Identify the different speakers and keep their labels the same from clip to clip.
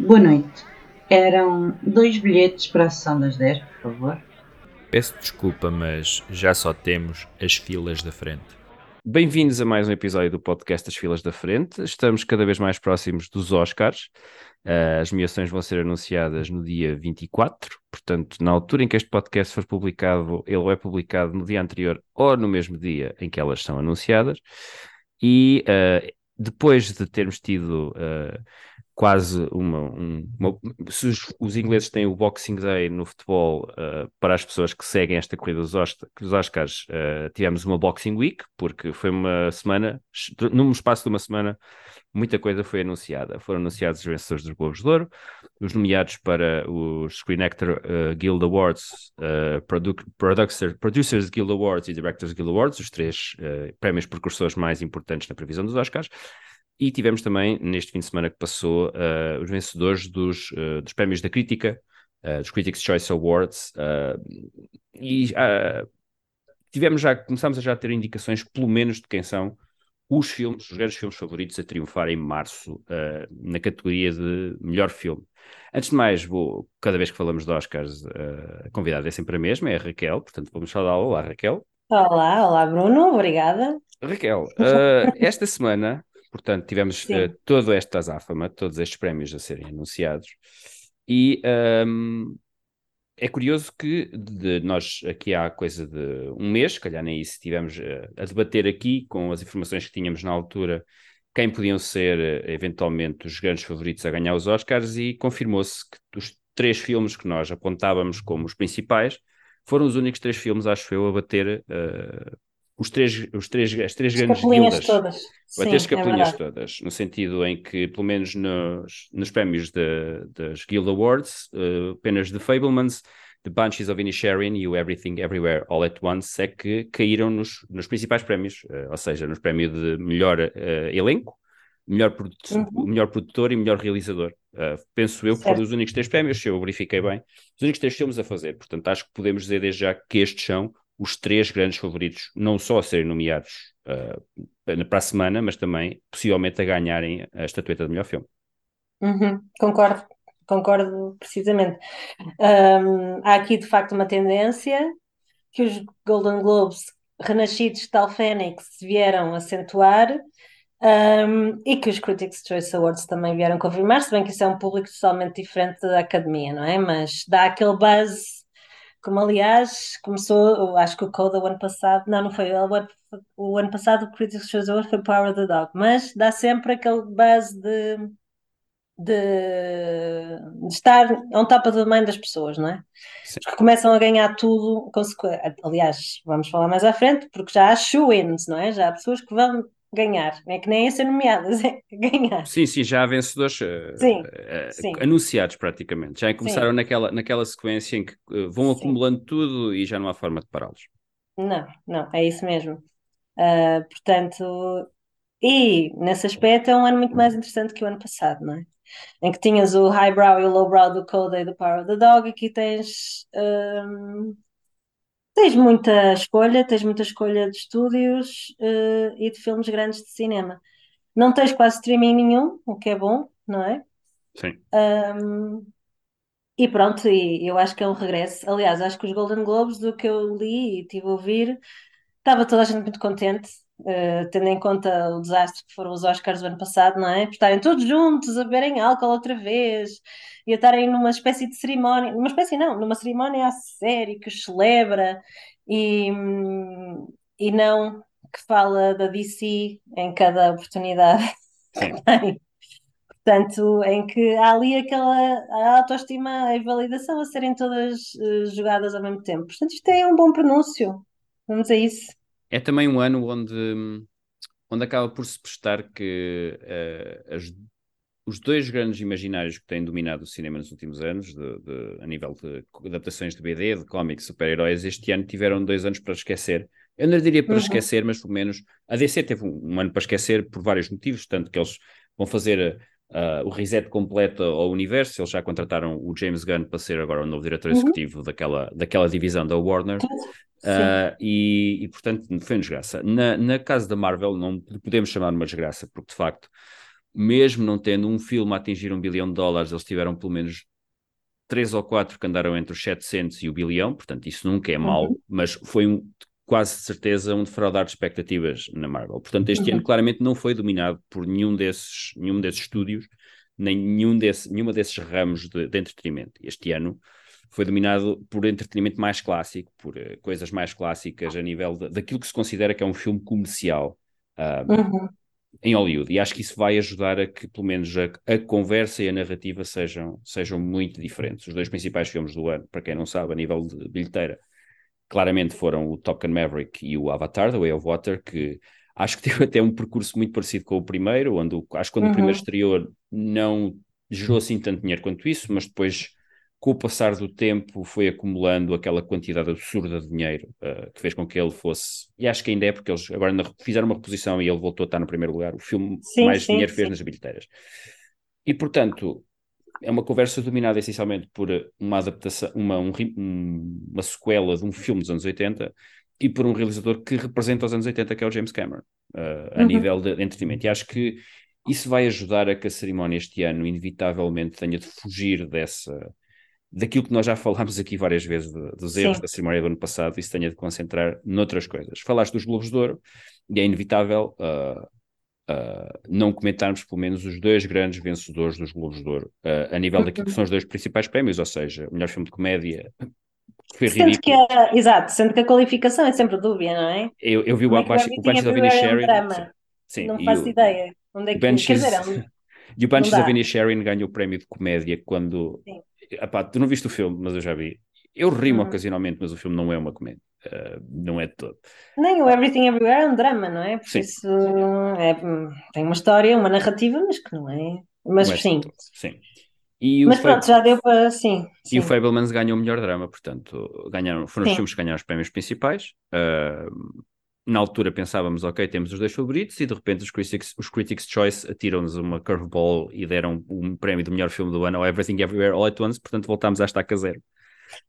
Speaker 1: Boa noite. Eram dois bilhetes para a sessão das 10, por favor.
Speaker 2: Peço desculpa, mas já só temos as filas da frente. Bem-vindos a mais um episódio do podcast Das Filas da Frente. Estamos cada vez mais próximos dos Oscars. Uh, as nomeações vão ser anunciadas no dia 24, portanto, na altura em que este podcast for publicado, ele é publicado no dia anterior ou no mesmo dia em que elas são anunciadas. E uh, depois de termos tido uh, quase uma, um, uma, se os, os, ingleses têm o Boxing Day no futebol uh, para as pessoas que seguem esta corrida dos, dos Oscars uh, tivemos uma Boxing Week porque foi uma semana num espaço de uma semana muita coisa foi anunciada. Foram anunciados os vencedores dos Globos de Ouro os nomeados para os Screen Actor uh, Guild Awards Produ Producer, Producers Guild Awards e Directors Guild Awards os três prémios precursores mais importantes na previsão dos Oscars e tivemos também, neste fim de semana que passou, uh, os vencedores dos, uh, dos prémios da crítica, uh, dos Critics' Choice Awards, e tivemos já, começámos a já ter indicações, pelo menos, de quem são os filmes, os grandes filmes favoritos a triunfar em março na categoria de melhor filme. Antes de mais, vou, cada vez que falamos de Oscars, a convidada é sempre a mesma, é a Raquel, portanto vamos saudá-la. Olá, Raquel.
Speaker 3: Olá, olá Bruno, obrigada.
Speaker 2: Raquel, esta semana Portanto, tivemos uh, toda esta azáfama, todos estes prémios a serem anunciados. E um, é curioso que de, nós aqui há coisa de um mês, se calhar nem isso, estivemos uh, a debater aqui com as informações que tínhamos na altura quem podiam ser uh, eventualmente os grandes favoritos a ganhar os Oscars e confirmou-se que os três filmes que nós apontávamos como os principais foram os únicos três filmes, acho eu, a bater uh, os três, os três, as três as grandes guildas.
Speaker 3: todas.
Speaker 2: Vai ter as capelinhas é todas, no sentido em que, pelo menos nos, nos prémios de, das Guild Awards, uh, apenas The Fablemans, The Bunches of Inisherin e o Everything Everywhere All at Once é que caíram nos, nos principais prémios, uh, ou seja, nos prémios de melhor uh, elenco, melhor, produ uhum. melhor produtor e melhor realizador. Penso eu que foram os únicos três prémios, se eu verifiquei bem, os únicos três filmes a fazer. Portanto, acho que podemos dizer desde já que estes são os três grandes favoritos, não só a serem nomeados uh, para a semana, mas também possivelmente a ganharem a estatueta de melhor filme.
Speaker 3: Uhum, concordo, concordo precisamente. Um, há aqui de facto uma tendência que os Golden Globes renascidos tal fênix vieram acentuar um, e que os Critics' Choice Awards também vieram confirmar, se bem que isso é um público totalmente diferente da academia, não é? Mas dá aquele buzz como aliás começou, acho que o Coda o ano passado, não, não foi, o ano, o ano passado o Critics' Choice Award foi Power of the Dog, mas dá sempre aquele base de, de, de estar on top of the mind das pessoas, não é? Sim. Porque começam a ganhar tudo, aliás, vamos falar mais à frente, porque já há show-ins, não é? Já há pessoas que vão ganhar, não é que nem é ser nomeadas, é ganhar.
Speaker 2: Sim, sim, já há vencedores uh, sim, uh, sim. anunciados praticamente. Já começaram naquela, naquela sequência em que uh, vão acumulando tudo e já não há forma de pará-los.
Speaker 3: Não, não, é isso mesmo. portanto, e nesse aspecto é um ano muito mais interessante que o ano passado, não é? Em que tinhas o highbrow e o lowbrow do Coda e do Power of the Dog, aqui tens um, Tens muita escolha, tens muita escolha de estúdios uh, e de filmes grandes de cinema. Não tens quase streaming nenhum, o que é bom, não é?
Speaker 2: Sim.
Speaker 3: Um, e pronto, e eu acho que é um regresso. Aliás, acho que os Golden Globes, do que eu li e tive a ouvir, estava toda a gente muito contente, uh, tendo em conta o desastre que foram os Oscars do ano passado, não é? Por estarem todos juntos a beberem álcool outra vez e a estarem numa espécie de cerimónia, numa espécie não, numa cerimónia a sério que os celebra e, e não que fala da DC em cada oportunidade. Portanto, em que há ali aquela a autoestima e validação a serem todas uh, jogadas ao mesmo tempo. Portanto, isto é um bom pronúncio. Vamos a isso.
Speaker 2: É também um ano onde, onde acaba por se prestar que uh, as os dois grandes imaginários que têm dominado o cinema nos últimos anos, de, de, a nível de adaptações de BD, de cómics, super-heróis, este ano tiveram dois anos para esquecer. Eu não diria para uhum. esquecer, mas pelo menos a DC teve um, um, ano para esquecer por vários motivos, tanto que eles vão fazer uh, o reset completo ao universo, eles já contrataram o James Gunn para ser agora o novo diretor uhum. executivo daquela, daquela divisão da Warner. Uh, e, e, portanto foi uma desgraça. Na, na casa da Marvel não podemos chamar de uma desgraça, porque de facto mesmo não tendo um filme a atingir um bilhão de dólares, eles tiveram pelo menos três ou quatro que andaram entre os 700 e o bilhão, portanto isso nunca é mau, uhum. mas foi um, quase certeza um defraudar de expectativas na Marvel. Portanto, este uhum. ano claramente não foi dominado por nenhum desses, nenhum desses estúdios, nem nenhum desse, nenhuma desses ramos de, de entretenimento. Este ano foi dominado por entretenimento mais clássico, por uh, coisas mais clássicas a nível de, daquilo que se considera que é um filme comercial uh, uhum. em Hollywood. E acho que isso vai ajudar a que, pelo menos, a, a, conversa e a narrativa sejam, sejam muito diferentes. Os dois principais filmes do ano, para quem não sabe, a nível de bilheteira, claramente foram o Top Gun Maverick e o Avatar, The Way of Water, que acho que teve até um percurso muito parecido com o primeiro, onde o, acho que quando uhum. o primeiro uhum. exterior não gerou assim tanto dinheiro quanto isso, mas depois, com o passar do tempo, foi acumulando aquela quantidade absurda de dinheiro uh, que fez com que ele fosse, e acho que ainda é porque eles agora fizeram uma reposição e ele voltou a estar no primeiro lugar, o filme sim, mais sim, dinheiro sim. fez nas bilheteiras. E portanto, é uma conversa dominada essencialmente por uma adaptação, uma, um, uma sequela de um filme dos anos 80 e por um realizador que representa os anos 80, que é o James Cameron, uh, a uhum. nível de, entretenimento. E acho que isso vai ajudar a que a cerimónia este ano, inevitavelmente, tenha de fugir dessa. Daquilo que nós já falámos aqui várias vezes, de, dos erros Sim. da cerimónia do ano passado, isso tenha de concentrar noutras coisas. Falaste dos Globos de Ouro, e é inevitável uh, uh, não comentarmos pelo menos os dois grandes vencedores dos Globos de Ouro, uh, a nível daquilo que são os dois principais prémios, ou seja, o melhor filme de comédia.
Speaker 3: Foi sendo que a, exato, sendo que a qualificação é sempre dúbia, não é?
Speaker 2: Eu, eu vi o, Banshees of Inisherin.
Speaker 3: Sim, não faço o, ideia. Onde é que,
Speaker 2: Banshees, quer dizer, é um... E o Banshees of Inisherin ganhou o prémio de comédia quando. Epá, tu não viste o filme, mas eu já vi. Eu rimo uhum. ocasionalmente, mas o filme não é uma comédia. Uh, não é de todo.
Speaker 3: Nem o Everything Everywhere é um drama, não é? Por sim. isso é, tem uma história, uma narrativa, mas que não é. Mas não é sim.
Speaker 2: sim.
Speaker 3: mas pronto, já deu para. Sim, sim.
Speaker 2: E o Fablemans ganhou o melhor drama, portanto, ganharam, foram sim. os filmes que ganharam os prémios principais. Uh, na altura pensávamos, ok, temos os dois favoritos, e de repente os Critics, os Critics Choice atiram-nos uma curveball e deram um prémio do melhor filme do ano ao Everything Everywhere All at Once, portanto voltámos à estaca zero.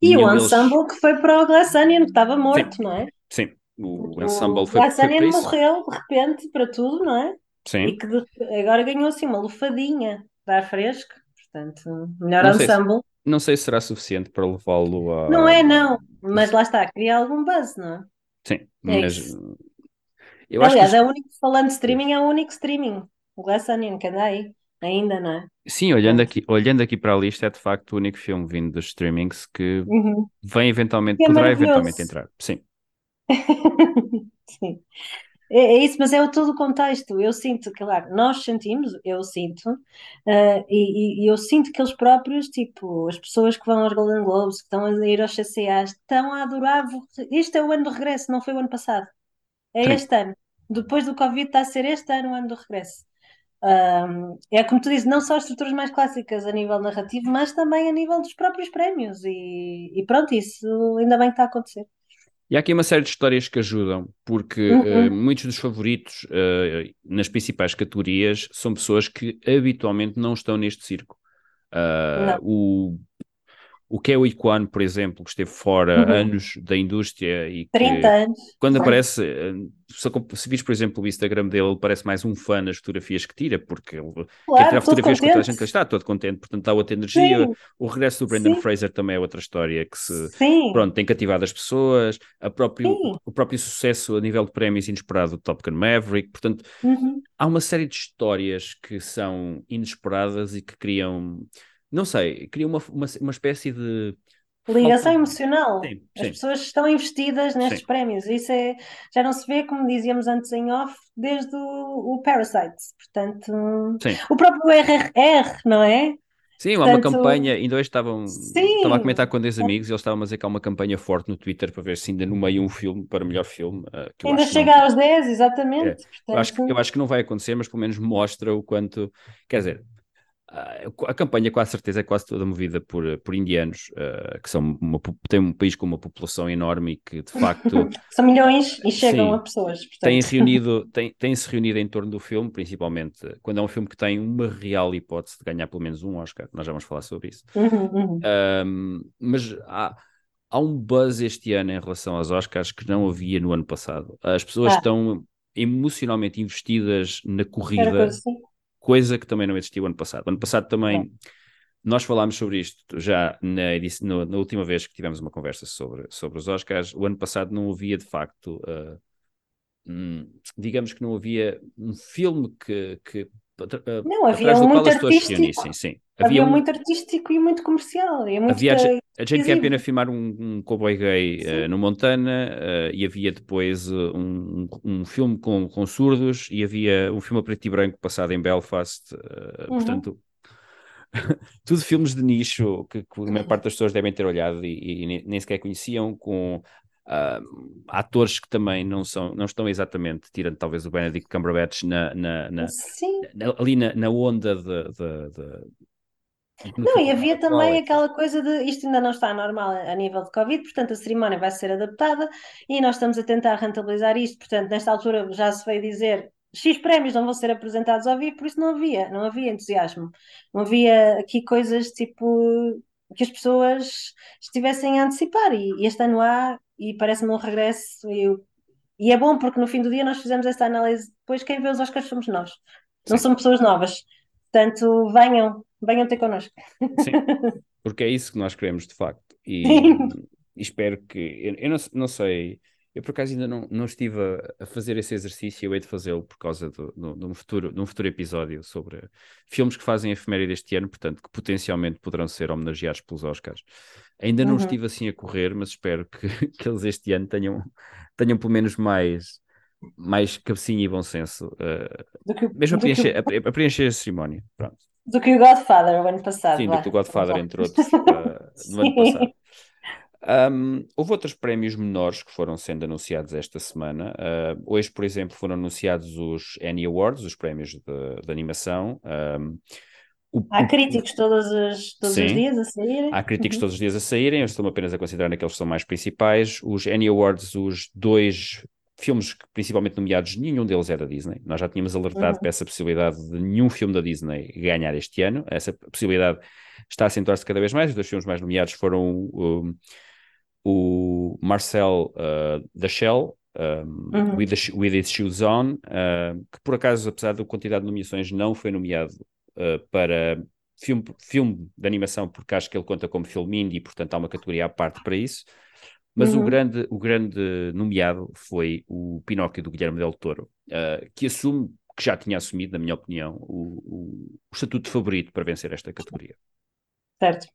Speaker 3: E o ensemble deles... que foi para o Glass Onion, que estava morto,
Speaker 2: sim,
Speaker 3: não é?
Speaker 2: Sim, o ensemble
Speaker 3: o
Speaker 2: foi,
Speaker 3: Glass
Speaker 2: foi
Speaker 3: Onion morreu de repente para tudo, não é?
Speaker 2: Sim.
Speaker 3: E que agora ganhou assim uma lufadinha de ar fresco, portanto, melhor não ensemble.
Speaker 2: Se, não sei se será suficiente para levá-lo a.
Speaker 3: Não é, não, mas lá está, cria algum buzz, não é?
Speaker 2: Sim, é mas.
Speaker 3: Eu Aliás, que... é o único, falando de streaming, é o único streaming. O Glass Onion, que anda aí, ainda, não é?
Speaker 2: Sim, olhando aqui, olhando aqui para a lista, é de facto o único filme vindo dos streamings que uhum. vem eventualmente, é poderá eventualmente entrar. Sim.
Speaker 3: Sim. É, é, isso, mas é o todo o contexto. Eu sinto, claro, nós sentimos, eu sinto, uh, e, e, eu sinto que eles próprios, tipo, as pessoas que vão aos Golden Globes, que estão a ir aos CCAs, estão a adorar. Este é o ano do regresso, não foi o ano passado. É Sim. este ano. Depois do Covid está a ser este ano o ano do regresso. Um, é como tu dizes, não só as estruturas mais clássicas a nível narrativo, mas também a nível dos próprios prémios. E, e pronto, isso ainda bem que está a acontecer.
Speaker 2: E há aqui uma série de histórias que ajudam, porque uhum. uh, muitos dos favoritos uh, nas principais categorias são pessoas que habitualmente não estão neste circo. Uh, o o Kelly Kwan, por exemplo, que esteve fora uhum. anos da indústria e que,
Speaker 3: 30 anos.
Speaker 2: Quando Foi. aparece, eh, se, se vires, por exemplo, o Instagram dele, ele parece mais um fã nas fotografias que tira, porque ele claro, quer tirar fotografias com toda a gente que está, todo contente, portanto dá outra energia. Sim. O regresso do Brendan Sim. Fraser também é outra história que se Sim. pronto, tem cativado as pessoas, a próprio, o próprio sucesso a nível de prémios inesperado do Top Gun Maverick, portanto,
Speaker 3: uhum.
Speaker 2: há uma série de histórias que são inesperadas e que criam não sei, cria uma, uma, uma espécie de
Speaker 3: ligação emocional.
Speaker 2: Sim,
Speaker 3: As
Speaker 2: sim.
Speaker 3: pessoas estão investidas nestes sim. prémios. Isso é, já não se vê, como dizíamos antes em off, desde o, o Parasites. Portanto, o próprio RRR, não é?
Speaker 2: Sim, há uma campanha, ainda hoje estavam estava a comentar com dois amigos e eles estavam a dizer que há uma campanha forte no Twitter para ver se ainda no meio um filme para melhor filme. Uh,
Speaker 3: ainda chega não... aos 10, exatamente. É.
Speaker 2: Portanto... Eu, acho que, eu acho que não vai acontecer, mas pelo menos mostra o quanto. Quer dizer, a campanha, com a certeza, é quase toda movida por, por indianos, uh, que são uma, tem um país com uma população enorme e que, de facto...
Speaker 3: são milhões e chegam sim, a pessoas.
Speaker 2: Têm reunido, têm, têm -se reunido em torno do filme, principalmente quando é um filme que tem uma real hipótese de ganhar pelo menos um Oscar. Nós já vamos falar sobre isso.
Speaker 3: Uhum, uhum.
Speaker 2: Um, mas há, há um buzz este ano em relação aos Oscars que não havia no ano passado. As pessoas ah. estão emocionalmente investidas na corrida coisa que também não existia o ano passado. Ano passado também nós falámos sobre isto já na, edição, no, na última vez que tivemos uma conversa sobre, sobre os Oscars. O ano passado não havia de facto, uh, digamos que não havia um filme que, que
Speaker 3: não, havia um muito artístico. Sim. Havia, havia um... muito artístico e muito comercial. E muito
Speaker 2: havia a, a Jane Campion a filmar um, um cowboy gay uh, no Montana uh, e havia depois uh, um, um filme com, com surdos e havia um filme a preto e branco passado em Belfast. Uhum. Portanto, tudo filmes de nicho que, que, a maior parte das pessoas devem ter olhado e, e nem sequer conheciam, com uh, atores que também não, são, não estão exatamente, tirando talvez o Benedict Cumberbatch, na, na, na, na ali na, onda de, de, de
Speaker 3: não, e havia também aquela coisa de isto ainda não está normal a nível de Covid, portanto a cerimónia vai ser adaptada e nós estamos a tentar rentabilizar isto. Portanto, nesta altura já se veio dizer X prémios não vão ser apresentados ao vivo, por isso não havia, não havia entusiasmo. Não havia aqui coisas tipo que as pessoas estivessem a antecipar e, este ano há e parece-me um regresso e, e, é bom porque no fim do dia nós fizemos esta análise depois quem vê os Oscars somos nós. Não Sim. são pessoas novas. Portanto venham, venham ter connosco.
Speaker 2: Sim, porque é isso que nós queremos de facto. E, e espero que eu, eu não, não sei eu, por acaso, ainda não, não estive a, a fazer esse exercício, eu hei de fazê-lo por causa de, de, um futuro, de um futuro episódio sobre filmes que fazem a efeméride deste ano, portanto, que potencialmente poderão ser homenageados pelos Oscars. Ainda não uhum. estive assim a correr, mas espero que, que eles este ano tenham, tenham pelo menos mais, mais cabecinha e bom senso, uh, que, mesmo a preencher, que... a, a preencher a cerimónia. Pronto.
Speaker 3: Do que o Godfather o ano passado.
Speaker 2: Sim, do que o Godfather, entre outros, uh, no ano passado. Um, houve outros prémios menores que foram sendo anunciados esta semana. Uh, hoje, por exemplo, foram anunciados os Annie Awards, os prémios de, de animação. Um,
Speaker 3: o, há críticos todos, os, todos os dias a saírem.
Speaker 2: Há críticos uhum. todos os dias a saírem, eu estou apenas a considerar aqueles que são mais principais. Os Annie Awards, os dois filmes que principalmente nomeados, nenhum deles é da Disney. Nós já tínhamos alertado uhum. para essa possibilidade de nenhum filme da Disney ganhar este ano. Essa possibilidade está a acentuar-se cada vez mais. Os dois filmes mais nomeados foram um, o Marcel uh, da Shell, um, uhum. with, the, with Its Shoes On, uh, que por acaso, apesar da quantidade de nomeações, não foi nomeado uh, para filme, filme de animação, porque acho que ele conta como filme indie, portanto há uma categoria à parte para isso. Mas uhum. o, grande, o grande nomeado foi o Pinóquio do Guilherme Del Toro, que assume, que já tinha assumido, na minha opinião, o, o, o estatuto favorito para vencer esta categoria.
Speaker 3: Certo.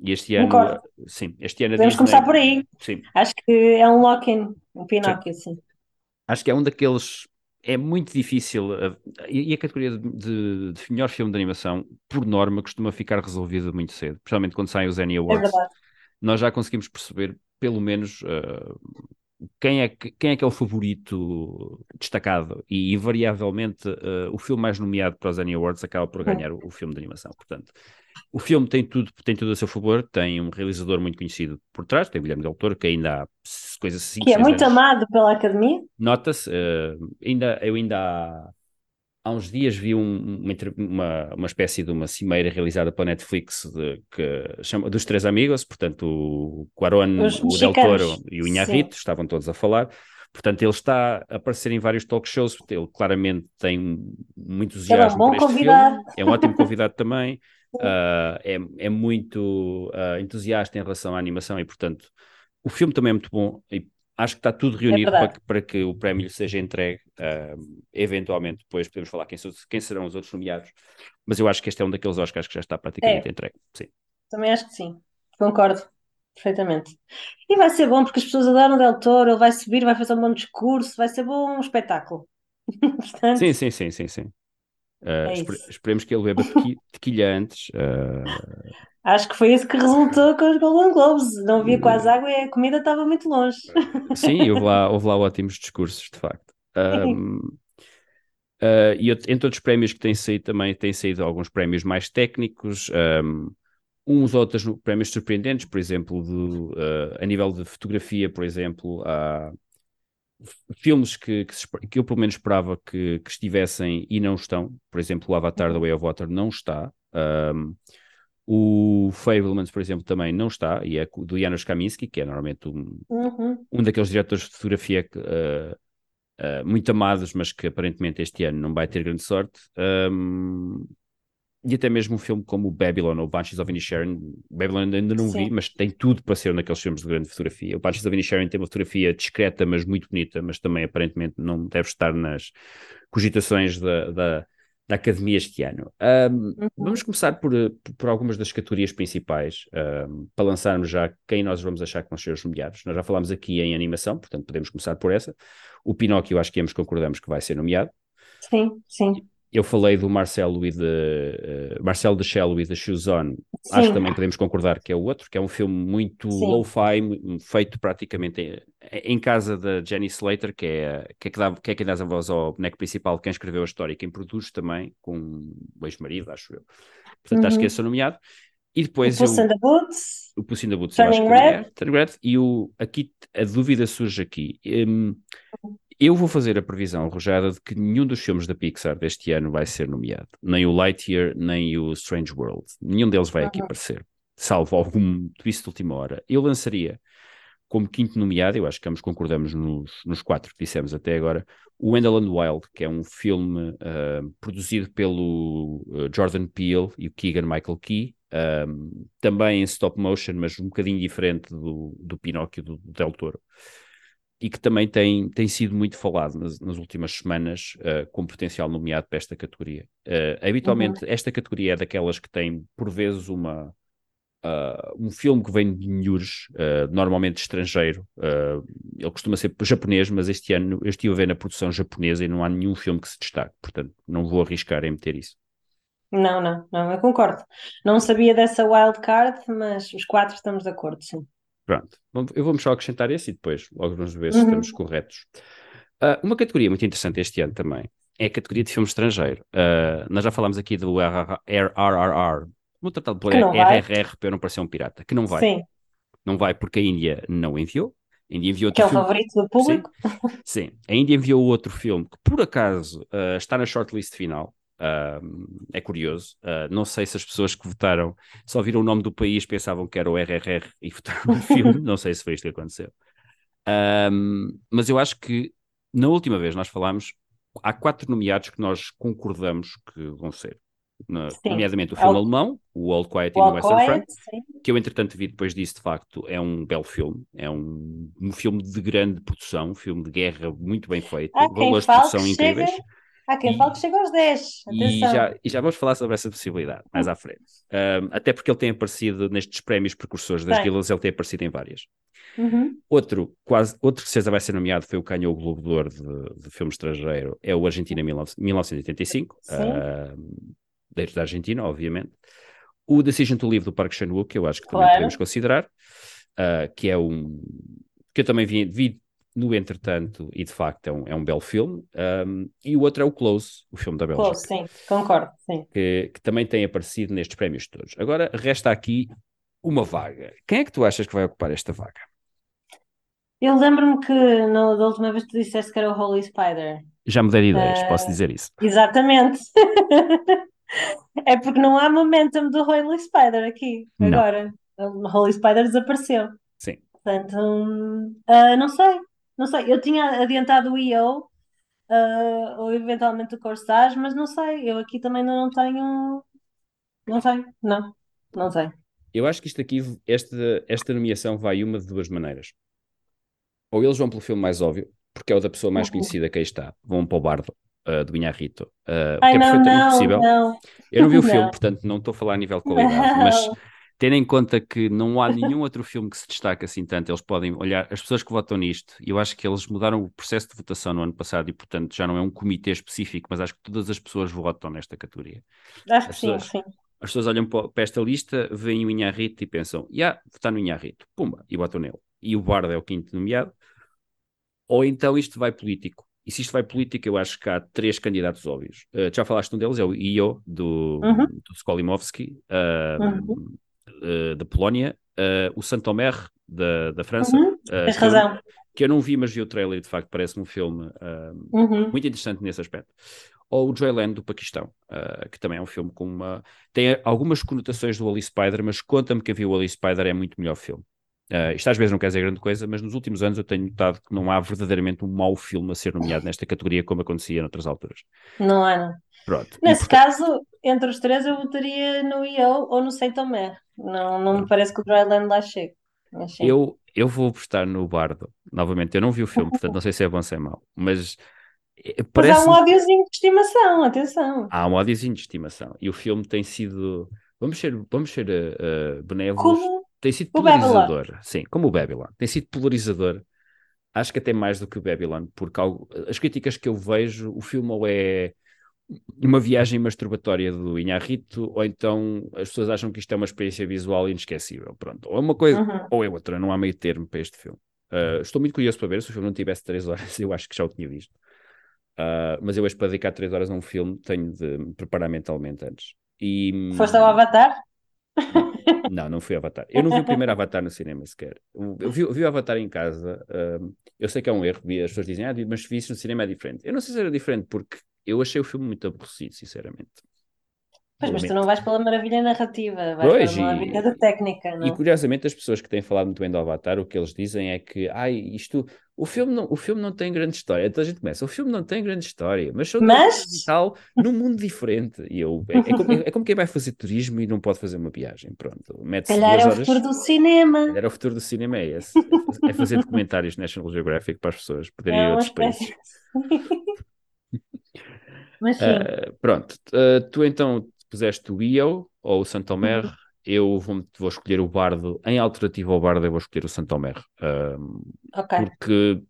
Speaker 2: E este ano, Concordo. sim, este ano
Speaker 3: Podemos
Speaker 2: Disney,
Speaker 3: começar por aí. Sim. Acho que é um lock-in, um Pinóquio, sim. sim.
Speaker 2: Acho que é um daqueles. É muito difícil. e a categoria de, de, melhor filme de animação, por norma, costuma ficar resolvida muito cedo, principalmente quando saem os Annie é Awards. É Nós já conseguimos perceber, pelo menos, uh, quem é, que, quem é que é o favorito destacado e invariavelmente uh, o filme mais nomeado para os Annie Awards acaba por ganhar o, o, filme de animação, portanto o filme tem tudo, tem tudo a seu favor, tem um realizador muito conhecido por trás, tem o Guilherme Del Toro, que ainda há coisas assim.
Speaker 3: Que é muito anos. amado pela Academia.
Speaker 2: Nota-se, uh, ainda, eu ainda há, há uns dias vi um, uma, uma espécie de uma cimeira realizada pela Netflix de, que chama dos Três Amigos, portanto o Quaron, o Del Toro e o Inharrito estavam todos a falar. Portanto, ele está a aparecer em vários talk shows, ele claramente tem muito entusiasmo é um este convidado. filme, é um ótimo convidado também uh, é, é muito uh, entusiasta em relação à animação e, portanto, o filme também é muito bom e acho que está tudo é reunido é para, que, para, que, o prémio seja entregue. Uh, eventualmente, depois podemos falar quem, quem, serão os outros nomeados, mas eu acho que este é um daqueles Oscars que já está praticamente é. entregue. Sim.
Speaker 3: Também acho que sim, concordo. Perfeitamente. E vai ser bom porque as pessoas adoram o Del Toro, ele vai subir, vai fazer um bom discurso, vai ser bom um espetáculo.
Speaker 2: Portanto... Sim, sim, sim, sim, sim. Uh, é espere, esperemos que ele beba tequilha antes. Uh...
Speaker 3: Acho que foi isso que resultou com os Golden Globes. Não havia quase água e a comida estava muito longe.
Speaker 2: Sim, houve lá, houve lá ótimos discursos, de facto. Um, uh, e entre outros prémios que têm saído também, têm saído alguns prémios mais técnicos, um, uns outros prémios surpreendentes, por exemplo, a nível de fotografia, por exemplo, há filmes que, que, que, eu pelo menos esperava que, que, estivessem e não estão, por exemplo, o Avatar The Way of Water não está, um, o Fablemans, por exemplo, também não está, e é do Janusz Kaminski, que é normalmente um, uhum. um daqueles diretores de fotografia que, uh, uh, muito amados, mas que aparentemente este ano não vai ter grande sorte. Um, e até mesmo um filme como o Babylon ou Banshees of Inisherin. Babylon ainda não Sim. vi, mas tem tudo para ser um daqueles filmes de grande fotografia. O Banshees of Inisherin tem uma fotografia discreta, mas muito bonita, mas também aparentemente não deve estar nas cogitações da, da, da Academia este ano. Um, uhum. Vamos começar por, por algumas das categorias principais, um, para lançarmos já quem nós vamos achar que vão ser os nomeados. Nós já falámos aqui em animação, portanto podemos começar por essa. O Pinóquio, acho que ambos concordamos que vai ser nomeado.
Speaker 3: Sim, sim
Speaker 2: eu falei do Marcelo e de uh, Marcelo de Shell e The Shoes On. Sim. Acho que também podemos concordar que é o outro, que é um filme muito low-fi, feito praticamente em, em, casa da Jenny Slater, que é, que é, que dá, que é quem dá a voz ao boneco principal, quem escreveu a história e quem produz também, com o ex-marido, acho eu. Portanto, uhum. acho que esse é nomeado. E depois
Speaker 3: o Puss in the Boots.
Speaker 2: O Puss in the Boots.
Speaker 3: Turning Red. É,
Speaker 2: Turning Red. E o, aqui a dúvida surge aqui. Um, eu vou fazer a previsão arrojada de que nenhum dos filmes da Pixar deste ano vai ser nomeado. Nem o Lightyear, nem o Strange World. Nenhum deles vai aqui aparecer. Salvo algum twist de última hora. Eu lançaria como quinto nomeado, eu acho que ambos concordamos nos, nos quatro que dissemos até agora, o Wendell and Wild, que é um filme uh, produzido pelo uh, Jordan Peele e o Keegan Michael Key, um, também em stop motion, mas um bocadinho diferente do, do Pinóquio do, do Del Toro e que também tem, tem sido muito falado nas, nas últimas semanas uh, com potencial nomeado para esta categoria. Uh, habitualmente, uhum. esta categoria é daquelas que tem, por vezes, uma, uh, um filme que vem de Nhures, normalmente estrangeiro. ele costuma ser japonês, mas este ano eu estive a ver na produção japonesa e não há nenhum filme que se destaque, portanto, não vou arriscar em meter isso.
Speaker 3: Não, não, não, eu concordo. Não sabia dessa wild card, mas os quatro estamos de acordo, sim.
Speaker 2: Pronto, eu vou-me só acrescentar esse e depois logo vamos ver se uhum. estamos corretos. Uh, uma categoria muito interessante este ano também é a categoria de filme estrangeiro. Uh, nós já falámos aqui do RRR, vou tratar de pôr RRR para eu não parecer um pirata, que não vai. Sim. Não vai porque a Índia não enviou. A Índia enviou
Speaker 3: que é o filme. favorito do público.
Speaker 2: Sim. Sim. a Índia enviou outro filme que por acaso uh, está na shortlist final, Uh, é curioso. Uh, não sei se as pessoas que votaram só viram o nome do país, pensavam que era o RRR e votaram no filme. não sei se foi isto que aconteceu. mas eu acho que na última vez nós falámos, há quatro nomeados que nós concordamos que vão ser. Na, nomeadamente o filme All... alemão, o Old Quiet in the Western Front, que eu entretanto vi depois disso, de facto, é um belo filme, é um, um filme de grande produção, um filme de guerra muito bem feito, valores de produção incríveis. Chega
Speaker 3: Há quem fale que chega aos 10.
Speaker 2: E já, e já vamos falar sobre essa possibilidade mais à frente. Um, até porque ele tem aparecido nestes prémios precursores das guildas, ele tem aparecido em várias.
Speaker 3: Uhum.
Speaker 2: Outro, quase, outro que César vai ser nomeado foi o que ganhou o Globo de Ouro de, de filme estrangeiro, é o Argentina 1985, uh, da Argentina, obviamente. O Decision to Live do Park Chan-wook, que eu acho que também claro. podemos considerar, uh, que é um que eu também vi, vi no entretanto, e de facto é um, é um belo filme, um, e o outro é o Close, o filme da Bélgica.
Speaker 3: Close, sim, concordo, sim.
Speaker 2: Que, que, também tem aparecido nestes prémios todos. Agora, resta aqui uma vaga. Quem é que tu achas que vai ocupar esta vaga?
Speaker 3: Eu lembro-me que no, da última vez tu disseste que era o Holy Spider.
Speaker 2: Já me dei ideias, uh, posso dizer isso.
Speaker 3: Exatamente. é porque não há momentum do Holy Spider aqui, não. agora. O Holy Spider desapareceu.
Speaker 2: Sim.
Speaker 3: Portanto, uh, não sei. Não sei, eu tinha adiantado o EO, uh, ou eventualmente o Corsage, mas não sei, eu aqui também não tenho. Não sei, não, não sei.
Speaker 2: Eu acho que isto aqui, esta, esta nomeação vai uma de duas maneiras. Ou eles vão pelo filme mais óbvio, porque é o da pessoa mais uhum. conhecida que aí está, vão para o Bardo, uh, do Inharrito, uh,
Speaker 3: Ai,
Speaker 2: que é
Speaker 3: não, perfeitamente não, possível. Não.
Speaker 2: Eu não vi o filme, portanto não estou a falar a nível de qualidade, mas tendo em conta que não há nenhum outro filme que se destaque assim tanto, eles podem olhar, as pessoas que votam nisto, eu acho que eles mudaram o processo de votação no ano passado e, portanto, já não é um comitê específico, mas acho que todas as pessoas votam nesta categoria.
Speaker 3: Acho que sim, sim.
Speaker 2: As pessoas olham para esta lista, veem o Inharrito e pensam, já, yeah, votar no Inharrito, pumba, e votam nele. E o Bardo é o quinto nomeado. Ou então isto vai político. E se isto vai político, eu acho que há três candidatos óbvios. Uh, já falaste um deles, é o Io, do, uhum. do Skolimowski. Uh, uhum uh, da Polónia, uh, o Saint-Omer da, da França.
Speaker 3: Uhum, eh, tens razão.
Speaker 2: Eu, que eu não vi, mas vi o trailer e de facto parece um filme uhum. muito interessante nesse aspecto. Ou o Joyland do Paquistão, que também é um filme com uma. tem algumas conotações do Ali Spider, mas conta-me que havia o Ali Spider é muito melhor filme. Uh, isto às vezes não quer dizer grande coisa, mas nos últimos anos eu tenho notado que não há verdadeiramente um mau filme a ser nomeado nesta categoria como acontecia noutras alturas.
Speaker 3: Não há, não.
Speaker 2: Pronto.
Speaker 3: Nesse portanto... caso, entre os três, eu votaria no EO ou no Saint Tomé. Não, não me parece que o Dryland lá chegue.
Speaker 2: Eu, eu vou apostar no Bardo. Novamente, eu não vi o filme, portanto não sei se é bom ou se é mau. Mas,
Speaker 3: parece... mas há um ódiozinho de estimação, atenção.
Speaker 2: Há um ódiozinho de estimação. E o filme tem sido. Vamos ser, vamos ser uh, benévolos. Como tem sido polarizador. Babylon. Sim, como o Babylon. Tem sido polarizador. Acho que até mais do que o Babylon, porque as críticas que eu vejo, o filme ou é uma viagem masturbatória do Inharrito, ou então as pessoas acham que isto é uma experiência visual inesquecível. Pronto, ou é uma coisa uhum. ou é outra, não há meio termo para este filme. Uh, estou muito curioso para ver se o filme não tivesse 3 horas, eu acho que já o tinha visto. Uh, mas eu que para dedicar 3 horas a um filme tenho de me preparar mentalmente antes. E,
Speaker 3: Foste ao Avatar?
Speaker 2: Não, não fui Avatar. Eu não vi o primeiro Avatar no cinema sequer. Eu vi, eu vi o Avatar em casa. Uh, eu sei que é um erro, as pessoas dizem, ah, mas vi isso no cinema é diferente. Eu não sei se era diferente, porque eu achei o filme muito aborrecido, sinceramente.
Speaker 3: Pois, mas tu não vais pela maravilha narrativa, vais pois, pela maravilha da técnica, não?
Speaker 2: E curiosamente as pessoas que têm falado muito bem do Avatar, o que eles dizem é que, ai, isto, o filme não, o filme não tem grande história. Então a gente começa, o filme não tem grande história, mas são
Speaker 3: mas...
Speaker 2: tal num mundo diferente. E eu, é, é, como, é, como, quem vai fazer turismo e não pode fazer uma viagem, pronto.
Speaker 3: Calhar é o futuro do cinema.
Speaker 2: Era o futuro do cinema, é esse. É fazer documentários National Geographic para as pessoas poderem é ir a outros países.
Speaker 3: Mas sim. Uh,
Speaker 2: pronto, uh, tu então puseste o IO ou o Santomer, uhum. eu vou, vou, escolher o Bardo. Em alternativa ao Bardo, eu vou escolher o Santomer. Uh,
Speaker 3: ok.
Speaker 2: Porque,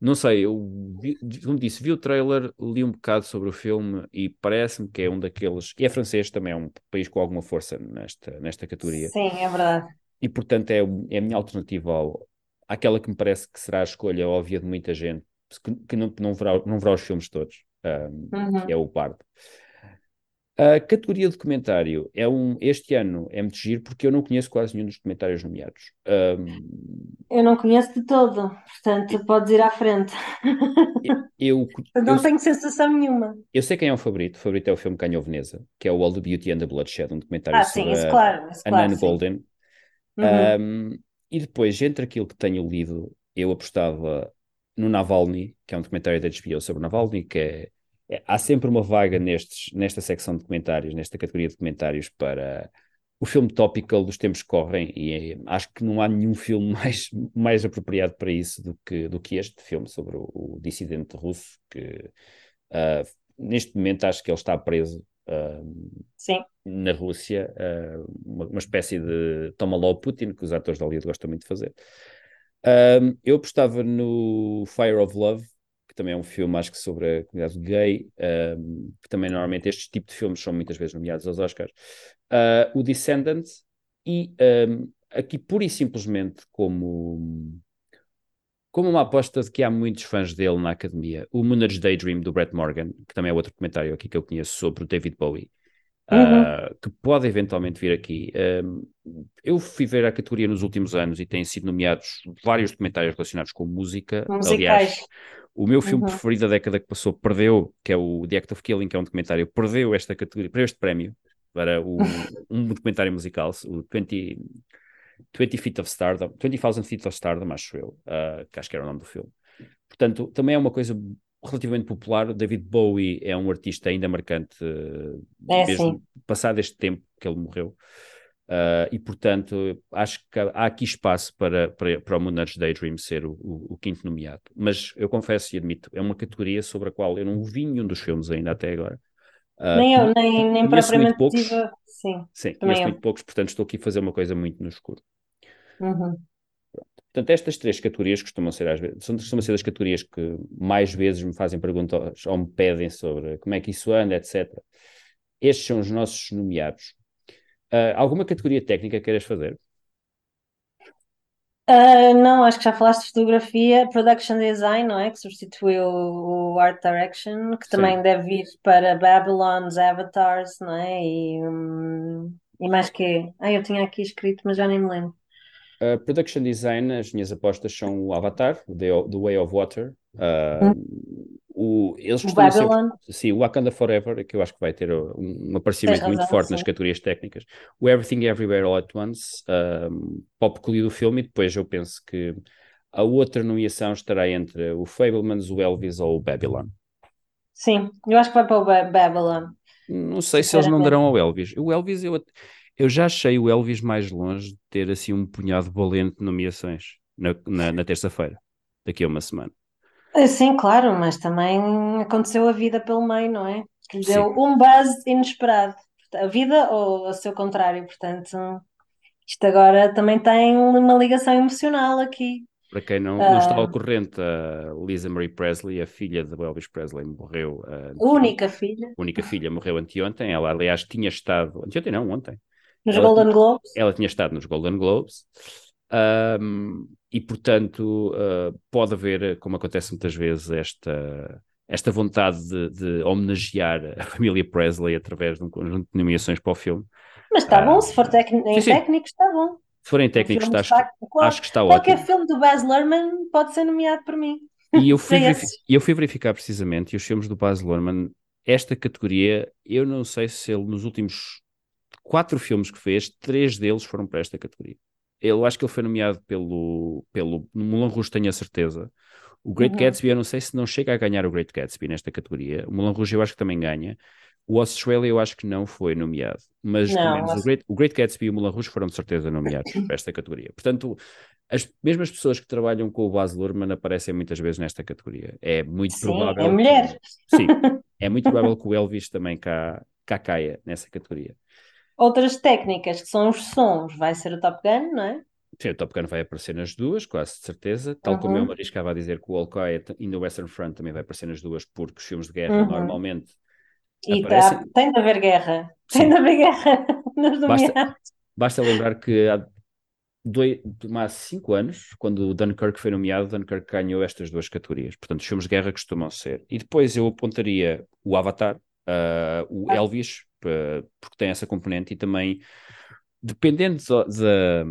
Speaker 2: não sei, eu, vi, como disse, vi o trailer, li um bocado sobre o filme e parece-me que é um daqueles. E é francês também, é um país com alguma força nesta, nesta categoria.
Speaker 3: Sim, é verdade.
Speaker 2: E portanto é, é a minha alternativa ao, àquela que me parece que será a escolha óbvia de muita gente que, que não, não, verá, não verá os filmes todos, um, uhum. que é o Bardo. A categoria de documentário é um, este ano é muito giro porque eu não conheço quase nenhum dos documentários nomeados. Um,
Speaker 3: eu não conheço de todo, portanto podes ir à frente.
Speaker 2: Eu,
Speaker 3: eu não eu, tenho sensação nenhuma.
Speaker 2: Eu sei quem é o favorito. O favorito é o filme ganhou Veneza, que é o All the Beauty and the Bloodshed, um documentário
Speaker 3: ah,
Speaker 2: sobre
Speaker 3: sim, isso, claro, isso,
Speaker 2: a
Speaker 3: claro,
Speaker 2: Nan Golden. Uhum. Um, e depois, entre aquilo que tenho lido, eu apostava no Navalny, que é um documentário da HBO sobre Navalny, que é é, há sempre uma vaga nestes, nesta secção de comentários, nesta categoria de comentários para o filme topical dos tempos que correm e é, acho que não há nenhum filme mais, mais apropriado para isso do que, do que este filme sobre o, o dissidente russo que uh, neste momento acho que ele está preso uh, na Rússia, uh, uma, uma, espécie de toma lá o Putin, que os atores da Hollywood gostam muito de fazer. Eu apostava no Fire of Love, que também é um filme, acho que sobre a comunidade gay, um, que também normalmente estes tipos de filmes são muitas vezes nomeados aos Oscars. Uh, o Descendant, e um, aqui pura e simplesmente como, como uma aposta de que há muitos fãs dele na academia, o Moonage Daydream do Brett Morgan, que também é outro comentário aqui que eu conheço sobre o David Bowie. Uhum. Uh, que pode eventualmente vir aqui. Um, eu fui ver a categoria nos últimos anos e têm sido nomeados vários documentários relacionados com música.
Speaker 3: Musicais.
Speaker 2: Aliás, o meu filme uhum. preferido da década que passou perdeu, que é o The Act of Killing, que é um documentário, perdeu esta categoria, perdeu este prémio para o, um documentário musical, o 20, 20 Feet of Stardom, 20,000 Feet of Stardom, acho eu, uh, que acho que era o nome do filme. Portanto, também é uma coisa relativamente popular. David Bowie é um artista ainda marcante,
Speaker 3: é, mesmo sim.
Speaker 2: passado este tempo que ele morreu. Uh, e portanto, acho que há aqui espaço para, para, para o Moonage Daydream ser o, o, o, quinto nomeado. Mas eu confesso e admito, é uma categoria sobre a qual eu não vi nenhum dos filmes ainda até agora.
Speaker 3: Uh, nem eu, nem, nem propriamente poucos, tive... Sim,
Speaker 2: sim conheço muito poucos, portanto estou aqui a fazer uma coisa muito no escuro.
Speaker 3: Uhum.
Speaker 2: Portanto, estas três categorias costumam ser, às vezes, são, costumam ser as categorias que mais vezes me fazem perguntas ou me pedem sobre como é que isso anda, etc. Estes são os nossos nomeados. Uh, alguma categoria técnica queiras fazer?
Speaker 3: Uh, não, acho que já falaste de fotografia, production design, não é? Que substituiu o, art direction, que Sim. também deve vir para Babylon's Avatars, não é? E, um, e mais que. Ah, eu tinha aqui escrito, mas já nem me lembro.
Speaker 2: Uh, production design, as minhas apostas são o Avatar, The, The Way of Water, uh, hum. o, eles
Speaker 3: O
Speaker 2: costumam sempre-
Speaker 3: Babylon.
Speaker 2: sim, o Wakanda Forever, que eu acho que vai ter um, um aparecimento muito
Speaker 3: razão,
Speaker 2: forte nas
Speaker 3: sim.
Speaker 2: categorias técnicas. O Everything Everywhere All at Once, um, para o peculiar do filme, e depois eu penso que a outra nomeação estará entre o Fablemans, o Elvis ou o Babylon.
Speaker 3: Sim, eu acho que vai para o Ba- Babylon.
Speaker 2: Não sei se eles não darão ao Elvis. O Elvis, eu, eu já achei o Elvis mais longe de ter assim um punhado valente de nomeações na, na, na terça-feira, daqui a uma semana.
Speaker 3: Ah, Sim, claro, mas também aconteceu a vida pelo meio, não é? Que lhe
Speaker 2: Sim.
Speaker 3: deu um buzz inesperado. A vida ou o seu contrário, portanto, isto agora também tem uma ligação emocional aqui.
Speaker 2: Para quem não, não está
Speaker 3: Ah.
Speaker 2: ao corrente, a Lisa Marie Presley, a filha de Elvis Presley, morreu. anteontem.
Speaker 3: Única filha,
Speaker 2: única filha morreu anteontem. Ela, aliás, tinha estado. Anteontem não, ontem.
Speaker 3: Nos
Speaker 2: Ela
Speaker 3: Golden
Speaker 2: tinha-
Speaker 3: Globes.
Speaker 2: Ela tinha estado nos Golden Globes. ahm, e, portanto, ah, pode haver, como acontece muitas vezes, esta, esta vontade de, de homenagear a família Presley através de um conjunto de nomeações para o filme.
Speaker 3: Mas está
Speaker 2: Ah.
Speaker 3: bom, se for em
Speaker 2: Sim,
Speaker 3: técnico, está bom.
Speaker 2: Se forem técnicos, está, acho,
Speaker 3: está- claro,
Speaker 2: acho que está
Speaker 3: Qualquer
Speaker 2: ótimo.
Speaker 3: filme do Baz Luhrmann pode ser nomeado por mim.
Speaker 2: E eu fui, eu fui verificar precisamente, e os filmes do Baz Luhrmann, esta categoria, eu não sei se ele nos últimos quatro filmes que fez, três deles foram para esta categoria. Eu acho que ele foi nomeado pelo, pelo no Moulin Rouge, tenho a certeza. O Great
Speaker 3: Uhum.
Speaker 2: Gatsby, eu não sei se não chega a ganhar o Great Gatsby nesta categoria. O Moulin Rouge eu acho que também ganha. O Australia eu acho que não foi nomeado. Mas pelo
Speaker 3: Não,
Speaker 2: menos
Speaker 3: o
Speaker 2: Great, o Great Gatsby e o Moulin Rouge foram de certeza nomeados para esta categoria. Portanto, as mesmas pessoas que trabalham com o Baz Luhrmann aparecem muitas vezes nesta categoria. É muito
Speaker 3: Sim,
Speaker 2: provável.
Speaker 3: é
Speaker 2: que-
Speaker 3: mulher.
Speaker 2: sim, é muito provável que o Elvis também cá, cá caia nessa categoria.
Speaker 3: Outras técnicas que são os sons, vai ser o Top Gun, não é?
Speaker 2: Sim, o Top Gun vai aparecer nas duas, quase de certeza. Tal como eu
Speaker 3: Uhum.
Speaker 2: me arriscava a dizer que o All Quiet in the Western Front também vai aparecer nas duas, porque os filmes de guerra
Speaker 3: Uhum.
Speaker 2: normalmente
Speaker 3: E
Speaker 2: Aparecem.
Speaker 3: tá- tem de haver guerra.
Speaker 2: Sim.
Speaker 3: Tem de haver guerra nos
Speaker 2: Basta-. Basta lembrar que há, dois, há cinco anos, quando o Dunkirk foi nomeado, Dunkirk ganhou estas duas categorias. Portanto, os filmes de guerra costumam ser. E depois eu apontaria o Avatar, ah, o
Speaker 3: Ah.
Speaker 2: Elvis, porque tem essa componente, e também, dependendo da.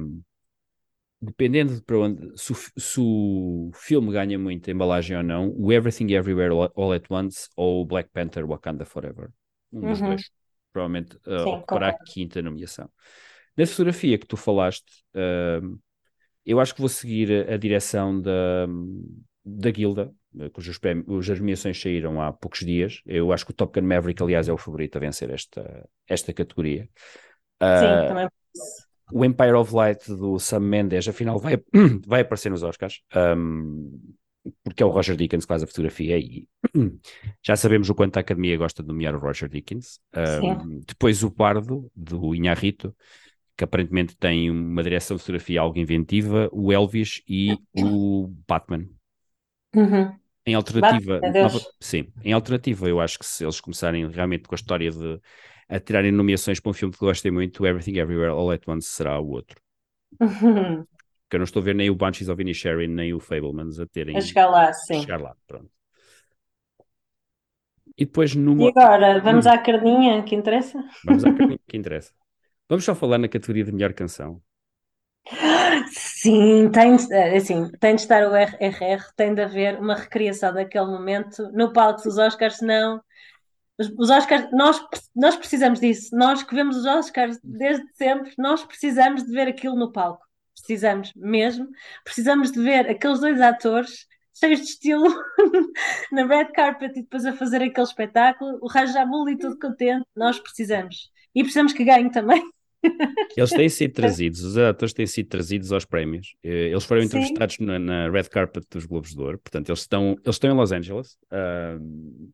Speaker 2: Dependendo de para onde, se se o filme ganha muita embalagem ou não, o Everything Everywhere All- at Once ou o Black Panther Wakanda Forever. Um dos
Speaker 3: Uhum.
Speaker 2: dois. Provavelmente
Speaker 3: Sim,
Speaker 2: ocupará a quinta nomeação. Na fotografia que tu falaste, ahm, eu acho que vou seguir a, a direção da, da Guilda, eh, cujas nomeações saíram há poucos dias. Eu acho que o Top Gun Maverick, aliás, é o favorito a vencer esta, esta categoria.
Speaker 3: Sim,
Speaker 2: Ah,
Speaker 3: também.
Speaker 2: o Empire of Light do Sam Mendes, afinal, vai, vai aparecer nos Oscars, ahm, porque é o Roger Deakins que faz a fotografia e já sabemos o quanto a Academia gosta de nomear o Roger Deakins. Ahm, depois o Pardo, do Inharrito, que aparentemente tem uma direção de fotografia algo inventiva, o Elvis e o Batman.
Speaker 3: Uhum.
Speaker 2: Em alternativa, nova- sim, em alternativa, eu acho que se eles começarem realmente com a história de a tirarem nomeações para um filme que gostei muito, Everything Everywhere All at Once será o outro. Porque eu não estou a ver nem o Banshees of Inisherin nem o Fablemans a terem
Speaker 3: A chegar lá,
Speaker 2: a
Speaker 3: sim.
Speaker 2: chegar lá. Pronto. E depois
Speaker 3: E
Speaker 2: numa.
Speaker 3: agora, vamos
Speaker 2: Hum.
Speaker 3: à carninha que interessa?
Speaker 2: Vamos à carninha que interessa. Vamos só falar na categoria de melhor canção.
Speaker 3: Sim, tem, de- eh, assim, tem de estar o RRR, tem de haver uma recriação daquele momento no palco dos Oscars, senão os, os Oscars, nós, nós precisamos disso, nós que vemos os Oscars desde sempre, nós precisamos de ver aquilo no palco, precisamos mesmo, precisamos de ver aqueles dois atores cheios de estilo na red carpet e depois a fazer aquele espetáculo, o Rajamuli todo contente, nós precisamos, e precisamos que ganhe também.
Speaker 2: Eles têm sido trazidos, os atores têm sido trazidos aos prémios. Eh, Eles foram entrevistados na, na red carpet dos Globos de Ouro, portanto, eles estão, eles estão em Los Angeles. Ahm,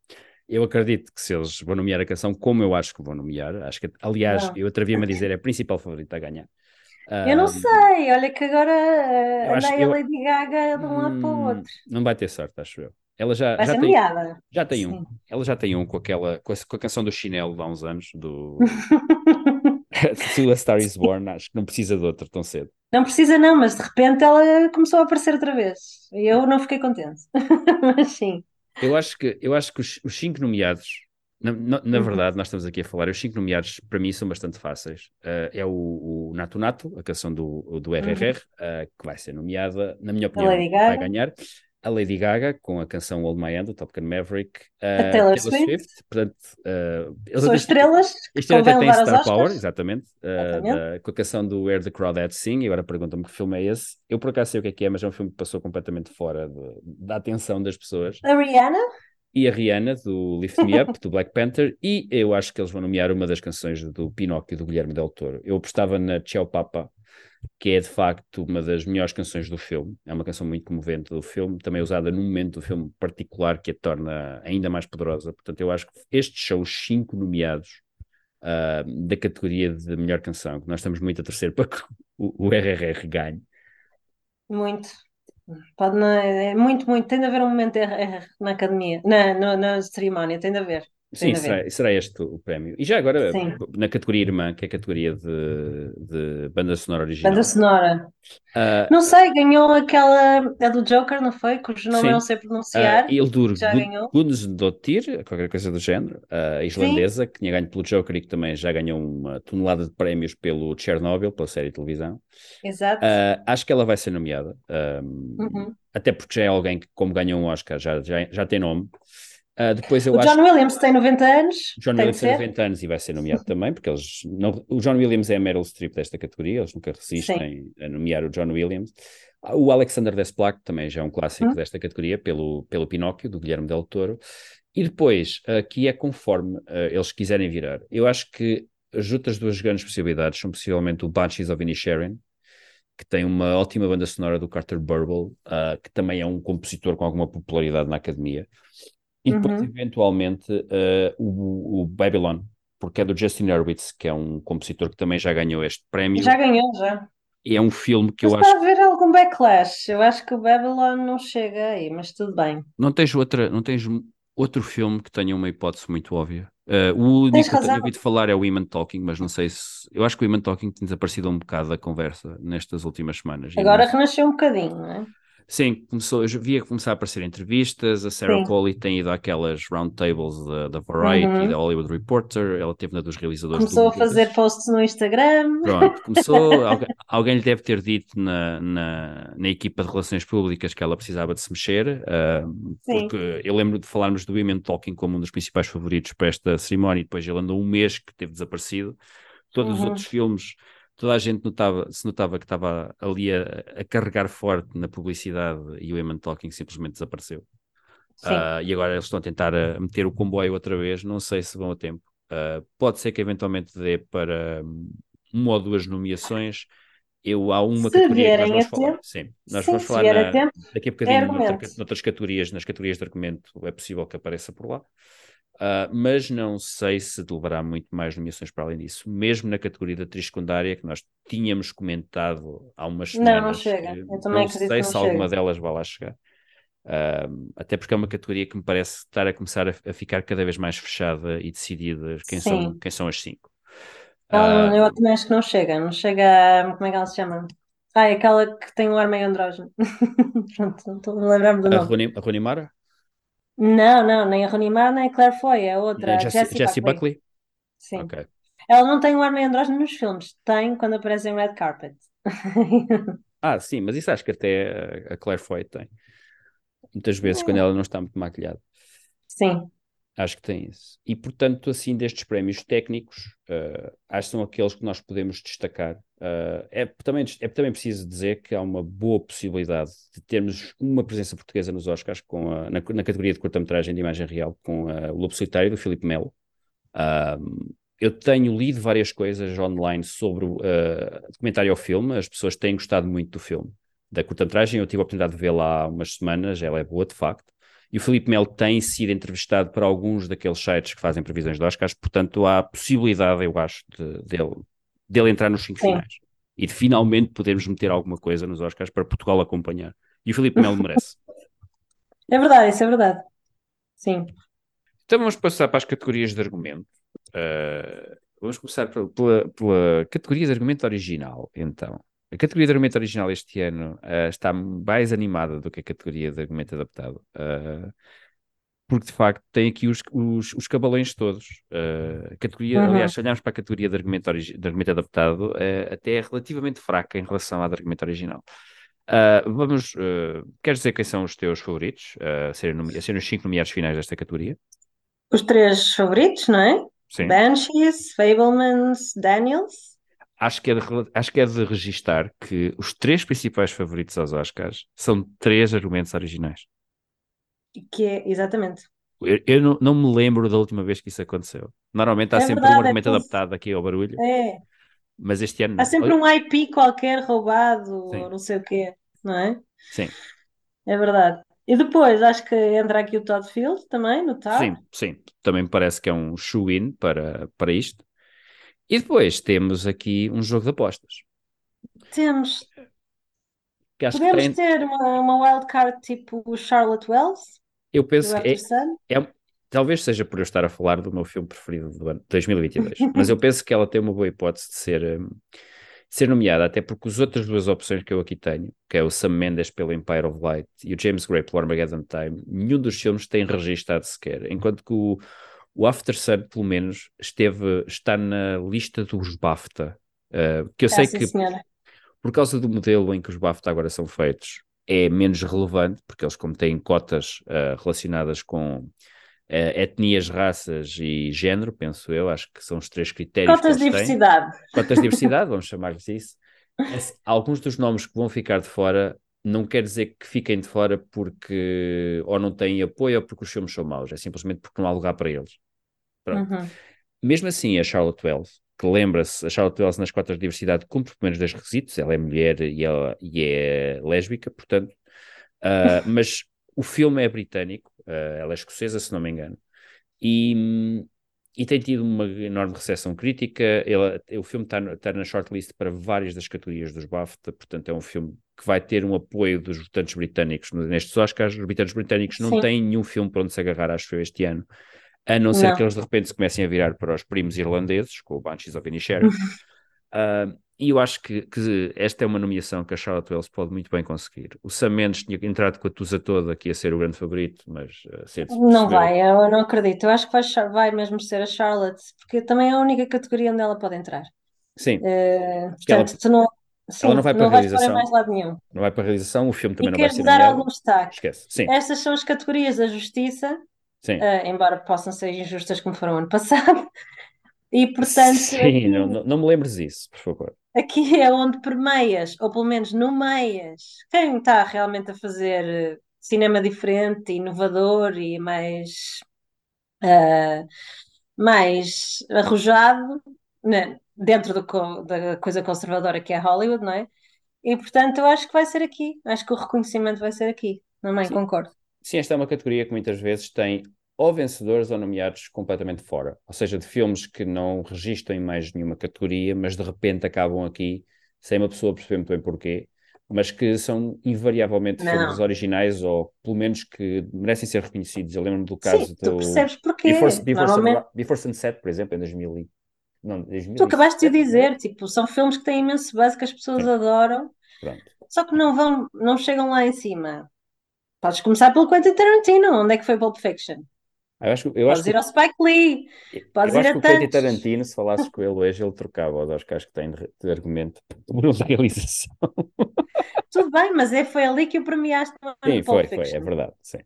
Speaker 2: eu acredito que se eles vão nomear a canção, como eu acho que vão nomear, acho que, aliás,
Speaker 3: Não.
Speaker 2: eu atrevia-me a dizer, é a principal favorita a ganhar.
Speaker 3: Eu não
Speaker 2: Ahm,
Speaker 3: sei, olha que agora eh,
Speaker 2: eu acho-
Speaker 3: anda aí a
Speaker 2: eu-
Speaker 3: Lady Gaga de um lado para o
Speaker 2: hum,
Speaker 3: outro.
Speaker 2: Não vai ter sorte, acho eu. Ela já,
Speaker 3: Vai
Speaker 2: já
Speaker 3: ser
Speaker 2: tem,
Speaker 3: nomeada.
Speaker 2: já tem um. Ela já tem um com aquela, com a, com a canção do chinelo de há uns anos, do a Star is Born, acho que não precisa de outro tão cedo.
Speaker 3: Não precisa não, mas de repente ela começou a aparecer outra vez. E eu não fiquei contente. Mas sim.
Speaker 2: Eu acho que, eu acho que os, os cinco nomeados, na, na- na
Speaker 3: Uhum.
Speaker 2: verdade, nós estamos aqui a falar, os cinco nomeados para mim são bastante fáceis. Uh, é o, o Nato Nato, a canção do, do RRR, uh, que vai ser nomeada, na minha opinião, vai ganhar. A Lady Gaga com a canção Old My Hand, do Top Gun Maverick,
Speaker 3: A Taylor Swift.
Speaker 2: portanto, uh,
Speaker 3: São estrelas
Speaker 2: ano até tem Star. Power, exatamente, uh,
Speaker 3: Exatamente.
Speaker 2: da- com a canção do Where the Crawdad Sing, e agora perguntam-me que filme é esse. Eu por acaso sei o que é que é, mas é um filme que passou completamente fora de- da atenção das pessoas.
Speaker 3: A Rihanna,
Speaker 2: E a Rihanna, do Lift Me Up, do Black Panther, e eu acho que eles vão nomear uma das canções do Pinóquio, do Guilherme Del Toro. Eu apostava na Ciao Papa, que é de facto uma das melhores canções do filme. É uma canção muito comovente do filme, também usada num momento do filme particular que a torna ainda mais poderosa. Portanto, eu acho que estes são os cinco nomeados ah, da categoria de melhor canção, que nós estamos muito a torcer para que o, RRR ganhe.
Speaker 3: muito. Pode não, é muito, muito. Tem de haver um momento de RR na academia, na, na, na cerimónia, tem de haver.
Speaker 2: Sim, será, será este o prémio. E já agora,
Speaker 3: Sim.
Speaker 2: na categoria irmã, que é a categoria de, de banda sonora original.
Speaker 3: Banda sonora.
Speaker 2: ah,
Speaker 3: Não sei, ganhou aquela. A do Joker, não foi? Cujo nome
Speaker 2: Sim.
Speaker 3: eu não sei pronunciar.
Speaker 2: Uh, Ildur
Speaker 3: já
Speaker 2: Gun-
Speaker 3: ganhou.
Speaker 2: Gunsdóttir, qualquer coisa do género, a islandesa, que tinha ganho pelo Joker e que também já ganhou uma tonelada de prémios pelo Chernobyl, pela série de televisão.
Speaker 3: Exato.
Speaker 2: Uh, acho que ela vai ser nomeada, um,
Speaker 3: Uhum.
Speaker 2: até porque já é alguém que, como ganhou um Oscar, já, já, já tem nome. Uh, depois eu
Speaker 3: O
Speaker 2: acho
Speaker 3: John Williams tem 90 anos.
Speaker 2: John
Speaker 3: tem
Speaker 2: Williams tem
Speaker 3: ser.
Speaker 2: 90 anos e vai ser nomeado também, porque eles não, o John Williams é a Meryl Streep desta categoria, eles nunca resistem a nomear o John Williams. O Alexander Desplat também já é um clássico
Speaker 3: Hum.
Speaker 2: desta categoria, pelo, pelo Pinóquio, do Guilherme Del Toro. E depois, aqui é conforme eh, eles quiserem virar. Eu acho que as outras duas grandes possibilidades são possivelmente o Banshees of Inisherin, que tem uma ótima banda sonora do Carter Burwell, ah, que também é um compositor com alguma popularidade na academia. E depois,
Speaker 3: Uhum.
Speaker 2: eventualmente, ah, o, o Babylon, porque é do Justin Hurwitz, que é um compositor que também já ganhou este prémio.
Speaker 3: Já ganhou, já.
Speaker 2: E é um filme que
Speaker 3: Mas
Speaker 2: eu
Speaker 3: está
Speaker 2: acho
Speaker 3: a haver algum backlash. Eu acho que o Babylon não chega aí, mas tudo bem.
Speaker 2: Não tens outra, não tens outro filme que tenha uma hipótese muito óbvia. Uh, o único que eu tenho ouvido falar é o Women Talking, mas não sei se. Eu acho que o Women Talking tem desaparecido um bocado da conversa nestas últimas semanas.
Speaker 3: Agora
Speaker 2: não-
Speaker 3: renasceu um bocadinho, não é?
Speaker 2: Sim, começou, eu via começar a aparecer entrevistas. A Sarah
Speaker 3: Sim.
Speaker 2: Polley tem ido àquelas roundtables da, da Variety
Speaker 3: Uhum.
Speaker 2: da Hollywood Reporter. Ela teve na dos realizadores do
Speaker 3: Começou a fazer posts no Instagram.
Speaker 2: Pronto, começou. alguém, alguém lhe deve ter dito na, na, na equipa de relações públicas que ela precisava de se mexer,
Speaker 3: Sim.
Speaker 2: porque eu lembro de falarmos do Women Talking como um dos principais favoritos para esta cerimónia, e depois ele andou um mês que teve desaparecido. Todos os
Speaker 3: Uhum.
Speaker 2: outros filmes, toda a gente notava, se notava que estava ali a, a carregar forte na publicidade e o Women Talking simplesmente desapareceu.
Speaker 3: Sim.
Speaker 2: Ah, e agora eles estão a tentar ah, meter o comboio outra vez, não sei se vão a tempo. Ah, pode ser que eventualmente dê para hum, uma ou duas nomeações. Eu, há uma
Speaker 3: Se
Speaker 2: categoria que nós vamos
Speaker 3: a
Speaker 2: falar.
Speaker 3: tempo.
Speaker 2: Sim, nós vamos falar na-
Speaker 3: tempo,
Speaker 2: daqui a bocadinho noutra-
Speaker 3: argumento.
Speaker 2: noutras categorias, nas categorias de argumento é possível que apareça por lá. Ah, mas não sei se levará muito mais nomeações para além disso. Mesmo na categoria de atriz secundária, que nós tínhamos comentado há umas
Speaker 3: Não, não
Speaker 2: semanas,
Speaker 3: chega.
Speaker 2: que
Speaker 3: Eu também
Speaker 2: não sei
Speaker 3: que
Speaker 2: se
Speaker 3: não
Speaker 2: alguma
Speaker 3: chega.
Speaker 2: delas vai lá chegar. Ah, até porque é uma categoria que me parece estar a começar a, a ficar cada vez mais fechada e decidida quem, são, quem são as cinco.
Speaker 3: Ela,
Speaker 2: Ah,
Speaker 3: eu também acho que não chega. Não chega. a- Como é que ela se chama? Ah, é aquela que tem um ar meio andrógeno. Pronto, não estou a lembrar-me do nome.
Speaker 2: A Rooney Mara?
Speaker 3: Não, não, nem a Rooney Mara, nem a Claire Foy, é outra,
Speaker 2: a Jessie,
Speaker 3: Jessie
Speaker 2: Jessie
Speaker 3: Buckley.
Speaker 2: Buckley?
Speaker 3: Sim.
Speaker 2: Ok.
Speaker 3: Ela não tem um ar meio andrógeno nos filmes, tem quando aparece em Red Carpet.
Speaker 2: Ah, sim, mas isso acho que até a- a Claire Foy tem. Muitas vezes, quando ela não está muito maquilhada.
Speaker 3: Sim,
Speaker 2: Acho que tem isso. E, portanto, assim, destes prémios técnicos, eh, acho que são aqueles que nós podemos destacar. Eh, é, também, é também preciso dizer que há uma boa possibilidade de termos uma presença portuguesa nos Oscars com a- na, na categoria de curta-metragem de imagem real, com eh, o Lobo Solitário, do Filipe Melo. Ah, eu tenho lido várias coisas online sobre o documentário ao filme, as pessoas têm gostado muito do filme. Da curta-metragem, eu tive a oportunidade de vê-la há umas semanas, ela é boa de facto. E o Filipe Melo tem sido entrevistado para alguns daqueles sites que fazem previsões de Oscars, portanto há possibilidade, eu acho, de- dele, dele entrar nos cinco
Speaker 3: Sim.
Speaker 2: finais e de finalmente podermos meter alguma coisa nos Oscars para Portugal acompanhar. E o Filipe Melo merece.
Speaker 3: é verdade, isso é verdade. Sim.
Speaker 2: Então vamos passar para as categorias de argumento. Uh, vamos começar pela, pela- pela categoria de argumento original, então. A categoria de argumento original este ano uh, está mais animada do que a categoria de argumento adaptado. Uh, porque de facto tem aqui os, os, os cabalões todos. Uh, a categoria,
Speaker 3: Uhum.
Speaker 2: aliás, se olharmos para a categoria de argumento, de argumento adaptado, uh, até é relativamente fraca em relação à de argumento original. Uh, vamos, uh, queres dizer quem são os teus favoritos uh, a, serem a serem os cinco nomeados finais desta categoria?
Speaker 3: Os três favoritos, não é?
Speaker 2: Sim.
Speaker 3: Banshees, Fablemans, Daniels.
Speaker 2: Acho que, é de, acho que é de registar que os três principais favoritos aos Oscars são três argumentos originais.
Speaker 3: Que é, exatamente.
Speaker 2: Eu, eu não, não, me lembro da última vez que isso aconteceu. Normalmente há é sempre verdade, um argumento é adaptado aqui ao barulho.
Speaker 3: É.
Speaker 2: Mas este ano.
Speaker 3: Há sempre um IP qualquer roubado, ou não sei o quê, não é?
Speaker 2: Sim.
Speaker 3: É verdade. E depois, acho que entra aqui o Todd Field também, no TAR.
Speaker 2: Sim, sim. Também parece que é um shoe-in para, para isto. E depois temos aqui um jogo de apostas.
Speaker 3: Temos. Podemos tem... ter uma, uma wildcard tipo Charlotte Wells?
Speaker 2: Eu penso que é, é, talvez seja por eu estar a falar do meu filme preferido do ano 2022, mas eu penso que ela tem uma boa hipótese de ser, um, ser nomeada, até porque as outras duas opções que eu aqui tenho, que é o Sam Mendes pelo Empire of Light e o James Gray pelo Armageddon Time, nenhum dos filmes tem registado sequer, enquanto que o, o After Sun, pelo menos, esteve, está na lista dos BAFTA, uh, que eu sei que
Speaker 3: senhora.
Speaker 2: por causa do modelo em que os BAFTA agora são feitos, é menos relevante, porque eles como têm cotas uh, relacionadas com uh, etnias, raças e género, penso eu, acho que são os três critérios.
Speaker 3: Cotas de diversidade.
Speaker 2: Têm. Cotas de diversidade, vamos chamar-lhes isso. Alguns dos nomes que vão ficar de fora não quer dizer que fiquem de fora porque ou não têm apoio ou porque os filmes são maus, é simplesmente porque não há lugar para eles.
Speaker 3: Uhum.
Speaker 2: Mesmo assim, a Charlotte Wells, que lembra-se, a Charlotte Wells nas cotas de diversidade cumpre pelo menos dois requisitos, ela é mulher e, ela, e é lésbica, portanto, uh, mas o filme é britânico, uh, ela é escocesa, se não me engano, e, e tem tido uma enorme recepção crítica. Ela, o filme está, está na shortlist para várias das categorias dos BAFTA, portanto, é um filme que vai ter um apoio dos votantes britânicos nestes Oscars. Os votantes britânicos não Sim. têm nenhum filme para onde se agarrar, acho eu, este ano, a não ser não. que eles de repente se comecem a virar para os primos irlandeses, com o Banshees of Inisherin. uh, E eu acho que, que, esta é uma nomeação que a Charlotte Wells pode muito bem conseguir. O Sam Mendes tinha entrado com a Tusa toda que ia ser o grande favorito, mas uh,
Speaker 3: Não vai, eu não acredito. Eu acho que vai, vai, mesmo ser a Charlotte, porque também é a única categoria onde ela pode entrar.
Speaker 2: Sim.
Speaker 3: Uh, portanto, ela, não, sim,
Speaker 2: ela não vai para
Speaker 3: não
Speaker 2: a realização.
Speaker 3: mais lado nenhum.
Speaker 2: Não vai para a realização, o filme também
Speaker 3: e
Speaker 2: não vai ser
Speaker 3: dar algum destaque.
Speaker 2: Esquece. Sim.
Speaker 3: Estas são as categorias da justiça,
Speaker 2: uh,
Speaker 3: embora possam ser injustas como foram ano passado. E portanto.
Speaker 2: Sim, aqui, não, não, me lembres disso, por favor.
Speaker 3: Aqui é onde permeias, ou pelo menos nomeias, quem está realmente a fazer eh, cinema diferente, inovador e mais. Uh, mais arrojado né, dentro do, da coisa conservadora que é Hollywood, não é? E portanto eu acho que vai ser aqui, acho que o reconhecimento vai ser aqui, não é? Concordo.
Speaker 2: Sim, esta é uma categoria que muitas vezes tem ou vencedores ou nomeados completamente fora, ou seja, de filmes que não registram em mais nenhuma categoria, mas de repente acabam aqui sem uma pessoa perceber muito bem porquê, mas que são invariavelmente não. filmes originais ou pelo menos que merecem ser reconhecidos. Eu lembro-me do caso
Speaker 3: Sim,
Speaker 2: do
Speaker 3: tu percebes porquê.
Speaker 2: Before, Before, Normalmente... Before Sunset, por exemplo, em 2000 não, 2007,
Speaker 3: Tu acabaste de dizer, tipo, são filmes que têm imenso buzz que as pessoas Sim. adoram,
Speaker 2: Pronto.
Speaker 3: só que não vão, não chegam lá em cima. Podes começar pelo Quentin Tarantino, onde é que foi Pulp Fiction?
Speaker 2: Eu acho,
Speaker 3: eu
Speaker 2: Podes
Speaker 3: acho ir ao Spike Lee, podes
Speaker 2: eu
Speaker 3: ir
Speaker 2: acho
Speaker 3: a
Speaker 2: que o. Quentin Tarantino, se falasses com ele hoje, ele trocava os Oscars que tem de, de argumento por realização.
Speaker 3: Tudo bem, mas é, foi ali que o premiaste no
Speaker 2: Sim, foi,
Speaker 3: Fiction.
Speaker 2: foi, é verdade, sim.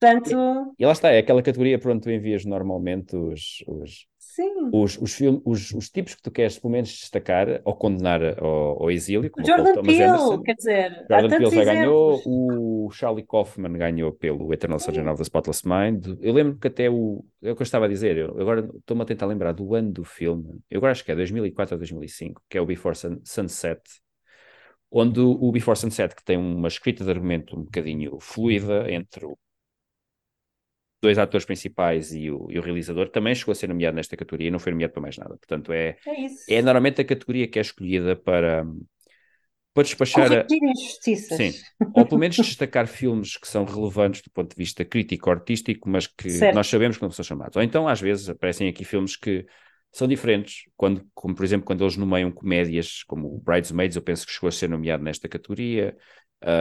Speaker 3: Portanto...
Speaker 2: E, e lá está, é aquela categoria para onde tu envias normalmente os, os,
Speaker 3: Sim.
Speaker 2: Os, os, film, os, os tipos que tu queres pelo menos destacar ou condenar ao, ao exílio, como
Speaker 3: Jordan
Speaker 2: o
Speaker 3: Peele,
Speaker 2: Anderson.
Speaker 3: quer dizer,
Speaker 2: Jordan Peele já ganhou, o Charlie Kaufman ganhou pelo Eternal Surgeon of the Spotless Mind. Eu lembro que até o. É o que eu estava a dizer, eu agora estou-me a tentar lembrar do ano do filme, eu agora acho que é 2004 ou 2005, que é o Before Sun, Sunset, onde o Before Sunset, que tem uma escrita de argumento um bocadinho fluida entre o dois atores principais e o, e o, realizador, também chegou a ser nomeado nesta categoria e não foi nomeado para mais nada. Portanto, é,
Speaker 3: é,
Speaker 2: é normalmente a categoria que é escolhida para, para despachar.
Speaker 3: Corrigir injustiças.
Speaker 2: Sim, ou pelo menos destacar filmes que são relevantes do ponto de vista crítico-artístico, mas que certo. nós sabemos que não são chamados. Ou então, às vezes, aparecem aqui filmes que são diferentes, quando, como por exemplo, quando eles nomeiam comédias como o Bridesmaids, eu penso que chegou a ser nomeado nesta categoria.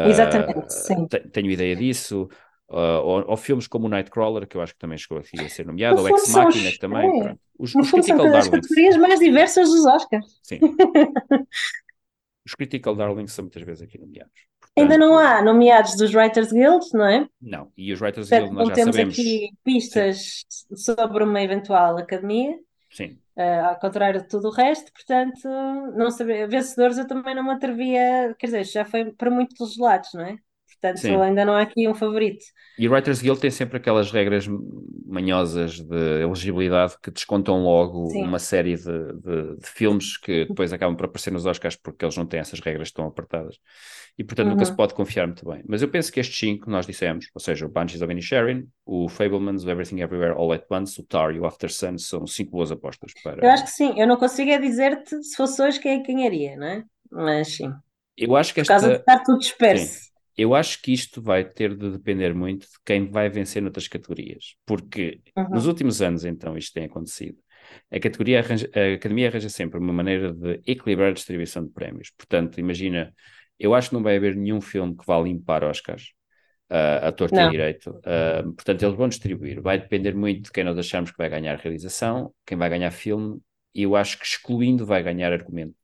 Speaker 3: Exatamente, uh, sim.
Speaker 2: Tenho ideia disso. Uh, ou, ou, filmes como o Nightcrawler, que eu acho que também chegou aqui a ser nomeado, ou Ex Machina, que também.
Speaker 3: É. Os, os Critical são Darlings. as categorias mais diversas dos Oscars.
Speaker 2: Sim. os Critical Darlings são muitas vezes aqui nomeados.
Speaker 3: Ainda não há nomeados dos Writers Guild, não é?
Speaker 2: Não, e os Writers
Speaker 3: Portanto,
Speaker 2: Guild nós
Speaker 3: não
Speaker 2: já
Speaker 3: temos
Speaker 2: sabemos.
Speaker 3: aqui pistas sobre uma eventual academia,
Speaker 2: Sim,
Speaker 3: uh, ao contrário de tudo o resto, portanto, não saber, vencedores eu também não me atrevia, quer dizer, já foi para muitos lados, não é? Portanto,
Speaker 2: Sim.
Speaker 3: ainda não há aqui um favorito.
Speaker 2: E o Writers Guild tem sempre aquelas regras manhosas de elegibilidade que descontam logo
Speaker 3: Sim.
Speaker 2: uma série de, de- de filmes que depois acabam por aparecer nos Oscars porque eles não têm essas regras tão apertadas. E portanto nunca
Speaker 3: Uhum.
Speaker 2: se pode confiar muito bem. Mas eu penso que estes cinco nós dissemos, ou seja, o Banshees of Inisherin, o Fablemans, o Everything Everywhere All at Once, o Tar e o After Sun são cinco boas apostas para.
Speaker 3: Eu acho que sim, eu não consigo é dizer-te se fosse hoje quem é ganharia, não é? Mas sim,
Speaker 2: Eu acho que
Speaker 3: por causa de
Speaker 2: esta.
Speaker 3: estar tudo disperso.
Speaker 2: Eu acho que isto vai ter de depender muito de quem vai vencer noutras categorias, porque
Speaker 3: Uhum.
Speaker 2: nos últimos anos, então, isto tem acontecido. A, categoria arranja- a Academia arranja sempre uma maneira de equilibrar a distribuição de prémios. Portanto, imagina, eu acho que não vai haver nenhum filme que vá limpar Oscars ah, a
Speaker 3: Não.
Speaker 2: direito. Ah, portanto, eles vão distribuir. Vai depender muito de quem nós achamos que vai ganhar realização, quem vai ganhar filme, e eu acho que excluindo vai ganhar argumento,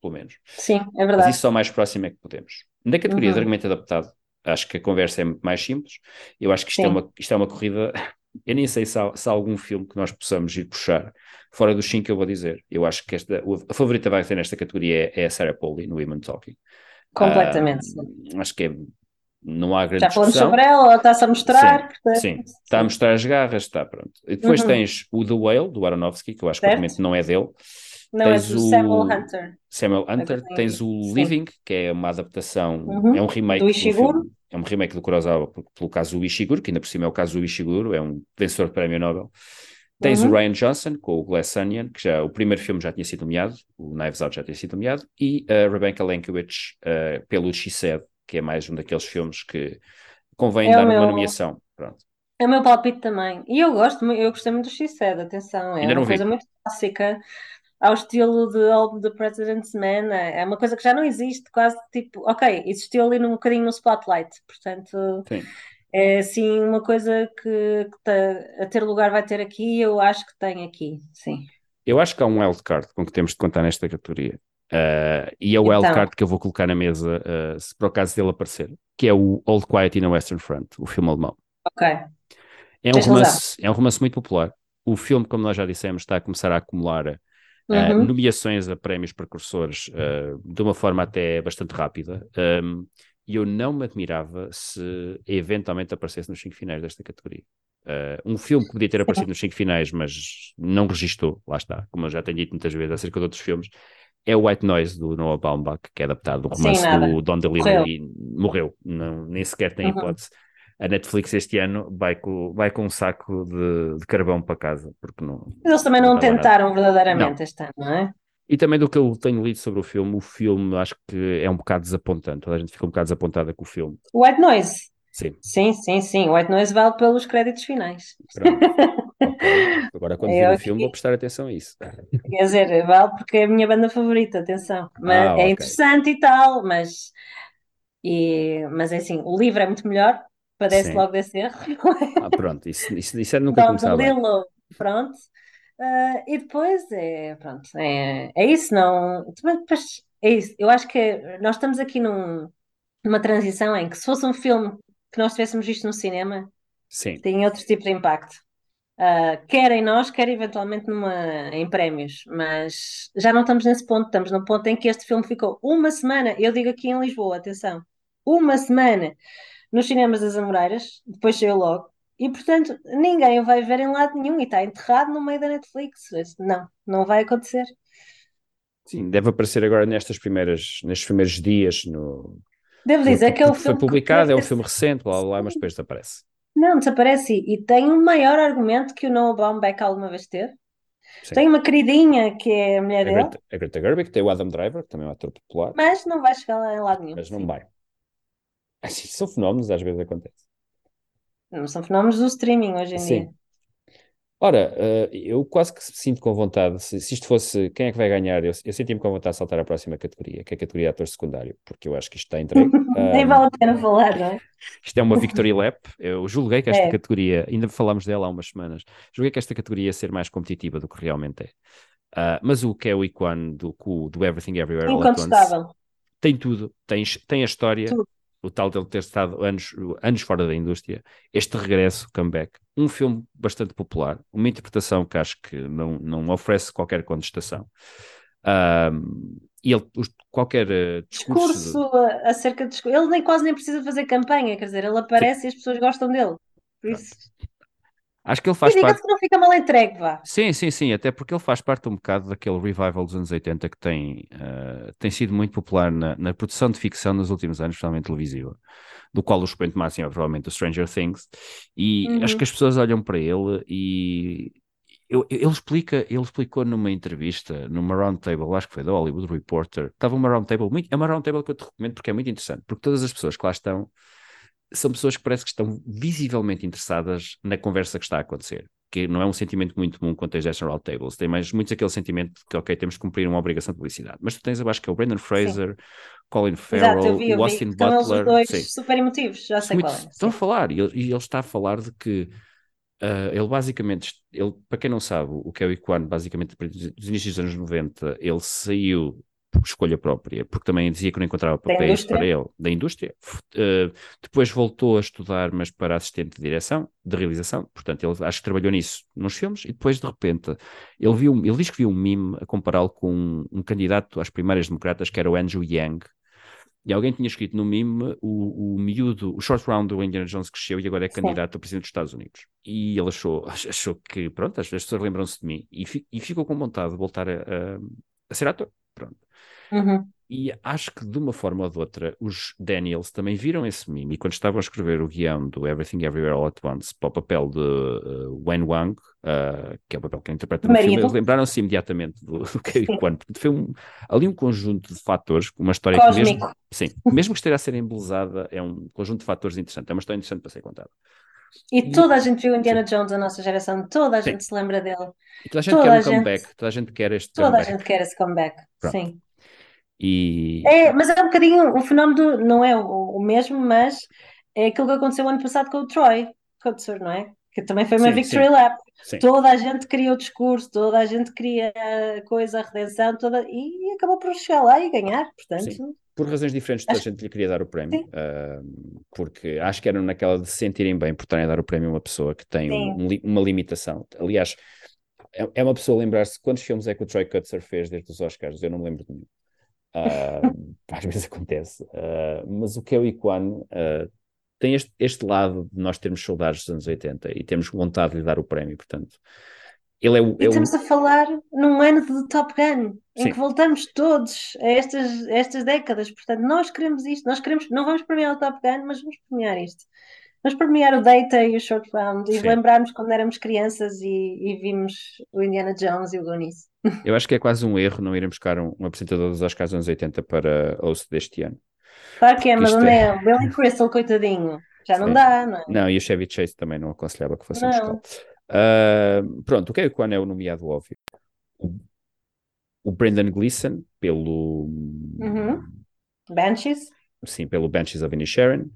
Speaker 2: pelo menos.
Speaker 3: Sim, é
Speaker 2: Mas
Speaker 3: verdade.
Speaker 2: isso só mais próximo é que podemos. Na categoria de
Speaker 3: Uhum.
Speaker 2: argumento adaptado, acho que a conversa é muito mais simples. Eu acho que isto, é
Speaker 3: Sim.
Speaker 2: uma, isto é uma corrida. Eu nem sei se há, se há algum filme que nós possamos ir puxar fora dos cinco que eu vou dizer. Eu acho que esta, a favorita vai ser nesta categoria é, é a Sarah Pauli, no Women Talking.
Speaker 3: Completamente. sim.
Speaker 2: Ah, acho que é, não há grande
Speaker 3: Já falamos
Speaker 2: discussão.
Speaker 3: sobre ela, ela está-se a mostrar, portanto,
Speaker 2: Sim, está a mostrar as garras, está pronto. E depois
Speaker 3: Uhum.
Speaker 2: tens o The Whale, do Aronofsky, que eu acho que
Speaker 3: Certo.
Speaker 2: obviamente não é dele.
Speaker 3: Não é
Speaker 2: Tens
Speaker 3: do
Speaker 2: o-
Speaker 3: Samuel Hunter.
Speaker 2: Samuel Hunter,
Speaker 3: Agora tenho
Speaker 2: tens o
Speaker 3: Sim.
Speaker 2: Living, que é uma adaptação,
Speaker 3: Uhum.
Speaker 2: é um remake
Speaker 3: Do Ishiguro.
Speaker 2: filme, é um remake do Kurosawa pelo caso do Ishiguro, que ainda por cima é o caso do Ishiguro, é um vencedor de prémio Nobel. Tens
Speaker 3: Uhum.
Speaker 2: o Ryan Johnson com o Glass Onion, que já o primeiro filme já tinha sido nomeado, o Knives Out já tinha sido nomeado, e a Rebecca Lankiewicz uh, pelo She Said, que é mais um daqueles filmes que convém
Speaker 3: É
Speaker 2: dar uma
Speaker 3: meu-
Speaker 2: nomeação. Pronto.
Speaker 3: É o meu palpite também. E eu gosto, eu gostei muito do X-Sed, atenção, é
Speaker 2: Ainda
Speaker 3: uma
Speaker 2: vi.
Speaker 3: coisa muito clássica, ao estilo de álbum do President's Man, é é uma coisa que já não existe, quase tipo, ok, existiu ali num bocadinho no spotlight, portanto,
Speaker 2: Sim.
Speaker 3: é assim uma coisa que, que tá- a ter lugar vai ter aqui, eu acho que tem aqui, sim.
Speaker 2: Eu acho que há um wildcard com que temos de contar nesta categoria. Uh, e é o
Speaker 3: Então.
Speaker 2: wildcard que eu vou colocar na mesa, uh, se por acaso dele aparecer, que é o Old Quiet in the Western Front, o filme alemão.
Speaker 3: Ok,
Speaker 2: É um,
Speaker 3: Tens
Speaker 2: romance, é um romance muito popular. O filme, como nós já dissemos, está a começar a acumular uh,
Speaker 3: Uhum.
Speaker 2: nomeações a prémios precursores uh, de uma forma até bastante rápida. Um, e eu não me admirava se eventualmente aparecesse nos cinco finais desta categoria. Uh, um filme que podia ter aparecido nos cinco finais, mas não registou, lá está, como eu já tenho dito muitas vezes acerca de outros filmes, é o White Noise do Noah Baumbach, que é adaptado do romance do Don DeLillo
Speaker 3: Morreu.
Speaker 2: e morreu, não, nem sequer tem
Speaker 3: Uhum.
Speaker 2: hipótese. A Netflix este ano vai com, vai com um saco de, de carvão para casa, porque não.
Speaker 3: Mas eles também não
Speaker 2: Não
Speaker 3: tentaram verdadeiramente este ano, não é?
Speaker 2: E também do que eu tenho lido sobre o filme, o filme acho que é um bocado desapontante. Toda a gente fica um bocado desapontada com o filme.
Speaker 3: White Noise,
Speaker 2: Sim,
Speaker 3: sim, sim, sim, White Noise vale pelos créditos finais.
Speaker 2: pronto. Ok. Agora, quando
Speaker 3: Eu
Speaker 2: vir o filme, vou prestar atenção a isso.
Speaker 3: Quer dizer, vale porque é a minha banda favorita, atenção. Mas
Speaker 2: Ah,
Speaker 3: é
Speaker 2: ok.
Speaker 3: interessante e tal, mas, e, mas é assim, o livro é muito melhor, padece
Speaker 2: Sim.
Speaker 3: logo desse erro.
Speaker 2: Ah, pronto, isso, isso, isso é nunca começar bem.
Speaker 3: DeLillo, pronto. Ah, e depois é, pronto, é, é isso, não. Depois, é isso. Eu acho que nós estamos aqui num, numa transição em que se fosse um filme que nós tivéssemos visto no cinema,
Speaker 2: Sim,
Speaker 3: tem outro tipo de impacto. Uh, quer em nós, quer eventualmente numa, em prémios, mas já não estamos nesse ponto, estamos no ponto em que este filme ficou uma semana, eu digo aqui em Lisboa, atenção, uma semana nos cinemas das Amoreiras, depois saiu logo, e portanto ninguém o vai ver em lado nenhum e está enterrado no meio da Netflix. Não, não vai acontecer.
Speaker 2: sim, deve aparecer agora nestas primeiras, nestes primeiros dias no,
Speaker 3: Devo dizer que é o
Speaker 2: porque foi
Speaker 3: filme que
Speaker 2: publicado, é um
Speaker 3: ter-
Speaker 2: filme recente, blá, blá, blá, mas depois desaparece.
Speaker 3: Não, desaparece e tem um maior argumento que o Noah Baumbach alguma vez teve.
Speaker 2: Sim.
Speaker 3: Tem uma queridinha que é a mulher
Speaker 2: A
Speaker 3: dele.
Speaker 2: Greta, a Greta Gerwig, tem o Adam Driver, que também é um ator popular,
Speaker 3: Mas não vai chegar lá em lado nenhum.
Speaker 2: mas não vai. Assim, são fenómenos, às vezes acontece.
Speaker 3: Não são fenómenos do streaming hoje em
Speaker 2: Sim.
Speaker 3: dia.
Speaker 2: Ora, eh, eu quase que sinto com vontade, se, se isto fosse quem é que vai ganhar, eu, eu senti-me com vontade de saltar à próxima categoria, que é a categoria de ator secundário, porque eu acho que isto está entregue.
Speaker 3: Nem vale a pena falar, não é?
Speaker 2: Isto é uma victory lap. Eu julguei que esta
Speaker 3: É.
Speaker 2: categoria, ainda falámos dela há umas semanas, julguei que esta categoria ia ser mais competitiva do que realmente é. Ah, mas o Kelly Kwan do, do Everything Everywhere All at Once
Speaker 3: Incontestável.
Speaker 2: tem tudo, tem, tem a história,
Speaker 3: Tudo.
Speaker 2: O tal dele ter estado anos, anos fora da indústria, este regresso, comeback, um filme bastante popular, uma interpretação que acho que não, não oferece qualquer contestação. Um, e ele, qualquer uh, discurso,
Speaker 3: discurso de... acerca de ele nem quase nem precisa fazer campanha, quer dizer, ele aparece Sim. e as pessoas gostam dele. Por isso.
Speaker 2: Acho que ele faz
Speaker 3: parte. que não fica mal entregue, vá.
Speaker 2: Sim, sim, sim, até porque ele faz parte um bocado daquele revival dos anos 80 que tem, uh, tem sido muito popular na, na, produção de ficção nos últimos anos, especialmente televisiva, do qual o expoente máximo é provavelmente o Stranger Things, e uhum. acho que as pessoas olham para ele e eu, ele, explica, ele explicou numa entrevista, numa roundtable, acho que foi da Hollywood Reporter, estava uma roundtable, muito, é uma roundtable que eu te recomendo porque é muito interessante, porque todas as pessoas que lá estão são pessoas que parece que estão visivelmente interessadas na conversa que está a acontecer. Que não é um sentimento muito comum quando tens National Tables. Tem mais muito aquele sentimento que, ok, temos que cumprir uma obrigação de publicidade. Mas tu tens abaixo que é o Brandon Fraser, sim. Colin Farrell, Exato, vi, o Austin Butler. Os
Speaker 3: dois sim. super emotivos, já sei
Speaker 2: muito,
Speaker 3: qual é.
Speaker 2: Estão a falar, e ele, e ele, está a falar de que uh, ele basicamente, ele, para quem não sabe, o Kelly Kwan, basicamente, dos inícios dos anos 90, ele saiu por escolha própria, porque também dizia que não encontrava papéis para ele, da indústria. Uh, depois voltou a estudar, mas para assistente de direção, de realização, portanto, ele acho que trabalhou nisso nos filmes, e depois, de repente, ele, viu, ele diz que viu um mime a compará-lo com um, um, candidato às primárias democratas, que era o Andrew Yang, e alguém tinha escrito no mime o, o miúdo, o short round do Indiana Jones cresceu e agora é candidato Sim. a presidente dos Estados Unidos. E ele achou, achou que, pronto, as, as pessoas lembram-se de mim, e, fi, e, ficou com vontade de voltar a, a, a ser ator. Pronto.
Speaker 3: Uhum.
Speaker 2: E acho que de uma forma ou de outra, os Daniels também viram esse meme. E quando estavam a escrever o guião do Everything Everywhere All at Once para o papel de uh, Wen Wang, uh, que é o papel que ele interpreta no filme, eles lembraram-se imediatamente do, do Kerry Kwan. Foi um, ali um conjunto de fatores, uma história
Speaker 3: Cósmico.
Speaker 2: que mesmo, sim, mesmo que esteja a ser embelezada, é um conjunto de fatores interessante. É uma história interessante para ser contada.
Speaker 3: E, toda a gente viu Indiana. Jones, a nossa geração, toda a gente sim. se lembra dele.
Speaker 2: E toda a gente toda quer um gente... comeback, toda a gente quer este
Speaker 3: toda
Speaker 2: comeback.
Speaker 3: Toda a gente quer esse comeback, Pronto. sim.
Speaker 2: E...
Speaker 3: É, mas é um bocadinho, o fenómeno não é o, o, mesmo, mas é aquilo que aconteceu ano passado com o Troy Kutzer, não é? Que também foi uma sim, victory sim. lap. Sim. Toda a gente queria o discurso, toda a gente queria a coisa, a redenção, toda, e acabou por chegar lá e ganhar, portanto.
Speaker 2: Por razões diferentes, toda a gente lhe queria dar o prémio, uh, porque acho que eram naquela de se sentirem bem por estarem a dar o prémio a uma pessoa que tem um, uma limitação. Aliás, é, é uma pessoa lembrar-se quantos filmes é que o Troy Kutzer fez desde os Oscars, eu não me lembro de nenhum. Uh, às vezes acontece. Uh, mas o Kelly Kwan uh, tem este, este lado de nós termos saudades dos anos 80 e temos vontade de lhe dar o prémio, portanto. Ele é o,
Speaker 3: e
Speaker 2: é
Speaker 3: estamos
Speaker 2: o...
Speaker 3: a falar num ano de Top Gun, em Sim. que voltamos todos a estas, a estas décadas. Portanto, nós queremos isto, nós queremos, não vamos premiar o Top Gun, mas vamos premiar isto. Vamos premiar o Data e o Short Round e lembrarmos quando éramos crianças e, e, vimos o Indiana Jones e o Goonies.
Speaker 2: Eu acho que é quase um erro não irem buscar um, um apresentador dos Oscars anos 80 para host deste ano.
Speaker 3: Claro que é, mas onde é? O Billy Crystal, coitadinho. Já não Sim. dá, não é?
Speaker 2: Não, e o Chevy Chase também não aconselhava que fosse buscar. Uh, pronto, o que é o é o nomeado óbvio? O, o Brendan Gleeson, pelo...
Speaker 3: Uhum. Banshees?
Speaker 2: Sim, pelo Banshees of Inisherin.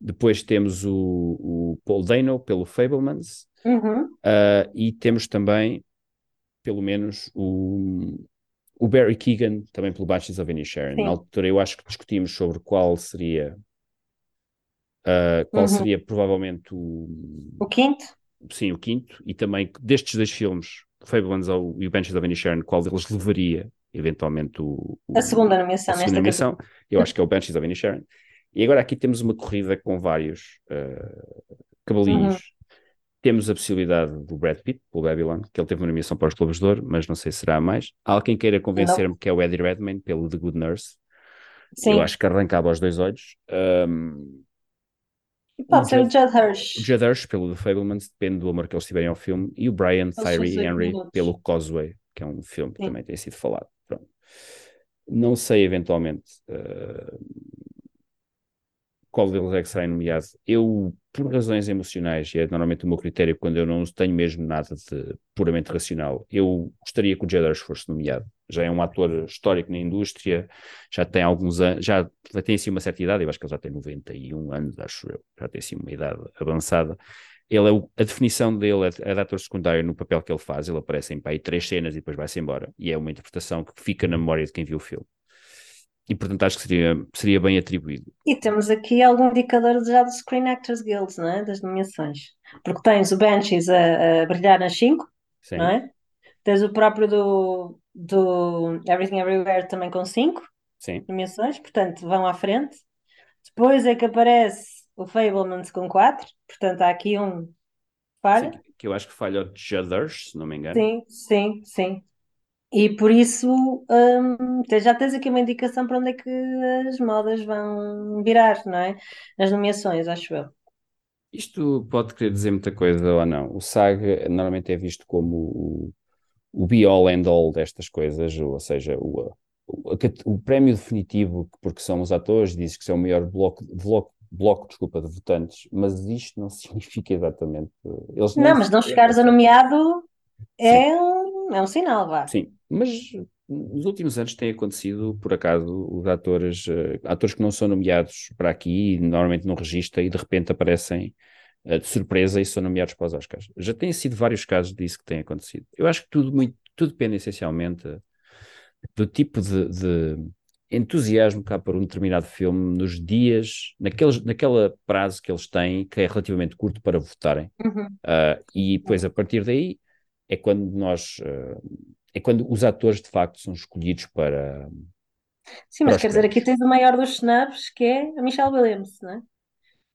Speaker 2: Depois temos o, o Paul Dano pelo Fablemans.
Speaker 3: Uhum.
Speaker 2: Uh, e temos também, pelo menos, o, o Barry Keegan também pelo Banshees of Inisherin. Na altura eu acho que discutimos sobre qual seria uh, qual uhum. seria provavelmente o...
Speaker 3: O quinto?
Speaker 2: Sim, o quinto. E também destes dois filmes, Fablemans e o Banshees of Inisherin, qual deles levaria eventualmente o, o,
Speaker 3: a segunda nomeação.
Speaker 2: A segunda nomeação. Eu acho que é o Banshees of Inisherin. E agora aqui temos uma corrida com vários uh, cabelinhos. Uhum. Temos a possibilidade do Brad Pitt, pelo Babylon, que ele teve uma nomeação para os Globos de Ouro, mas não sei se será mais. Há alguém queira convencer-me que é o Eddie Redmayne, pelo The Good Nurse. Sim. Eu acho que arrancava aos dois olhos. Um,
Speaker 3: pode ser o Judd Hirsch.
Speaker 2: O Judd Hirsch, pelo The Fablemans, depende do amor que eles tiverem ao filme. E o Brian Tyree Henry, minutos. pelo Causeway, que é um filme que Sim. também tem sido falado. Pronto. Não sei, eventualmente, uh, qual deles é que será nomeado. Eu, por razões emocionais, e é normalmente o meu critério quando eu não tenho mesmo nada de puramente racional, eu gostaria que o Jed fosse nomeado. Já é um ator histórico na indústria, já tem alguns anos, já tem assim uma certa idade, eu acho que ele já tem 91 anos, acho eu, já tem assim uma idade avançada. Ele é o, a definição dele é, é de ator secundário no papel que ele faz, ele aparece em pai três cenas e depois vai-se embora. E é uma interpretação que fica na memória de quem viu o filme. E portanto acho que seria, seria bem atribuído.
Speaker 3: E temos aqui algum indicador já do Screen Actors Guild, não é? Das nomeações. Porque tens o Banshees a, a brilhar nas 5,
Speaker 2: Sim,
Speaker 3: não é? Tens o próprio do, do Everything Everywhere também com 5
Speaker 2: sim,
Speaker 3: nomeações, portanto vão à frente. Depois é que aparece o Fablemans com 4, portanto há aqui um falha.
Speaker 2: sim, que eu acho que falha o Judders, se não me engano.
Speaker 3: Sim, sim, sim. E por isso hum, já tens aqui uma indicação para onde é que as modas vão virar, não é? As nomeações, acho eu.
Speaker 2: Isto pode querer dizer muita coisa ou não. O SAG normalmente é visto como o, o be-all end-all destas coisas, ou seja, o, o, o prémio definitivo, porque são os atores, diz que são o maior bloco, bloco, bloco, desculpa, de votantes, mas isto não significa exatamente. Eles nem
Speaker 3: Não, mas não chegares a nomeado é um, é um sinal, vá.
Speaker 2: sim, mas nos últimos anos tem acontecido, por acaso, os atores, eh, atores que não são nomeados para aqui, normalmente não registra e de repente aparecem eh, de surpresa e são nomeados para os Oscars. Já têm sido vários casos disso que tem acontecido. Eu acho que tudo, muito, tudo depende essencialmente do tipo de, de entusiasmo que há por um determinado filme nos dias, naqueles, naquela prazo que eles têm, que é relativamente curto para votarem.
Speaker 3: Uhum.
Speaker 2: Ah, e depois, a partir daí, é quando nós. ah, é quando os atores de facto são escolhidos para,
Speaker 3: Sim,
Speaker 2: para
Speaker 3: mas quer dizer, aqui tens o maior dos snubs, que é a Michelle Williams, não é?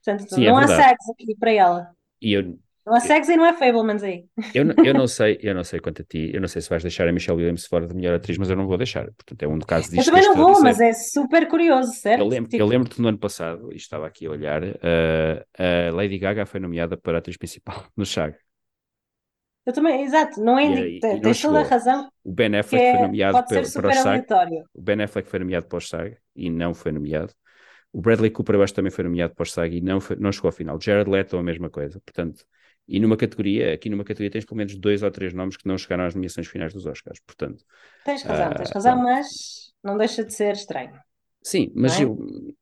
Speaker 3: Portanto,
Speaker 2: Sim, é
Speaker 3: não há
Speaker 2: verdade.
Speaker 3: SAGs aqui para ela.
Speaker 2: E eu,
Speaker 3: Não há SAGs e não há Fablemans aí.
Speaker 2: eu, não- eu não sei, eu não sei quanto a ti, eu não sei se vais deixar a Michelle Williams fora de melhor atriz, mas eu não vou deixar. Portanto, é um caso
Speaker 3: Eu
Speaker 2: disto que
Speaker 3: também
Speaker 2: eu
Speaker 3: não
Speaker 2: a
Speaker 3: vou, mas é super curioso,
Speaker 2: Eu
Speaker 3: certo?
Speaker 2: lembro,
Speaker 3: Tipo,
Speaker 2: eu lembro que no ano passado, e estava aqui a olhar, ah, a Lady Gaga foi nomeada para atriz principal no SAG.
Speaker 3: Eu também, exato, não é indi-
Speaker 2: aí-
Speaker 3: te-
Speaker 2: não
Speaker 3: tens toda a razão,
Speaker 2: O Ben Affleck foi
Speaker 3: é,
Speaker 2: nomeado
Speaker 3: pode ser
Speaker 2: pelo- para o SAG. O Ben Affleck foi nomeado para o SAG e não foi nomeado. O Bradley Cooper, eu acho também foi nomeado para o SAG e não, foi- não chegou ao final. Jared Leto, a mesma coisa. Portanto, e numa categoria, aqui numa categoria tens pelo menos dois ou três nomes que não chegaram às nomeações finais dos Oscars. Portanto,
Speaker 3: Tens razão, tens
Speaker 2: ah,
Speaker 3: razão,
Speaker 2: pronto.
Speaker 3: mas não deixa de ser estranho,
Speaker 2: Sim, mas
Speaker 3: é?
Speaker 2: eu,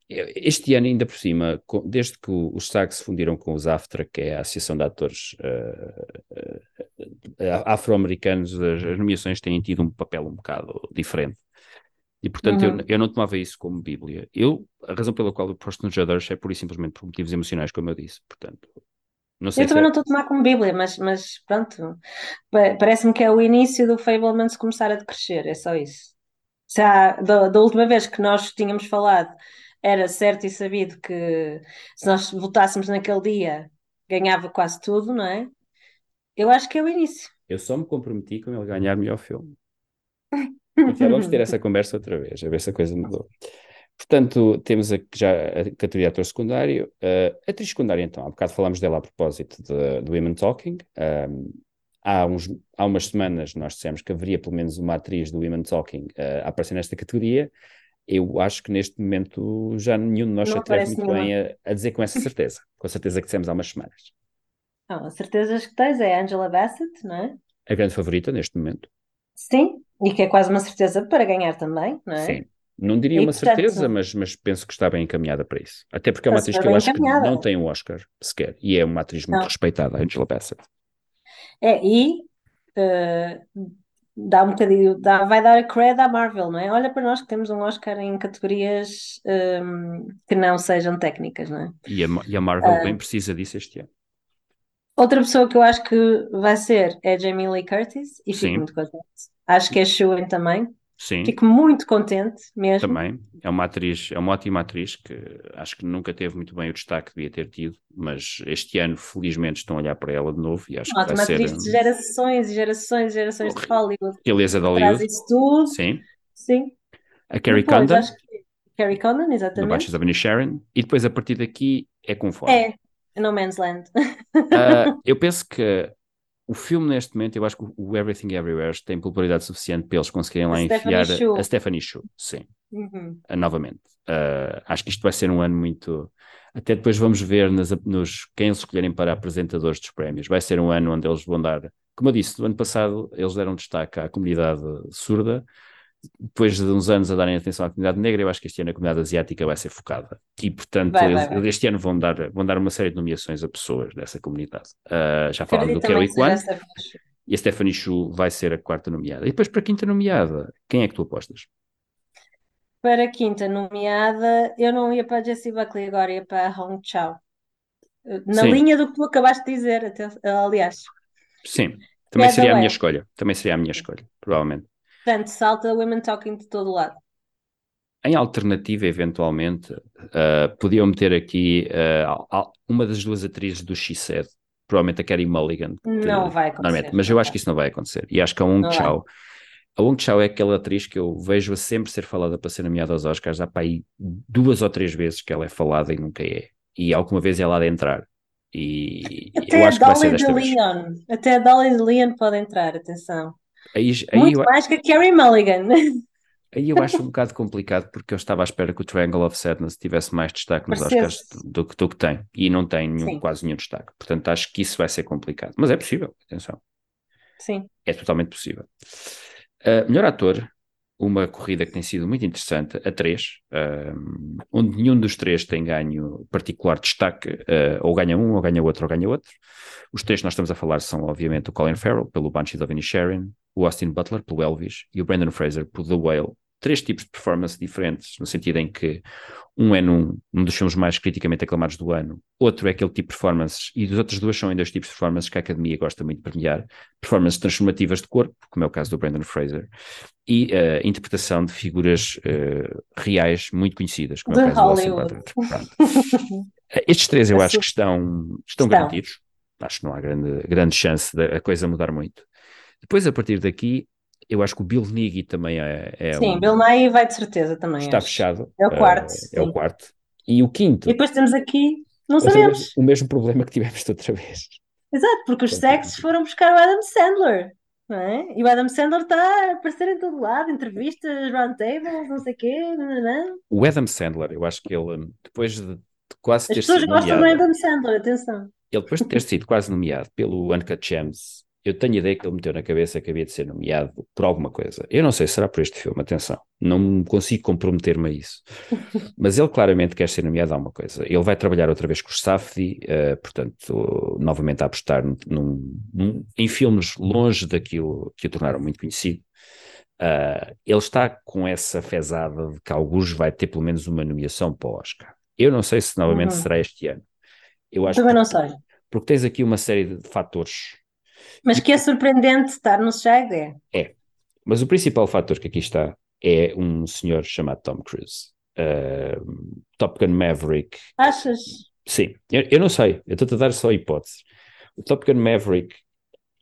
Speaker 2: eu- este ano, ainda por cima, desde que os SAG se fundiram com os AFTRA, que é a Associação de Atores ah, ah, Afro-Americanos, as, as nomeações têm tido um papel um bocado diferente. E portanto eu,
Speaker 3: Uhum.
Speaker 2: eu não tomava isso como Bíblia. Eu, a razão pela qual eu posto no Judge é pura e simplesmente por motivos emocionais, como eu disse. Portanto,
Speaker 3: Eu
Speaker 2: se
Speaker 3: também
Speaker 2: é.
Speaker 3: não estou a tomar como Bíblia, mas, mas pronto, Pa- parece-me que é o início do Fablemans começar a decrescer, é só isso. Há- da, da última vez que nós tínhamos falado, era certo e sabido que se nós votássemos naquele dia, ganhava quase tudo, não é? Eu acho que é o início.
Speaker 2: Eu só me comprometi com ele ganhar melhor filme. Então vamos ter essa conversa outra vez, a ver se a coisa mudou. Portanto, temos aqui já a categoria de ator secundário. Uh, atriz secundária, então, há bocado falámos dela a propósito de, do Women Talking. Um, há, uns, há umas semanas nós dissemos que haveria pelo menos uma atriz do Women Talking uh, a aparecer nesta categoria. Eu acho que neste momento já nenhum de nós se atreve muito bem
Speaker 3: nenhuma.
Speaker 2: a, a dizer com essa certeza. Com a certeza que dissemos há umas semanas.
Speaker 3: Não, as certezas que tens é Angela Bassett, não é?
Speaker 2: A grande favorita neste momento.
Speaker 3: Sim, e que é quase uma certeza para ganhar também, não é?
Speaker 2: Sim. Não diria
Speaker 3: E
Speaker 2: uma
Speaker 3: portanto,
Speaker 2: certeza, mas, mas penso que está bem encaminhada para isso. Até porque é uma atriz que eu
Speaker 3: bem
Speaker 2: acho que não tem um Oscar sequer. E é uma atriz muito
Speaker 3: Não.
Speaker 2: respeitada, a Angela Bassett.
Speaker 3: É, e eh, dá um bocadinho, dá, vai dar a cred à Marvel, não é? Olha para nós que temos um Oscar em categorias ehm, que não sejam técnicas, não é?
Speaker 2: E a, e a Marvel
Speaker 3: Ah.
Speaker 2: bem precisa disso este ano.
Speaker 3: Outra pessoa que eu acho que vai ser é Jamie Lee Curtis e
Speaker 2: Sim.
Speaker 3: fico muito contente. Acho que é Shuen também.
Speaker 2: Sim,
Speaker 3: Fico muito contente mesmo.
Speaker 2: também. É uma atriz, é uma ótima atriz que acho que nunca teve muito bem o destaque que devia ter tido, mas este ano, felizmente, estão a olhar para ela de novo e acho que
Speaker 3: Ótima
Speaker 2: vai ser
Speaker 3: atriz de gerações e gerações e gerações de Hollywood.
Speaker 2: realeza de
Speaker 3: Traz
Speaker 2: Hollywood.
Speaker 3: isso tudo.
Speaker 2: Sim.
Speaker 3: Sim.
Speaker 2: A Carrie
Speaker 3: Depois,
Speaker 2: Condon,
Speaker 3: que Carrie Condon,
Speaker 2: no
Speaker 3: exatamente.
Speaker 2: Baixas da Sharon, e depois a partir daqui é conforme.
Speaker 3: É, No Man's Land.
Speaker 2: Ah, eu penso que o filme, neste momento, eu acho que o Everything Everywhere tem popularidade suficiente para eles conseguirem lá
Speaker 3: A
Speaker 2: enfiar
Speaker 3: Stephanie
Speaker 2: a Stephanie Shu, sim,
Speaker 3: Uhum.
Speaker 2: ah, novamente. Ah, acho que isto vai ser um ano muito. Até depois vamos ver nas, nos, quem eles escolherem para apresentadores dos prémios. Vai ser um ano onde eles vão dar. Como eu disse, no ano passado eles deram destaque à comunidade surda. Depois de uns anos a darem atenção à comunidade negra, eu acho que este ano a comunidade asiática vai ser focada. E, portanto,
Speaker 3: Vai, vai, vai.
Speaker 2: este ano vão dar, vão dar uma série de nomeações a pessoas dessa comunidade. Ah, já falámos do Kelly Kwan.
Speaker 3: a.
Speaker 2: E a Stephanie Shu vai ser a quarta nomeada. E depois para a quinta nomeada, quem é que tu apostas?
Speaker 3: para quinta nomeada, eu não ia para a Jessie Buckley agora, ia para a Hong Chao. Na
Speaker 2: Sim.
Speaker 3: linha do que tu acabaste de dizer, até, aliás.
Speaker 2: Sim, também
Speaker 3: É
Speaker 2: seria a minha escolha. Também seria a minha escolha, provavelmente.
Speaker 3: Portanto, salta Women Talking de todo lado.
Speaker 2: Em alternativa, eventualmente, uh, podiam meter aqui uh, uma das duas atrizes do She Said, provavelmente a Carey Mulligan. que-
Speaker 3: Não vai acontecer.
Speaker 2: Mas eu acho que isso não vai acontecer. E acho que a Wong. Chao, a Wong Chao é aquela atriz que eu vejo a sempre ser falada para ser nomeada aos Oscars. Há para aí duas ou três vezes que ela é falada e nunca é. E alguma vez ela há de entrar. E
Speaker 3: Até
Speaker 2: eu
Speaker 3: a
Speaker 2: acho que vai ser
Speaker 3: Dolly
Speaker 2: desta
Speaker 3: de
Speaker 2: vez.
Speaker 3: Leon. Até a Dolly de Leon pode entrar, atenção.
Speaker 2: Aí, aí,
Speaker 3: Muito
Speaker 2: eu,
Speaker 3: mais que a Carey Mulligan.
Speaker 2: aí eu acho um bocado complicado porque eu estava à espera que o Triangle of Sadness tivesse mais destaque nos. Oscars do, que- do que tem. E não tem nenhum- quase nenhum destaque. Portanto, acho que isso vai ser complicado. Mas é possível, atenção.
Speaker 3: Sim.
Speaker 2: É totalmente possível. Uh, melhor ator, uma corrida que tem sido muito interessante, a três, onde nenhum dos três tem ganho particular destaque, uh, ou ganha um, ou ganha outro, ou ganha outro. Os três que nós estamos a falar são, obviamente, o Colin Farrell, pelo Banshees of Inisherin, o Austin Butler, pelo Elvis, e o Brandon Fraser, por The Whale. Três tipos de performance diferentes, no sentido em que um é num, um dos filmes mais criticamente aclamados do ano, outro é aquele tipo de performances, e dos outros duas são ainda os tipos de performances que a Academia gosta muito de premiar, performances transformativas de corpo, como é o caso do Brandon Fraser, e uh, interpretação de figuras uh, reais muito conhecidas, como é o
Speaker 3: De
Speaker 2: caso do Austin
Speaker 3: Hollywood.
Speaker 2: Pronto. Estes três eu acho que estão, estão
Speaker 3: Estão.
Speaker 2: garantidos, acho que não há grande, grande chance da coisa mudar muito. Depois, a partir daqui, eu acho que o Bill Nighy também é, é
Speaker 3: Sim,
Speaker 2: um-
Speaker 3: Bill Nye vai de certeza também.
Speaker 2: está
Speaker 3: acho.
Speaker 2: fechado.
Speaker 3: É o quarto,
Speaker 2: é o
Speaker 3: sim.
Speaker 2: quarto. E o quinto,
Speaker 3: E depois temos aqui, não
Speaker 2: o
Speaker 3: sabemos.
Speaker 2: o mesmo problema que tivemos outra vez.
Speaker 3: Exato, porque os sexos foram buscar o Adam Sandler. Não é? E o Adam Sandler está a aparecer em todo lado, entrevistas, roundtables, não sei o quê. nananã.
Speaker 2: O Adam Sandler, eu acho que ele, um, depois de, quase
Speaker 3: As
Speaker 2: ter
Speaker 3: pessoas
Speaker 2: sido
Speaker 3: gostam do Adam Sandler, atenção.
Speaker 2: ele depois de ter sido quase nomeado pelo Uncut Gems, eu tenho a ideia que ele meteu na cabeça que havia de ser nomeado por alguma coisa. Eu não sei se será por este filme, atenção, não consigo comprometer-me a isso. Mas ele claramente quer ser nomeado a alguma coisa. Ele vai trabalhar outra vez com os Safdie, uh, portanto, novamente a apostar num, num, em filmes longe daquilo que o tornaram muito conhecido. Uh, ele está com essa fezada de que alguns vai ter pelo menos uma nomeação para o Oscar. Eu não sei se novamente
Speaker 3: Uhum.
Speaker 2: será este ano. Eu acho
Speaker 3: Também
Speaker 2: que,
Speaker 3: não sei.
Speaker 2: porque tens aqui uma série de fatores
Speaker 3: Mas que é surpreendente estar no SHAG é.
Speaker 2: Mas o principal fator que aqui está é um senhor chamado Tom Cruise. Uh, Top Gun Maverick.
Speaker 3: Achas?
Speaker 2: Sim, eu, eu não sei, eu estou a dar só hipóteses. O Top Gun Maverick,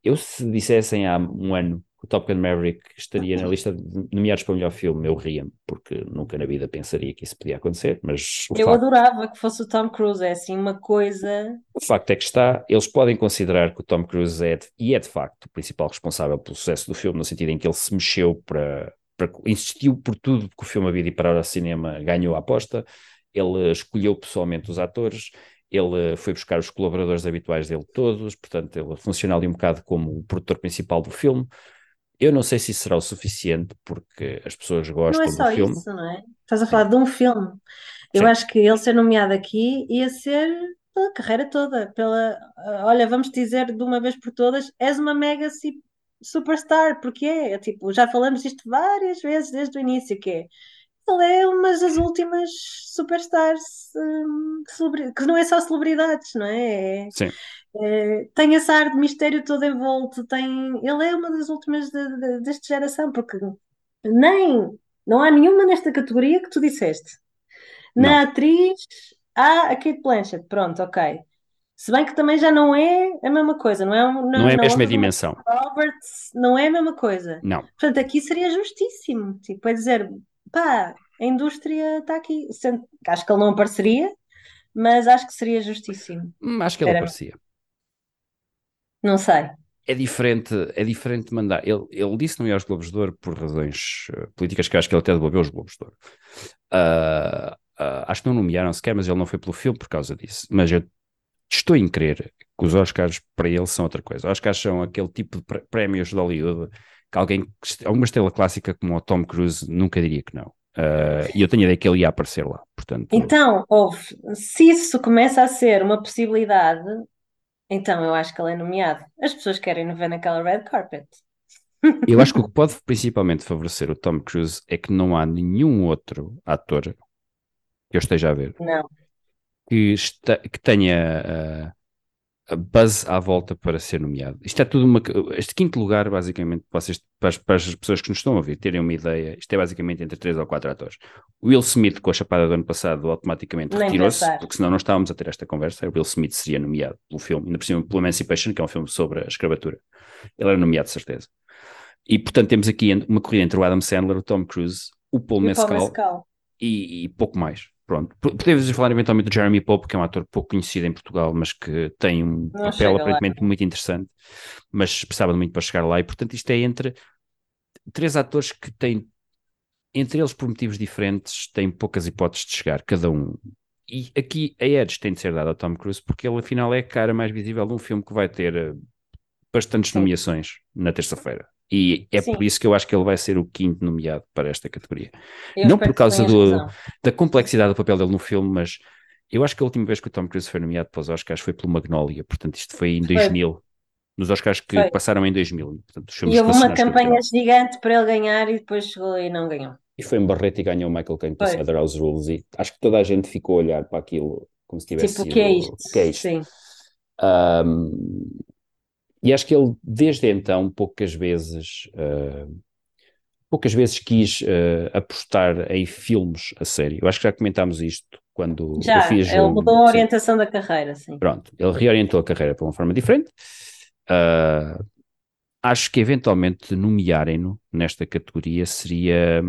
Speaker 2: eu se dissessem há um ano o Top Gun Maverick estaria na lista de nomeados para o melhor filme, eu ria-me, porque nunca na vida pensaria que isso podia acontecer, mas
Speaker 3: Eu
Speaker 2: facto,
Speaker 3: adorava que fosse o Tom Cruise, é assim uma coisa.
Speaker 2: o facto é que está, eles podem considerar que o Tom Cruise é, de- e é de facto o principal responsável pelo sucesso do filme, no sentido em que ele se mexeu para, para insistiu por tudo que o filme havia de ir parar ao cinema, ganhou a aposta, ele escolheu pessoalmente os atores, ele foi buscar os colaboradores habituais dele todos, portanto ele funciona ali um bocado como o produtor principal do filme. Eu não sei se isso será o suficiente, porque as pessoas
Speaker 3: Não
Speaker 2: gostam
Speaker 3: é só
Speaker 2: do filme.
Speaker 3: isso, não é? Estás a falar de um filme. Eu
Speaker 2: Sim.
Speaker 3: acho que ele ser nomeado aqui ia ser pela carreira toda, pela, ah, olha, vamos dizer de uma vez por todas, és uma mega superstar, porque é, é tipo, já falamos isto várias vezes desde o início, que é, ele é uma das últimas superstars, hum, que não é só celebridades, não é? É-
Speaker 2: Sim.
Speaker 3: é, tem esse ar de mistério todo envolto, tem, ele é uma das últimas de- de- desta geração, porque nem, não há nenhuma nesta categoria que tu disseste. Na
Speaker 2: Não.
Speaker 3: atriz, há a Kate Blanchett, pronto, ok. Se bem que também já não é a mesma coisa, não é, um-
Speaker 2: Não é a
Speaker 3: não
Speaker 2: mesma
Speaker 3: uma
Speaker 2: dimensão.
Speaker 3: Roberts, não é a mesma coisa.
Speaker 2: Não.
Speaker 3: Portanto, aqui seria justíssimo. Tipo, é dizer, pá, a indústria está aqui. Acho que ele não apareceria, mas acho que seria justíssimo.
Speaker 2: Hum, Acho que ele
Speaker 3: Era.
Speaker 2: aparecia.
Speaker 3: Não sei.
Speaker 2: É diferente, é diferente de mandar. Ele, ele disse não ia aos Globos de Ouro por razões eh, políticas que acho que ele até devolveu os Globos de Ouro. Ah, ah, acho que não nomearam sequer, mas ele não foi pelo filme por causa disso. Mas eu estou em crer que os Oscars para ele são outra coisa. Os Oscars são aquele tipo de pré- prémios de Hollywood que alguém, alguma estrela clássica como o Tom Cruise nunca diria que não. Ah, e eu tenho a ideia que ele ia aparecer lá. Portanto,
Speaker 3: Então, houve, se isso começa a ser uma possibilidade, então eu acho que ele é nomeado. As pessoas querem ver naquela red carpet.
Speaker 2: Eu acho que o que pode principalmente favorecer o Tom Cruise é que não há nenhum outro ator que eu esteja a ver
Speaker 3: Não.
Speaker 2: que, esta- que tenha uh, a buzz à volta para ser nomeado. Isto é tudo uma. Este quinto lugar, basicamente, vocês, para, as, para as pessoas que nos estão a ouvir terem uma ideia, isto é basicamente entre três ou quatro atores. Will Smith, com a chapada do ano passado, automaticamente retirou-se, porque senão não estávamos a ter esta conversa. Will Smith seria nomeado pelo filme, ainda por cima pelo Emancipation, que é um filme sobre a escravatura. Ele era nomeado, de certeza. E portanto temos aqui uma corrida entre o Adam Sandler, o Tom Cruise, o Paul
Speaker 3: E o Paul
Speaker 2: Mescal
Speaker 3: Mescal.
Speaker 2: e, e pouco mais. Pronto. Podemos falar eventualmente do Jeremy Pope, que é um ator pouco conhecido em Portugal, mas que tem um
Speaker 3: Não
Speaker 2: papel
Speaker 3: chega lá.
Speaker 2: aparentemente muito interessante, mas precisava muito para chegar lá. E portanto, isto é entre três atores que têm, entre eles por motivos diferentes, têm poucas hipóteses de chegar, cada um. E aqui a Edge tem de ser dada ao Tom Cruise, porque ele afinal é a cara mais visível de um filme que vai ter eh, bastantes nomeações na terça-feira. E é
Speaker 3: Sim.
Speaker 2: por isso que eu acho que ele vai ser o quinto nomeado para esta categoria
Speaker 3: Eu
Speaker 2: Não por causa do- da complexidade do papel dele no filme, mas eu acho que a última vez que o Tom Cruise foi nomeado para os Oscars foi pelo Magnolia, portanto isto foi em
Speaker 3: Foi.
Speaker 2: 2000, nos Oscars que
Speaker 3: Foi.
Speaker 2: passaram em 2000, portanto
Speaker 3: E houve uma campanha gigante para ele ganhar e depois chegou e não ganhou.
Speaker 2: E foi em Barreto e ganhou o Michael Caine por
Speaker 3: Foi.
Speaker 2: Cider House Rules e acho que toda a gente ficou a olhar para aquilo como se tivesse
Speaker 3: Tipo, o
Speaker 2: sido
Speaker 3: que é isto?
Speaker 2: o que é isto?
Speaker 3: Sim.
Speaker 2: Um, e acho que ele, desde então, poucas vezes, uh, poucas vezes quis uh, apostar em filmes a sério. Eu acho que já comentámos isto quando
Speaker 3: Já,
Speaker 2: eu fiz
Speaker 3: ele
Speaker 2: um-
Speaker 3: mudou a
Speaker 2: sim.
Speaker 3: orientação da carreira, sim.
Speaker 2: Pronto, ele reorientou a carreira para uma forma diferente. Uh, acho que eventualmente nomearem-no nesta categoria seria,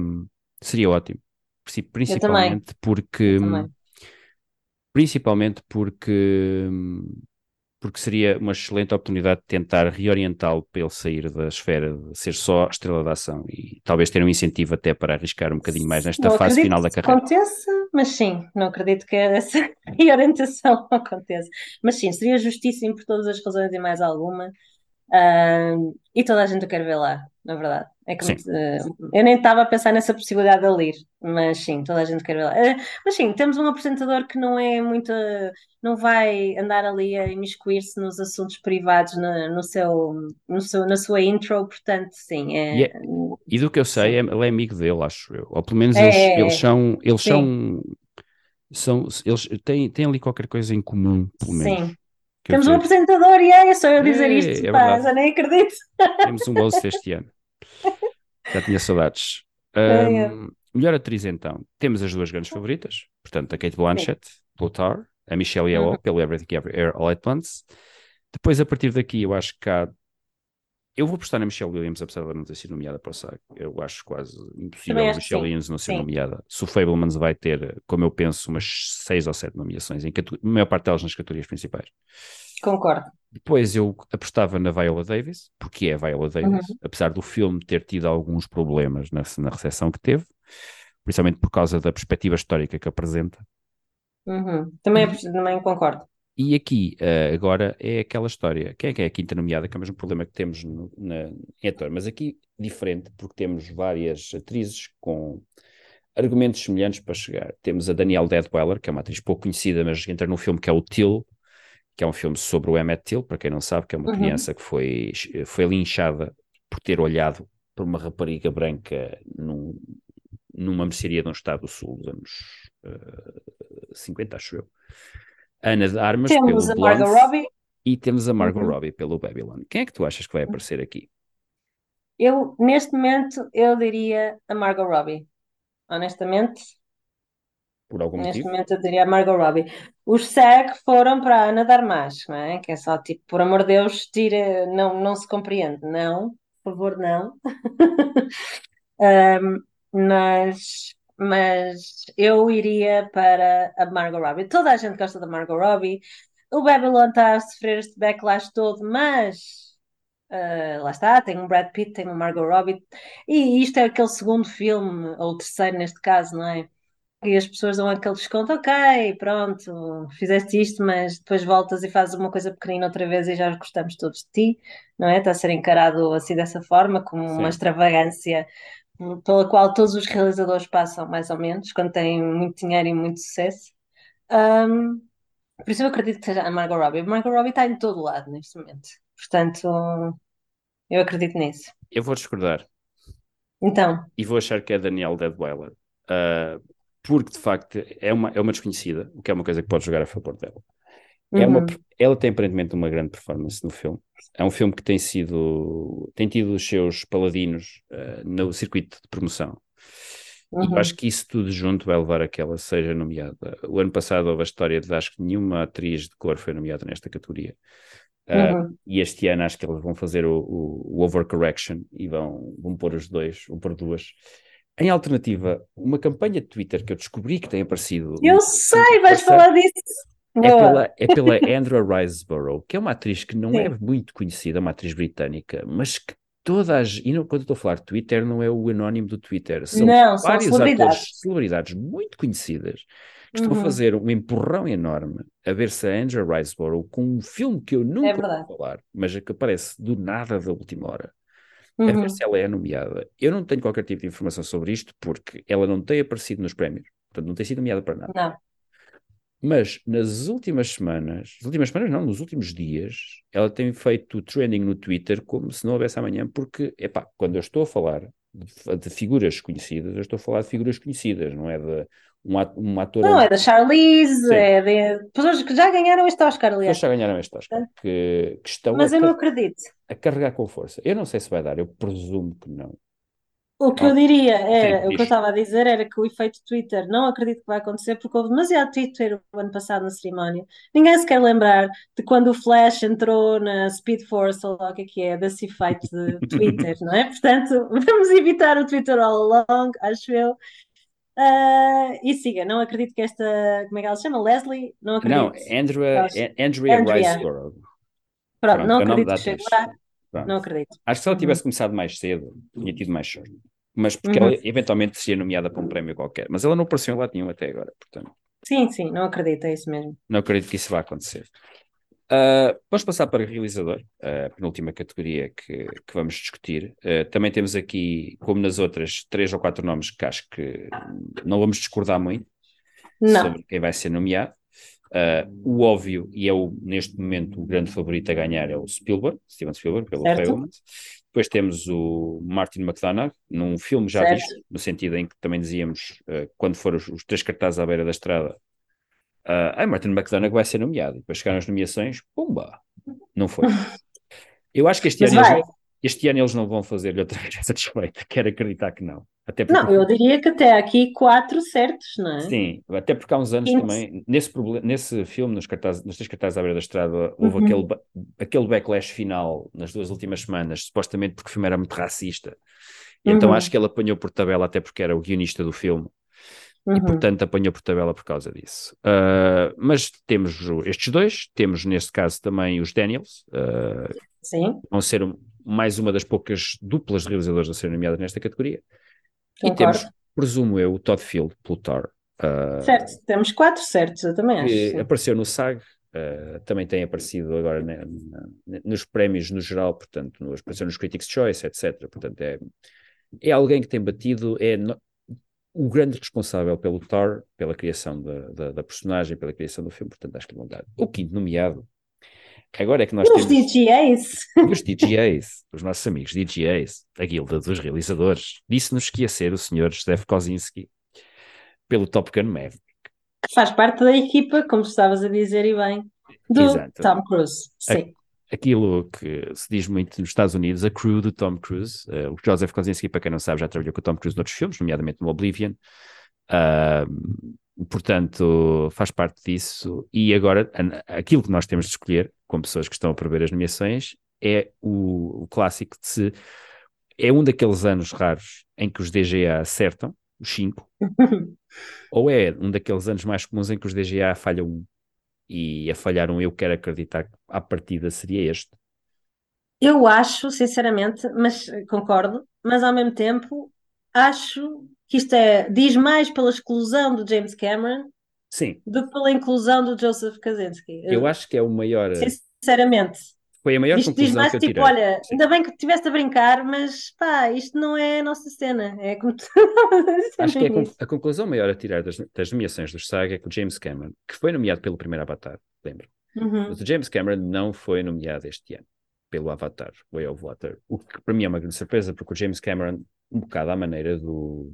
Speaker 2: seria ótimo. Princi- Principalmente porque principalmente porque porque seria uma excelente oportunidade de tentar reorientá-lo para ele sair da esfera de ser só estrela da ação e talvez ter um incentivo até para arriscar um bocadinho mais nesta
Speaker 3: Não
Speaker 2: fase final da
Speaker 3: que
Speaker 2: carreira.
Speaker 3: aconteça, mas sim, não acredito que essa reorientação aconteça. Mas sim, seria justíssimo por todas as razões e mais alguma. Ahm, e toda a gente o quer ver lá, na verdade. É que, eh, eu nem estava a pensar nessa possibilidade de ele ir, mas sim, toda a gente quer ver lá. Eh, mas sim, temos um apresentador que não é muito, não vai andar ali a imiscuir-se nos assuntos privados na, no seu, no seu, na sua intro, portanto, sim, é,
Speaker 2: E é- E do que eu sei, é- ele é amigo dele, acho eu. Ou pelo menos eles,
Speaker 3: é,
Speaker 2: eles são, eles
Speaker 3: Sim.
Speaker 2: são, são, eles têm, têm ali qualquer coisa em comum, pelo menos.
Speaker 3: Sim. Temos um apresentador e é só eu dizer
Speaker 2: É,
Speaker 3: isto,
Speaker 2: é
Speaker 3: pá, já nem acredito.
Speaker 2: Temos um bolso este ano. Já tinha saudades.
Speaker 3: É, é.
Speaker 2: Ahm, melhor atriz então. Temos as duas grandes favoritas. Portanto, a Kate Blanchett, pelo Tar, a Michelle Yeoh,
Speaker 3: Uhum.
Speaker 2: pelo Everything Everywhere All at Once. Depois, a partir daqui, eu acho que há... Eu vou apostar na Michelle Williams, apesar de ela não ter sido nomeada para o SAG. Eu acho quase impossível a
Speaker 3: que
Speaker 2: Michelle. Williams não ser
Speaker 3: Sim.
Speaker 2: nomeada. Se o Fablemans vai ter, como eu penso, umas seis ou sete nomeações, em cate- a maior parte delas nas categorias principais.
Speaker 3: Concordo.
Speaker 2: Depois eu apostava na Viola Davis, porque é a Viola Davis,
Speaker 3: Uhum.
Speaker 2: apesar do filme ter tido alguns problemas na, na recepção que teve, principalmente por causa da perspectiva histórica que apresenta.
Speaker 3: Uhum. Também, também concordo.
Speaker 2: E aqui, eh, agora, é aquela história. Quem é que é a quinta nomeada? Que é o mesmo problema que temos no, na, em ator. Mas aqui, diferente, porque temos várias atrizes com argumentos semelhantes para chegar. Temos a Danielle Deadweller, que é uma atriz pouco conhecida, mas entra num filme que é o Till, que é um filme sobre o Emmett Till, para quem não sabe, que é uma
Speaker 3: Uhum.
Speaker 2: criança que foi, foi linchada por ter olhado para uma rapariga branca num, numa mercearia de um estado do sul dos anos eh, 50, acho eu. Ana de Armas
Speaker 3: Temos
Speaker 2: pelo
Speaker 3: a Margot
Speaker 2: Blonde
Speaker 3: Robbie.
Speaker 2: e temos a Margot
Speaker 3: Uhum.
Speaker 2: Robbie pelo Babylon. Quem é que tu achas que vai aparecer aqui?
Speaker 3: Eu, neste momento, eu diria a Margot Robbie. Honestamente,
Speaker 2: Por algum
Speaker 3: neste
Speaker 2: motivo?
Speaker 3: momento eu diria a Margot Robbie. Os SAG foram para a Ana de Armas, não é? Que é só tipo, por amor de Deus, tira, não, não se compreende. Não, por favor, não. Ahm, mas, mas eu iria para a Margot Robbie. Toda a gente gosta da Margot Robbie. O Babylon está a sofrer este backlash todo, mas ah, lá está, tem um Brad Pitt, tem uma Margot Robbie, e isto é aquele segundo filme, ou terceiro neste caso, não é? E as pessoas dão aquele desconto, ok, pronto, fizeste isto, mas depois voltas e fazes uma coisa pequenina outra vez e já gostamos todos de ti, não é? Está a ser encarado assim dessa forma, como uma
Speaker 2: Sim.
Speaker 3: extravagância pela qual todos os realizadores passam, mais ou menos, quando têm muito dinheiro e muito sucesso. Ahm, por isso eu acredito que seja a Margot Robbie. A Margot Robbie está em todo lado neste momento. Portanto, eu acredito nisso.
Speaker 2: eu vou discordar
Speaker 3: Então,
Speaker 2: e vou achar que é Daniel Deadweiler. Uh, porque de facto é uma, é uma desconhecida, o que é uma coisa que pode jogar a favor dela. É uma,
Speaker 3: uhum,
Speaker 2: ela tem aparentemente uma grande performance no filme. É um filme que tem sido tem tido os seus paladinos uh, no circuito de promoção. E eu
Speaker 3: uhum,
Speaker 2: acho que isso tudo junto vai levar a que ela seja nomeada. O ano passado houve a história de acho que nenhuma atriz de cor foi nomeada nesta categoria. Uh,
Speaker 3: uhum.
Speaker 2: e este ano acho que eles vão fazer o, o, o overcorrection e vão, vão pôr os dois, vão pôr duas. Em alternativa, uma campanha de Twitter que eu descobri que tem aparecido.
Speaker 3: Eu sei, vais falar disso.
Speaker 2: É pela, é pela Andrea Riseborough, que é uma atriz que não é
Speaker 3: Sim.
Speaker 2: muito conhecida, uma atriz britânica, mas que todas. E não, quando eu estou a falar de Twitter, não é o anónimo do Twitter, são
Speaker 3: Não, são
Speaker 2: vários
Speaker 3: celebridades.
Speaker 2: atores, celebridades muito conhecidas, que estão a
Speaker 3: Uhum.
Speaker 2: fazer um empurrão enorme a ver se a Andrea Riseborough, com um filme que eu nunca
Speaker 3: É verdade.
Speaker 2: ouvi falar, mas é que aparece do nada da última hora, a
Speaker 3: Uhum.
Speaker 2: ver se ela é nomeada. Eu não tenho qualquer tipo de informação sobre isto, porque ela não tem aparecido nos prémios, portanto não tem sido nomeada para nada.
Speaker 3: Não.
Speaker 2: Mas nas últimas semanas, nas últimas semanas não, nos últimos dias, ela tem feito trending no Twitter como se não houvesse amanhã, porque, epá, quando eu estou a falar de, de figuras conhecidas, eu estou a falar de figuras conhecidas, não é de um, um ator
Speaker 3: Não, é da Charlize,
Speaker 2: Sim.
Speaker 3: é de pessoas que já ganharam este Oscar,
Speaker 2: pessoas
Speaker 3: aliás.
Speaker 2: já ganharam este Oscar, que, que estão a,
Speaker 3: Mas eu não acredito.
Speaker 2: a carregar com força. Eu não sei se vai dar, eu presumo que não.
Speaker 3: O que
Speaker 2: Ah,
Speaker 3: eu diria era,
Speaker 2: sim,
Speaker 3: o que eu estava a dizer era que o efeito Twitter não acredito que vai acontecer porque houve demasiado Twitter o ano passado na cerimónia. Ninguém se quer lembrar de quando o Flash entrou na Speed Force, ou lá o que é que é, desse efeito de Twitter, não é? Portanto, vamos evitar o Twitter all along, acho eu. Ah, e siga, não acredito que esta, como é que ela se chama? Leslie? Não
Speaker 2: Não,
Speaker 3: acredito.
Speaker 2: Andrea,
Speaker 3: Ela-
Speaker 2: An- Andrea
Speaker 3: Andrea.
Speaker 2: Riseborough.
Speaker 3: Pronto,
Speaker 2: Pronto,
Speaker 3: não
Speaker 2: é
Speaker 3: acredito que chegue lá,
Speaker 2: Pronto.
Speaker 3: não acredito.
Speaker 2: Acho que se ela tivesse começado mais cedo, tinha tido mais sorte. Mas porque
Speaker 3: Uhum.
Speaker 2: ela eventualmente seria nomeada para um prémio qualquer. Mas ela não apareceu em lado nenhum até agora, portanto,
Speaker 3: Sim, sim, não acredito, é isso mesmo.
Speaker 2: não acredito que isso vá acontecer. Ah, vamos passar para realizador, a penúltima categoria que, que vamos discutir. Ah, também temos aqui, como nas outras, três ou quatro nomes que acho que não vamos discordar muito
Speaker 3: Não.
Speaker 2: sobre quem vai ser nomeado. Ah, o óbvio, e é o, neste momento o grande favorito a ganhar, é o Spielberg, Steven Spielberg, pelo. Fablemans. Depois temos o Martin McDonagh, num filme já
Speaker 3: Certo.
Speaker 2: visto, no sentido em que também dizíamos, ah, quando foram os, os três cartazes à beira da estrada, ah, ah, Martin McDonagh vai ser nomeado. E depois chegaram as nomeações, pumba, não foi. Eu acho que este
Speaker 3: Mas
Speaker 2: ano,
Speaker 3: vai.
Speaker 2: Este ano eles não vão fazer-lhe outra vez essa desfeita. Quero acreditar que não. Até porque
Speaker 3: Não, eu diria que até aqui quatro certos, não é?
Speaker 2: Sim, até porque há uns anos
Speaker 3: Quinto.
Speaker 2: também, nesse, nesse filme, nos, cartazes, nos três cartazes à beira da estrada, houve
Speaker 3: Uhum.
Speaker 2: aquele, aquele backlash final nas duas últimas semanas, supostamente porque o filme era muito racista. E então
Speaker 3: Uhum.
Speaker 2: acho que ele apanhou por tabela, até porque era o guionista do filme, e
Speaker 3: Uhum.
Speaker 2: portanto apanhou por tabela por causa disso. Ah, mas temos estes dois, temos neste caso também os Daniels, ah,
Speaker 3: Sim,
Speaker 2: vão ser um- mais uma das poucas duplas de realizadores a serem nomeadas nesta categoria. E
Speaker 3: concordo.
Speaker 2: temos, presumo eu, o Todd Field, pelo Thor. ah,
Speaker 3: Certo, temos quatro certos, eu também acho.
Speaker 2: apareceu no SAG, eh, também tem aparecido agora nos prémios no geral, portanto, no, apareceu nos Critics' Choice, etc. Portanto, é, é alguém que tem batido, é no- o grande responsável pelo Thor, pela criação da, da, da personagem, pela criação do filme, portanto, acho que vão dar o quinto nomeado. Agora é que nós
Speaker 3: Os
Speaker 2: temos
Speaker 3: DGAs,
Speaker 2: os DJs, os nossos amigos DJs, a guilda dos realizadores, disse-nos que ia ser o senhor Josef Kosinski pelo Top Gun Maverick.
Speaker 3: que faz parte da equipa, como estavas a dizer e bem, do
Speaker 2: Exato.
Speaker 3: Tom Cruise. Sim.
Speaker 2: aquilo que se diz muito nos Estados Unidos, a crew do Tom Cruise. Uh, o Joseph Kosinski, para quem não sabe, já trabalhou com o Tom Cruise noutros filmes, nomeadamente no Oblivion. Uh, portanto, faz parte disso. E agora, a- aquilo que nós temos de escolher, com pessoas que estão a prever as nomeações, é o, o clássico de se. É um daqueles anos raros em que os DGA acertam, os 5, ou é um daqueles anos mais comuns em que os DGA falham um. E a falhar um, eu quero acreditar que à partida seria este.
Speaker 3: Eu acho, sinceramente, mas concordo, mas ao mesmo tempo acho que isto é, diz mais pela exclusão do James Cameron
Speaker 2: Sim,
Speaker 3: do que pela inclusão do Joseph Kosinski.
Speaker 2: eu acho que é o maior.
Speaker 3: Sinceramente,
Speaker 2: Foi a maior
Speaker 3: isto diz
Speaker 2: conclusão
Speaker 3: mais
Speaker 2: que eu
Speaker 3: tipo,
Speaker 2: tirei.
Speaker 3: olha,
Speaker 2: Sim.
Speaker 3: ainda bem que estiveste a brincar, mas pá, isto não é a nossa cena. É como tu
Speaker 2: Acho que é a conclusão maior a tirar das, das nomeações dos SAG é que o James Cameron, que foi nomeado pelo primeiro Avatar, lembro,
Speaker 3: Uhum.
Speaker 2: mas o James Cameron não foi nomeado este ano pelo Avatar, Way of Water. O que para mim é uma grande surpresa, porque o James Cameron, um bocado à maneira do,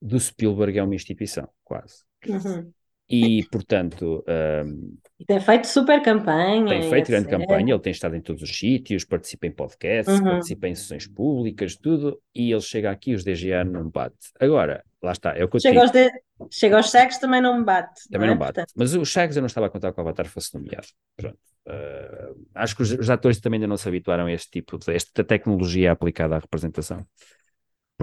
Speaker 2: do Spielberg, é uma instituição, quase.
Speaker 3: Uhum.
Speaker 2: E, portanto, um,
Speaker 3: E tem feito super campanha.
Speaker 2: tem feito grande
Speaker 3: etc.
Speaker 2: campanha, ele tem estado em todos os sítios, participa em podcasts,
Speaker 3: Uhum.
Speaker 2: participa em sessões públicas, tudo, e ele chega aqui, os DGA não bate. Agora, lá está, é o que eu te
Speaker 3: Chega aos, de... Chega aos também não me bate.
Speaker 2: também
Speaker 3: é?
Speaker 2: não bate.
Speaker 3: Portanto,
Speaker 2: Mas o Chagas eu não estava a contar que o Avatar fosse nomeado. Pronto. Uh, acho que os, os atores também ainda não se habituaram a este tipo de esta tecnologia aplicada à representação.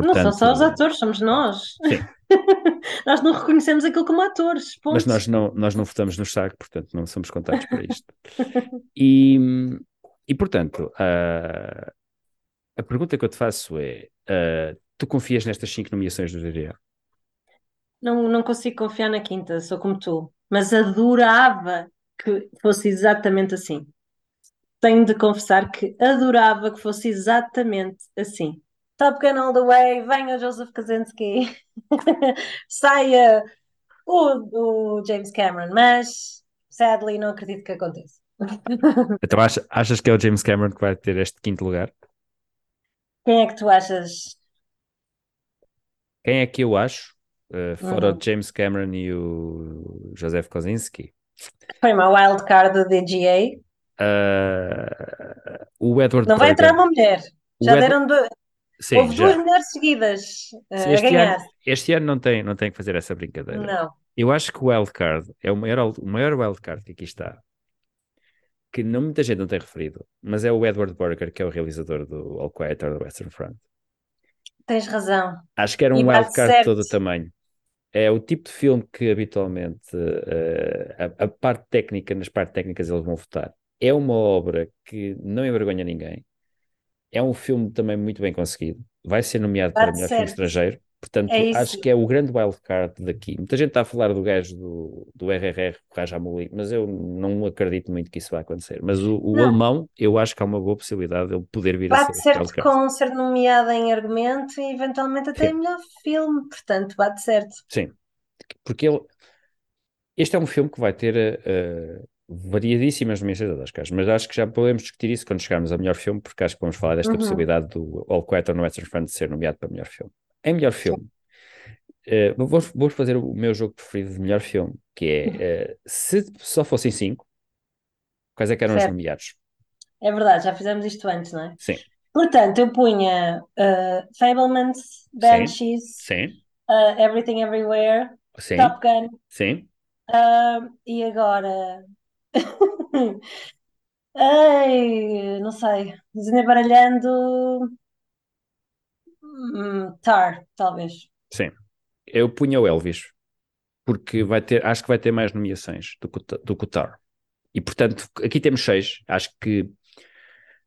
Speaker 3: Não são só os
Speaker 2: Portanto,
Speaker 3: atores, somos nós.
Speaker 2: Sim.
Speaker 3: nós não reconhecemos aquilo como atores. Ponto.
Speaker 2: Mas nós não, nós não votamos no saco, portanto não somos contados para isto. E, e portanto, a, a pergunta que eu te faço é: ah, tu confias nestas cinco nomeações do DGA?
Speaker 3: Não, não consigo confiar na quinta, sou como tu. Mas adorava que fosse exatamente assim. Tenho de confessar que adorava que fosse exatamente assim. Top Gun all the way, venha o Joseph Kaczynski, saia o, o James Cameron, mas sadly não acredito que aconteça.
Speaker 2: Então achas, achas que é o James Cameron que vai ter este quinto lugar?
Speaker 3: Quem é que tu achas?
Speaker 2: Quem é que eu acho, ah, fora
Speaker 3: Uhum.
Speaker 2: o James Cameron e o Joseph Kosinski?
Speaker 3: Foi uma wild card do DGA.
Speaker 2: Ah, o Edward
Speaker 3: Não vai entrar uma mulher.
Speaker 2: O
Speaker 3: Já
Speaker 2: Edward-
Speaker 3: deram duas.
Speaker 2: Sim,
Speaker 3: Houve
Speaker 2: já.
Speaker 3: duas mulheres seguidas uh,
Speaker 2: Sim,
Speaker 3: a
Speaker 2: este,
Speaker 3: ganhar.
Speaker 2: ano, este ano não tem, não tem que fazer essa brincadeira.
Speaker 3: Não.
Speaker 2: Eu acho que o wildcard é o maior, o maior wildcard que aqui está, que não muita gente não tem referido, mas é o Edward Berger, que é o realizador do All Quiet on the Western Front.
Speaker 3: Tens razão.
Speaker 2: Acho que era um
Speaker 3: E
Speaker 2: wildcard de todo o tamanho. É o tipo de filme que habitualmente eh, a, a parte técnica, nas partes técnicas eles vão votar. É uma obra que não envergonha ninguém. É um filme também muito bem conseguido. Vai ser nomeado para
Speaker 3: Bate
Speaker 2: melhor filme
Speaker 3: certo.
Speaker 2: estrangeiro. Portanto,
Speaker 3: É
Speaker 2: acho que é o grande wildcard daqui. Muita gente está a falar do gajo do, do RRR, o Rajamouli, mas eu não acredito muito que isso vai acontecer. Mas o, o alemão, eu acho que há uma boa possibilidade de ele poder vir a
Speaker 3: Bate
Speaker 2: ser
Speaker 3: certo
Speaker 2: wildcard.
Speaker 3: com ser nomeada em argumento e eventualmente até
Speaker 2: Sim.
Speaker 3: em melhor filme. Portanto, bate certo.
Speaker 2: Sim, porque ele. Este é um filme que vai ter eh, variadíssimas nomeações a Oscars, mas acho que já podemos discutir isso quando chegarmos a melhor filme, porque acho que vamos falar desta
Speaker 3: Uhum.
Speaker 2: possibilidade do All Quiet on the Western Front ser nomeado para melhor filme. Em melhor filme, eh, vou, vou fazer o meu jogo preferido de melhor filme, que é eh, se só fossem cinco, quais é que eram os
Speaker 3: Certo.
Speaker 2: nomeados?
Speaker 3: É verdade, já fizemos isto antes, não é?
Speaker 2: Sim,
Speaker 3: Portanto, eu punha uh, Fablemans, Banshees,
Speaker 2: sim,
Speaker 3: uh, Everything Everywhere,
Speaker 2: sim,
Speaker 3: Top Gun,
Speaker 2: sim.
Speaker 3: uh, e agora. Ai, não sei, desembaralhando. Hum, Tar, talvez.
Speaker 2: Sim, eu punha o Elvis, porque vai ter, acho que vai ter mais nomeações do que, o Ta- do que o Tar. E portanto, aqui temos seis. Acho que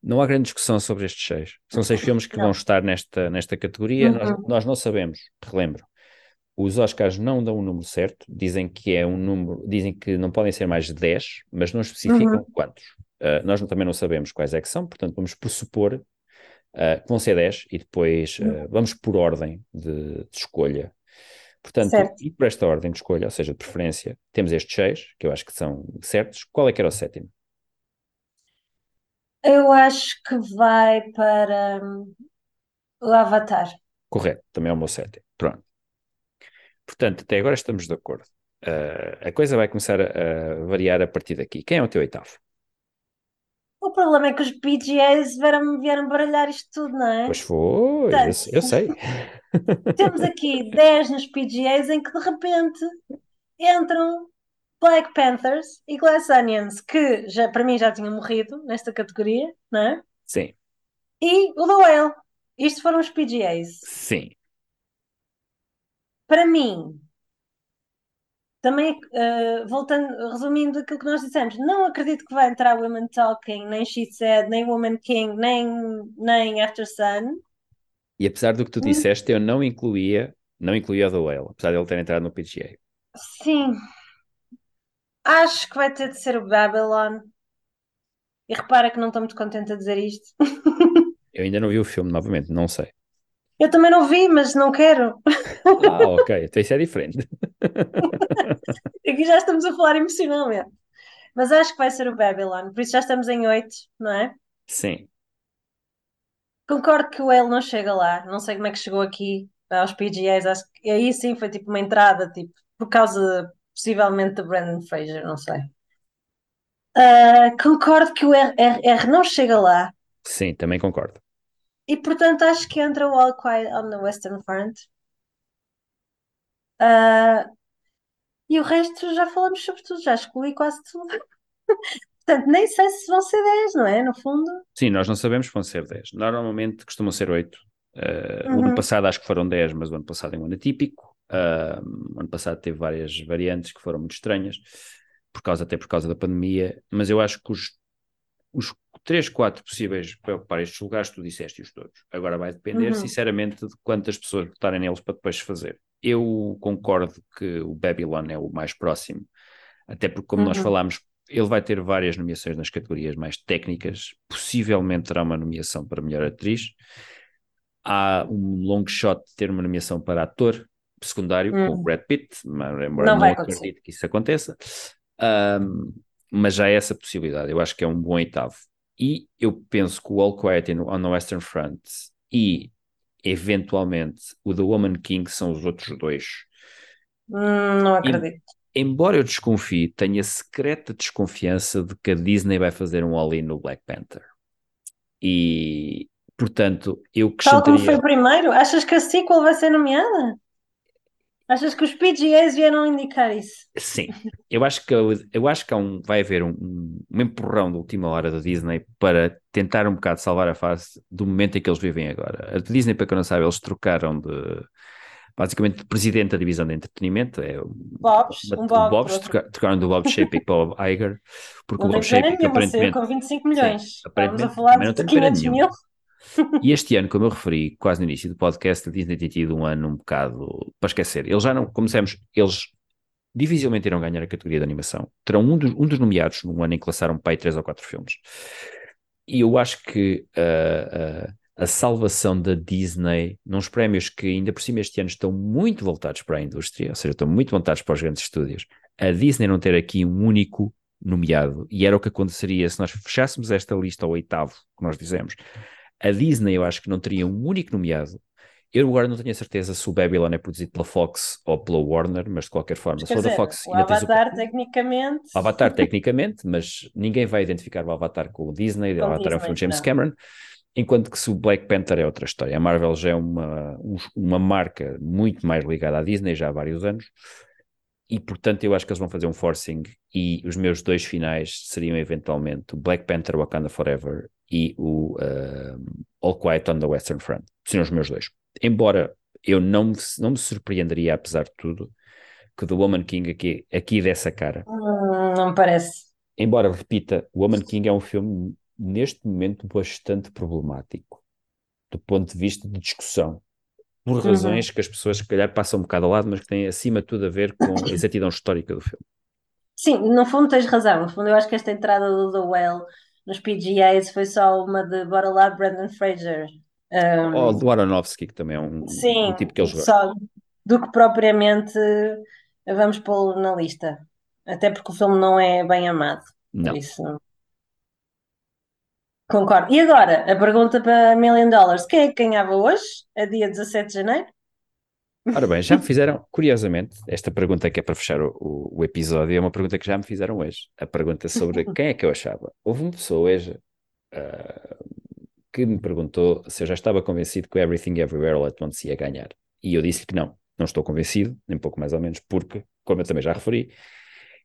Speaker 2: não há grande discussão sobre estes seis. São seis filmes que
Speaker 3: Não.
Speaker 2: vão estar nesta, nesta categoria. Nós,
Speaker 3: Uhum.
Speaker 2: nós não sabemos, relembro. Os Oscars não dão o número certo, dizem que é um número, dizem que não podem ser mais de 10, mas não especificam quantos. Uh, nós também não sabemos quais é que são, portanto vamos pressupor uh, que vão ser 10 e depois uh, vamos por ordem de, de escolha. Portanto,
Speaker 3: Certo.
Speaker 2: e por esta ordem de escolha, ou seja, de preferência, temos estes seis, que eu acho que são certos. Qual é que era o sétimo?
Speaker 3: Eu acho que vai para hum, o Avatar.
Speaker 2: Correto, também é o meu sétimo. Pronto. Portanto, até agora estamos de acordo. Uh, a coisa vai começar a, a variar a partir daqui. Quem é o teu oitavo?
Speaker 3: O problema é que os PGAs vieram, vieram baralhar isto tudo, não é?
Speaker 2: Pois foi, eu,
Speaker 3: Portanto,
Speaker 2: eu sei.
Speaker 3: Temos aqui 10 nos PGAs em que de repente entram Black Panthers e Glass Onions, que já, para mim já tinham morrido nesta categoria, não é?
Speaker 2: Sim,
Speaker 3: E o Whale. Isto foram os PGAs.
Speaker 2: sim.
Speaker 3: Para mim, também, eh, voltando, resumindo aquilo que nós dissemos, não acredito que vai entrar Women Talking, nem She Said, nem Woman King, nem, nem After Sun.
Speaker 2: E apesar do que tu disseste, eu não incluía, não incluía o The Whale, apesar de ele ter entrado no PGA.
Speaker 3: Sim, acho que vai ter de ser o Babylon. E repara que não estou muito contente a dizer isto.
Speaker 2: Eu ainda não vi o filme novamente, não sei.
Speaker 3: Eu também não vi, mas não quero.
Speaker 2: Ah, ok, então isso é diferente.
Speaker 3: Aqui já estamos a falar emocionalmente. Mas acho que vai ser o Babylon, por isso já estamos em 8, não é?
Speaker 2: Sim.
Speaker 3: Concordo que o Whale não chega lá. Não sei como é que chegou aqui aos PGAs. Acho que aí sim foi tipo uma entrada, tipo, por causa possivelmente de Brandon Fraser, não sei. Ah, concordo que o RRR não chega lá
Speaker 2: Sim, também concordo.
Speaker 3: E portanto acho que entra o All Quiet on the Western Front. Ah, e o resto já falamos sobre tudo, já excluí quase tudo. Portanto, nem sei se vão ser 10, não é? No fundo.
Speaker 2: Sim, nós não sabemos se vão ser 10. Normalmente costumam ser 8. Uh, O ano
Speaker 3: Uhum.
Speaker 2: passado acho que foram 10, mas o ano passado é um ano atípico. Uh, o ano passado teve várias variantes que foram muito estranhas, por causa, até por causa da pandemia. Mas eu acho que os, os 3, 4 possíveis para ocupar estes lugares, tu disseste-os todos. Agora vai depender,
Speaker 3: Uhum.
Speaker 2: sinceramente, de quantas pessoas votarem neles para depois fazer. Eu concordo que o Babylon é o mais próximo, até porque, como nós
Speaker 3: Uhum.
Speaker 2: falámos, ele vai ter várias nomeações nas categorias mais técnicas, possivelmente terá uma nomeação para melhor atriz. Há um long shot de ter uma nomeação para ator secundário com o
Speaker 3: Hum.
Speaker 2: Brad Pitt, mas embora
Speaker 3: Não
Speaker 2: não,
Speaker 3: vai acontecer.
Speaker 2: acredito que isso aconteça. Ahm, mas já há essa possibilidade, eu acho que é um bom oitavo. E eu penso que o All Quiet on the Western Front e eventualmente o The Woman King são os outros dois.
Speaker 3: Hum, não acredito.
Speaker 2: Embora eu desconfie, tenho a secreta desconfiança de que a Disney vai fazer um all-in no Black Panther. E, portanto, eu
Speaker 3: Tal como foi
Speaker 2: acrescentaria.
Speaker 3: o primeiro, achas que a sequel vai ser nomeada? Achas que os PGAs vieram indicar isso?
Speaker 2: Sim, eu acho que, eu acho que há um, vai haver um, um, empurrão de última hora da Disney para tentar um bocado salvar a face do momento em que eles vivem agora. A Disney, para quem não sabe, eles trocaram de basicamente de presidente da divisão de entretenimento, é
Speaker 3: Bobs, um Bob.
Speaker 2: Bob's, troca- trocaram do Bob Shapick para o Bob Iger, porque
Speaker 3: Não
Speaker 2: o Bob Shapick aparentemente
Speaker 3: com 25 milhões. Estávamos a
Speaker 2: aparentemente
Speaker 3: falar de
Speaker 2: tem pena
Speaker 3: 500
Speaker 2: nenhuma. E este ano, como eu referi quase no início do podcast, a Disney tem tido um ano um bocado para esquecer. Eles já não, como dissemos, eles dificilmente irão ganhar a categoria de animação. Terão um dos, um dos nomeados num ano em que lançaram aí três ou quatro filmes. E eu acho que ah, ah, a salvação da Disney, nos prémios que ainda por cima este ano estão muito voltados para a indústria, ou seja, estão muito voltados para os grandes estúdios, a Disney não ter aqui um único nomeado, e era o que aconteceria se nós fechássemos esta lista ao oitavo, que nós dizemos. A Disney eu acho que não teria um único nomeado. Eu agora não tenho a certeza se o Babylon é produzido pela Fox ou pela Warner, mas de qualquer forma, se for da Fox,
Speaker 3: o
Speaker 2: ainda tens o
Speaker 3: Avatar, tecnicamente.
Speaker 2: o Avatar, tecnicamente, mas ninguém vai identificar o Avatar com o Disney, o
Speaker 3: Com
Speaker 2: Avatar é o
Speaker 3: Disney,
Speaker 2: filme de James
Speaker 3: não.
Speaker 2: Cameron, enquanto que se o Black Panther é outra história. A Marvel já é uma, um- uma marca muito mais ligada à Disney já há vários anos, e portanto eu acho que eles vão fazer um forcing, e os meus dois finais seriam eventualmente o Black Panther Wakanda Forever e o uh, All Quiet on the Western Front. Seriam os meus dois. Embora eu não me, não me surpreenderia, apesar de tudo, que The Woman King aqui, aqui dessa cara.
Speaker 3: Hum, não me parece.
Speaker 2: Embora, repita, Woman King é um filme, neste momento, bastante problemático, do ponto de vista de discussão, por
Speaker 3: Uhum.
Speaker 2: razões que as pessoas, se calhar, passam um bocado ao lado, mas que têm, acima de tudo, a ver com a exatidão histórica do filme.
Speaker 3: Sim, no fundo tens razão. No fundo, eu acho que esta entrada do The Whale nos PGAs foi só uma de bora lá, Brandon Fraser. Um,
Speaker 2: Ou do Aronofsky, que também é um,
Speaker 3: sim,
Speaker 2: um tipo que eles gostam.
Speaker 3: só do que propriamente vamos pô-lo na lista. Até porque o filme não é bem amado.
Speaker 2: Não.
Speaker 3: Por isso. Concordo. E agora, a pergunta para Million Dollars: quem é que ganhava hoje, a dia 17 de janeiro?
Speaker 2: Ora bem, já me fizeram, curiosamente, esta pergunta que é para fechar o, o- o episódio é uma pergunta que já me fizeram hoje. A pergunta sobre quem é que eu achava. Houve uma pessoa hoje ah, que me perguntou se eu já estava convencido que o Everything Everywhere All At Once ia ganhar. E eu disse que não, não estou convencido, nem pouco mais ou menos, porque, como eu também já referi,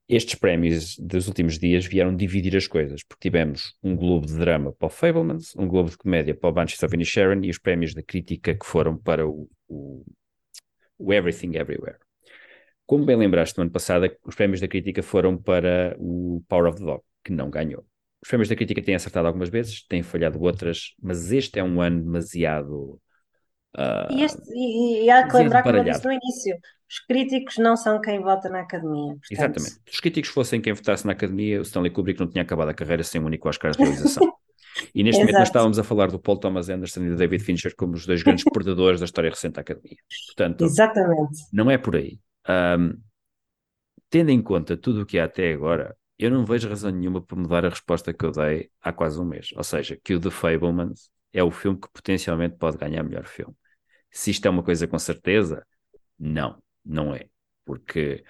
Speaker 2: estes prémios dos últimos dias vieram dividir as coisas, porque tivemos um globo de drama para o Fablemans, um globo de comédia para o Banshees of Inisherin e os prémios da crítica que foram para o, o, o Everything Everywhere. Como bem lembraste, no ano passado, os prémios da crítica foram para o Power of the Dog, que não ganhou. Os prémios da crítica têm acertado algumas vezes, têm falhado outras, mas este é um ano demasiado. ah,
Speaker 3: E, este, e, e há que lembrar, como eu disse no início, os críticos não são quem vota na academia. Portanto,
Speaker 2: Exatamente. Se os críticos fossem quem votasse na academia, o Stanley Kubrick não tinha acabado a carreira sem um único Oscar de realização. E neste momento nós
Speaker 3: Exato.
Speaker 2: estávamos a falar do Paul Thomas Anderson e do David Fincher como os dois grandes perdedores da história recente da academia. Portanto,
Speaker 3: Exatamente.
Speaker 2: não é por aí. Ahm, tendo em conta tudo o que há até agora, eu não vejo razão nenhuma para mudar a resposta que eu dei há quase um mês. Ou seja, que o The Fablemans é o filme que potencialmente pode ganhar melhor filme. Se isto é uma coisa com certeza, não, não é. Porque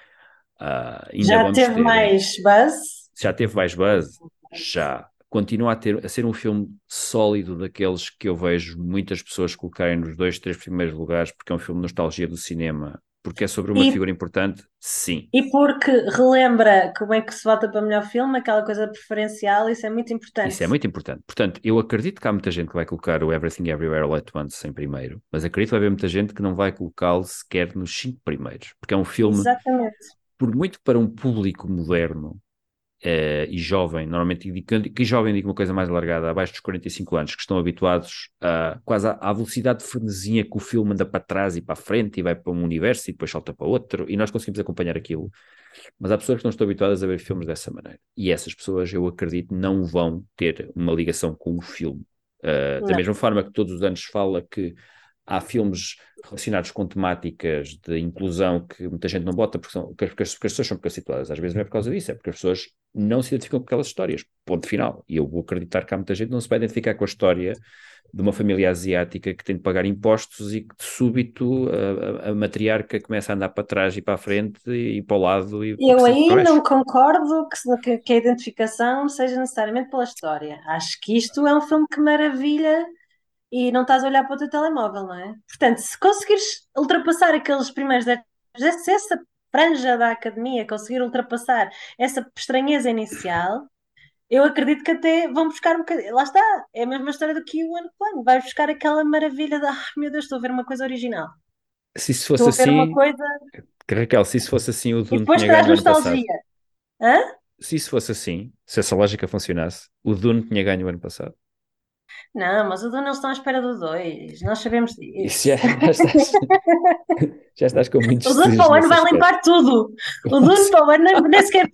Speaker 2: uh, ainda
Speaker 3: já teve
Speaker 2: ter...
Speaker 3: mais buzz?
Speaker 2: Já teve mais buzz? Já. Continua a, ter, a ser um filme sólido daqueles que eu vejo muitas pessoas colocarem nos dois, três primeiros lugares, porque é um filme de nostalgia do cinema porque é sobre uma
Speaker 3: E-
Speaker 2: figura importante, sim.
Speaker 3: E porque relembra como é que se vota para melhor filme, aquela coisa preferencial, isso é muito importante.
Speaker 2: Isso é muito importante. Portanto, eu acredito que há muita gente que vai colocar o Everything Everywhere All at Once em primeiro, mas acredito que vai haver muita gente que não vai colocá-lo sequer nos cinco primeiros, porque é um filme,
Speaker 3: Exatamente.
Speaker 2: por muito para um público moderno eh, e jovem, normalmente, que, jovem digo uma coisa mais alargada, abaixo dos 45 anos, que estão habituados a quase à, à velocidade de frenesia que o filme anda para trás e para a frente e vai para um universo e depois salta para outro, e nós conseguimos acompanhar aquilo. Mas há pessoas que não estão habituadas a ver filmes dessa maneira. E essas pessoas, eu acredito, não vão ter uma ligação com o filme. Uh, da mesma forma que todos os anos fala que há filmes relacionados com temáticas de inclusão que muita gente não bota porque, são, porque, as, porque as pessoas são preconceituadas. Às vezes não é por causa disso, é porque as pessoas não se identificam com aquelas histórias. Ponto final. E eu vou acreditar que há muita gente que não se vai identificar com a história de uma família asiática que tem de pagar impostos e que de súbito a, a, matriarca começa a andar para trás e para a frente e, para o lado. E
Speaker 3: Eu aí não concordo que, que- a identificação seja necessariamente pela história. Acho que isto é um filme que maravilha e não estás a olhar para o teu telemóvel, não é? Portanto, se conseguires ultrapassar aqueles primeiros 10, se essa franja da academia conseguir ultrapassar essa estranheza inicial, eu acredito que até vão buscar um bocadinho. Lá está, é a mesma história do que o ano plano. Vai buscar aquela maravilha de, ah, meu Deus, estou a ver uma coisa original.
Speaker 2: Se isso fosse
Speaker 3: Estou a ver uma
Speaker 2: assim,
Speaker 3: coisa.
Speaker 2: Raquel, se isso fosse assim, o
Speaker 3: E
Speaker 2: Dune
Speaker 3: depois
Speaker 2: tinha ganho
Speaker 3: traz nostalgia. Hã?
Speaker 2: Se isso fosse assim, se essa lógica funcionasse, o Dune tinha ganho o ano passado.
Speaker 3: Não, mas o Duna eles estão à espera do 2. Nós sabemos disso.
Speaker 2: Isso já, já estás, já estás com muitos
Speaker 3: O Dune para o ano vai limpar tudo. O Dune para o ano nem, nem sequer.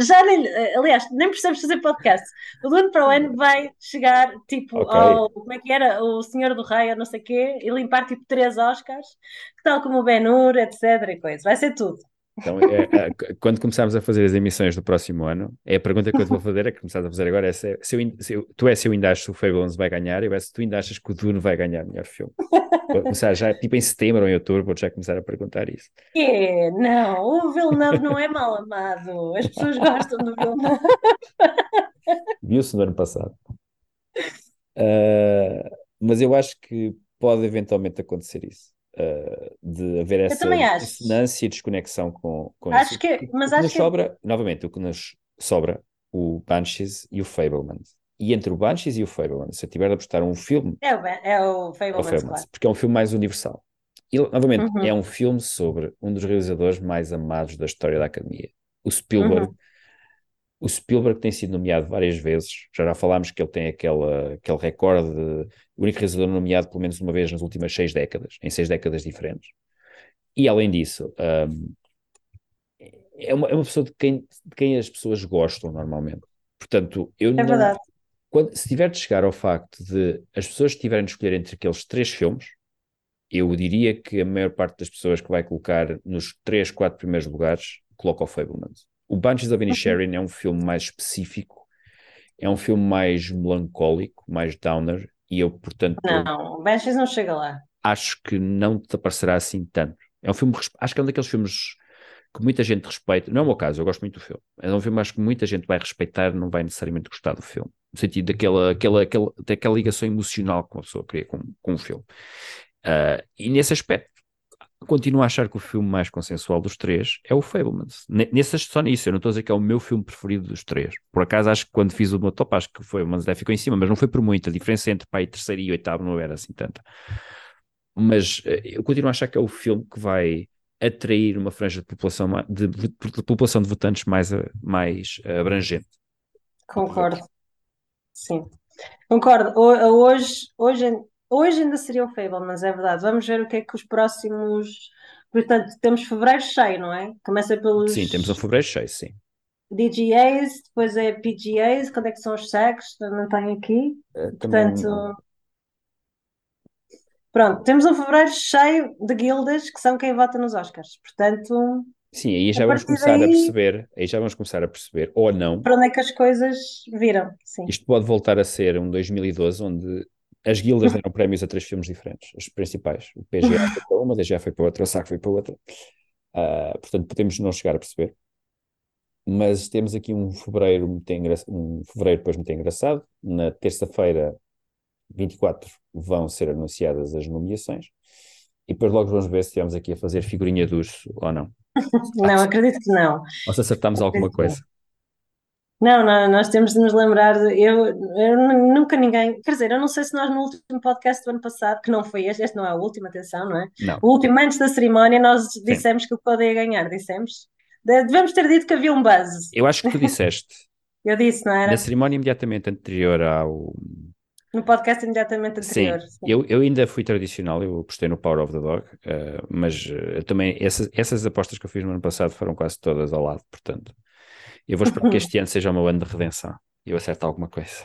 Speaker 3: Já nem, aliás, nem precisamos fazer podcast. O Dune para o ano vai chegar tipo
Speaker 2: Ok.
Speaker 3: ao. Como é que era? O Senhor do Rei, ou não sei o quê, e limpar tipo três Oscars, tal como o Ben-Hur, etc. e coisa. Vai ser tudo.
Speaker 2: Então, é, é, quando começarmos a fazer as emissões do próximo ano, é a pergunta que eu te vou fazer, é que começaste a fazer agora, é se, se, eu, se eu, tu é se eu ainda acho que o Fablemans vai ganhar, eu é se tu ainda achas que o Dune vai ganhar melhor filme. Vou começar já, tipo em setembro ou em outubro, vou já começar a perguntar isso.
Speaker 3: É, não, o Villeneuve não é mal amado. As pessoas gostam do Villeneuve.
Speaker 2: Viu-se no ano passado. Ah, mas eu acho que pode eventualmente acontecer isso. Ah, de haver essa dissonância e desconexão com, com
Speaker 3: Acho
Speaker 2: isso.
Speaker 3: que- mas
Speaker 2: o que
Speaker 3: acho
Speaker 2: nos
Speaker 3: que-
Speaker 2: sobra, novamente, o que nos sobra, o Banshees e o Fablemans. E entre o Banshees e o Fablemans, se eu tiver de apostar um filme,
Speaker 3: É o, é o Fablemans, claro.
Speaker 2: porque é um filme mais universal. E, novamente,
Speaker 3: Uhum.
Speaker 2: é um filme sobre um dos realizadores mais amados da história da Academia, o Spielberg.
Speaker 3: Uhum.
Speaker 2: O Spielberg tem sido nomeado várias vezes, já já falámos que ele tem aquela, aquele recorde, de, o único realizador nomeado pelo menos uma vez nas últimas seis décadas, em seis décadas diferentes. E além disso, hum, é, uma, é uma pessoa de quem, de quem as pessoas gostam normalmente. Portanto, eu
Speaker 3: É
Speaker 2: não,
Speaker 3: verdade.
Speaker 2: quando, se tiver de chegar ao facto de as pessoas tiverem de escolher entre aqueles três filmes, eu diria que a maior parte das pessoas que vai colocar nos três, quatro primeiros lugares coloca o Fablemans. O Banshees of Inisherin é um filme mais específico, é um filme mais melancólico, mais downer, e eu, portanto,
Speaker 3: Não, o Banshees não chega lá.
Speaker 2: acho que não te aparecerá assim tanto. É um filme, acho que é um daqueles filmes que muita gente respeita. Não é o meu caso, eu gosto muito do filme. É um filme que acho que muita gente vai respeitar, não vai necessariamente gostar do filme. No sentido daquela, aquela, aquela, daquela ligação emocional que uma pessoa cria com, com o filme. Ah, e nesse aspecto, continuo a achar que o filme mais consensual dos três é o Fablemans. Ne- Nesse, só nisso, eu não estou a dizer que é o meu filme preferido dos três. Por acaso, acho que quando fiz o meu top, acho que o Fablemans até ficou em cima, mas não foi por muito. A diferença entre pai, terceiro e oitavo não era assim tanta. Mas eh, eu continuo a achar que é o filme que vai atrair uma franja de população, de, de- de população de votantes mais, a- mais eh, abrangente.
Speaker 3: Concordo. Sim. Concordo. Ho- Hoje, hoje, hoje ainda seria o Fable, mas é verdade. Vamos ver o que é que os próximos. Portanto, temos fevereiro cheio, não é? Começa pelos
Speaker 2: Sim, temos um fevereiro cheio, sim.
Speaker 3: DGAs, depois é PGAs, quando é que são os SAGs? Não tenho aqui.
Speaker 2: Também
Speaker 3: Portanto,
Speaker 2: não-
Speaker 3: pronto, temos um fevereiro cheio de guildas que são quem vota nos Oscars. Portanto,
Speaker 2: Sim, aí já
Speaker 3: A
Speaker 2: vamos começar a
Speaker 3: daí-
Speaker 2: perceber, aí já vamos começar a perceber, ou não,
Speaker 3: Para onde é que as coisas viram? Sim.
Speaker 2: isto pode voltar a ser um 2012 onde as guildas deram prémios a três filmes diferentes, os principais. O PGA foi para uma, o DGA foi para outra, o SAC foi para outra. Ah, portanto, podemos não chegar a perceber. Mas temos aqui um fevereiro muito engraçado, um fevereiro depois muito engraçado. Na terça-feira, 24, vão ser anunciadas as nomeações. E depois logo vamos ver se estamos aqui a fazer figurinha urso ou não.
Speaker 3: Não, acredito que não.
Speaker 2: Ou se acertamos alguma coisa.
Speaker 3: Não, não, nós temos de nos lembrar. de- eu, eu nu- nunca ninguém. Quer dizer, eu não sei se nós no último podcast do ano passado, que não foi este, este não é o último, atenção, não é?
Speaker 2: Não.
Speaker 3: O último antes da cerimónia, nós dissemos que o Code ia ganhar, dissemos. De- Devemos ter dito que havia um buzz.
Speaker 2: Eu acho que tu disseste,
Speaker 3: Eu disse, não era?
Speaker 2: na cerimónia imediatamente anterior ao,
Speaker 3: No podcast imediatamente
Speaker 2: Sim,
Speaker 3: anterior. Sim.
Speaker 2: eu, eu ainda fui tradicional, eu apostei no Power of the Dog, eh, mas eh, também essas, essas apostas que eu fiz no ano passado foram quase todas ao lado, portanto, eu vou esperar que este ano seja o meu ano de redenção e eu acerto alguma coisa.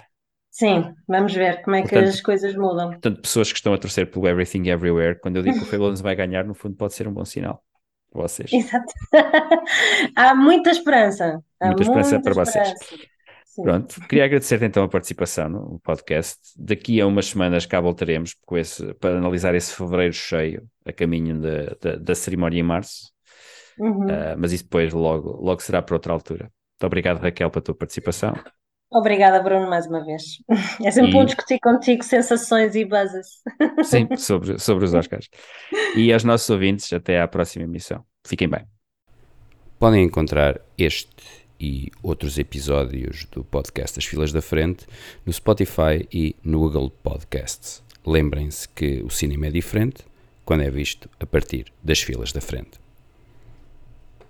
Speaker 3: Sim, vamos ver como é que
Speaker 2: Portanto-
Speaker 3: as coisas mudam.
Speaker 2: Portanto, pessoas que estão a torcer pelo Everything Everywhere, quando eu digo que o Fablons vai ganhar, no fundo pode ser um bom sinal para vocês.
Speaker 3: Exato. Há muita esperança. Há
Speaker 2: Muita esperança para vocês.
Speaker 3: Sim.
Speaker 2: Pronto, queria agradecer então a participação no podcast. Daqui a umas semanas cá voltaremos esse, para analisar esse fevereiro cheio, a caminho da, da, da cerimónia em março.
Speaker 3: Uhum.
Speaker 2: Uh, mas isso depois logo, logo será para outra altura. Muito obrigado, Raquel, pela tua participação.
Speaker 3: Obrigada, Bruno, mais uma vez. É sempre
Speaker 2: E-
Speaker 3: bom discutir contigo sensações e buzzes.
Speaker 2: Sim, sobre, sobre os Oscars. E aos nossos ouvintes, até à próxima emissão. Fiquem bem. Podem encontrar este e outros episódios do podcast As Filas da Frente no Spotify e no Google Podcasts. Lembrem-se que o cinema é diferente quando é visto a partir das filas da frente.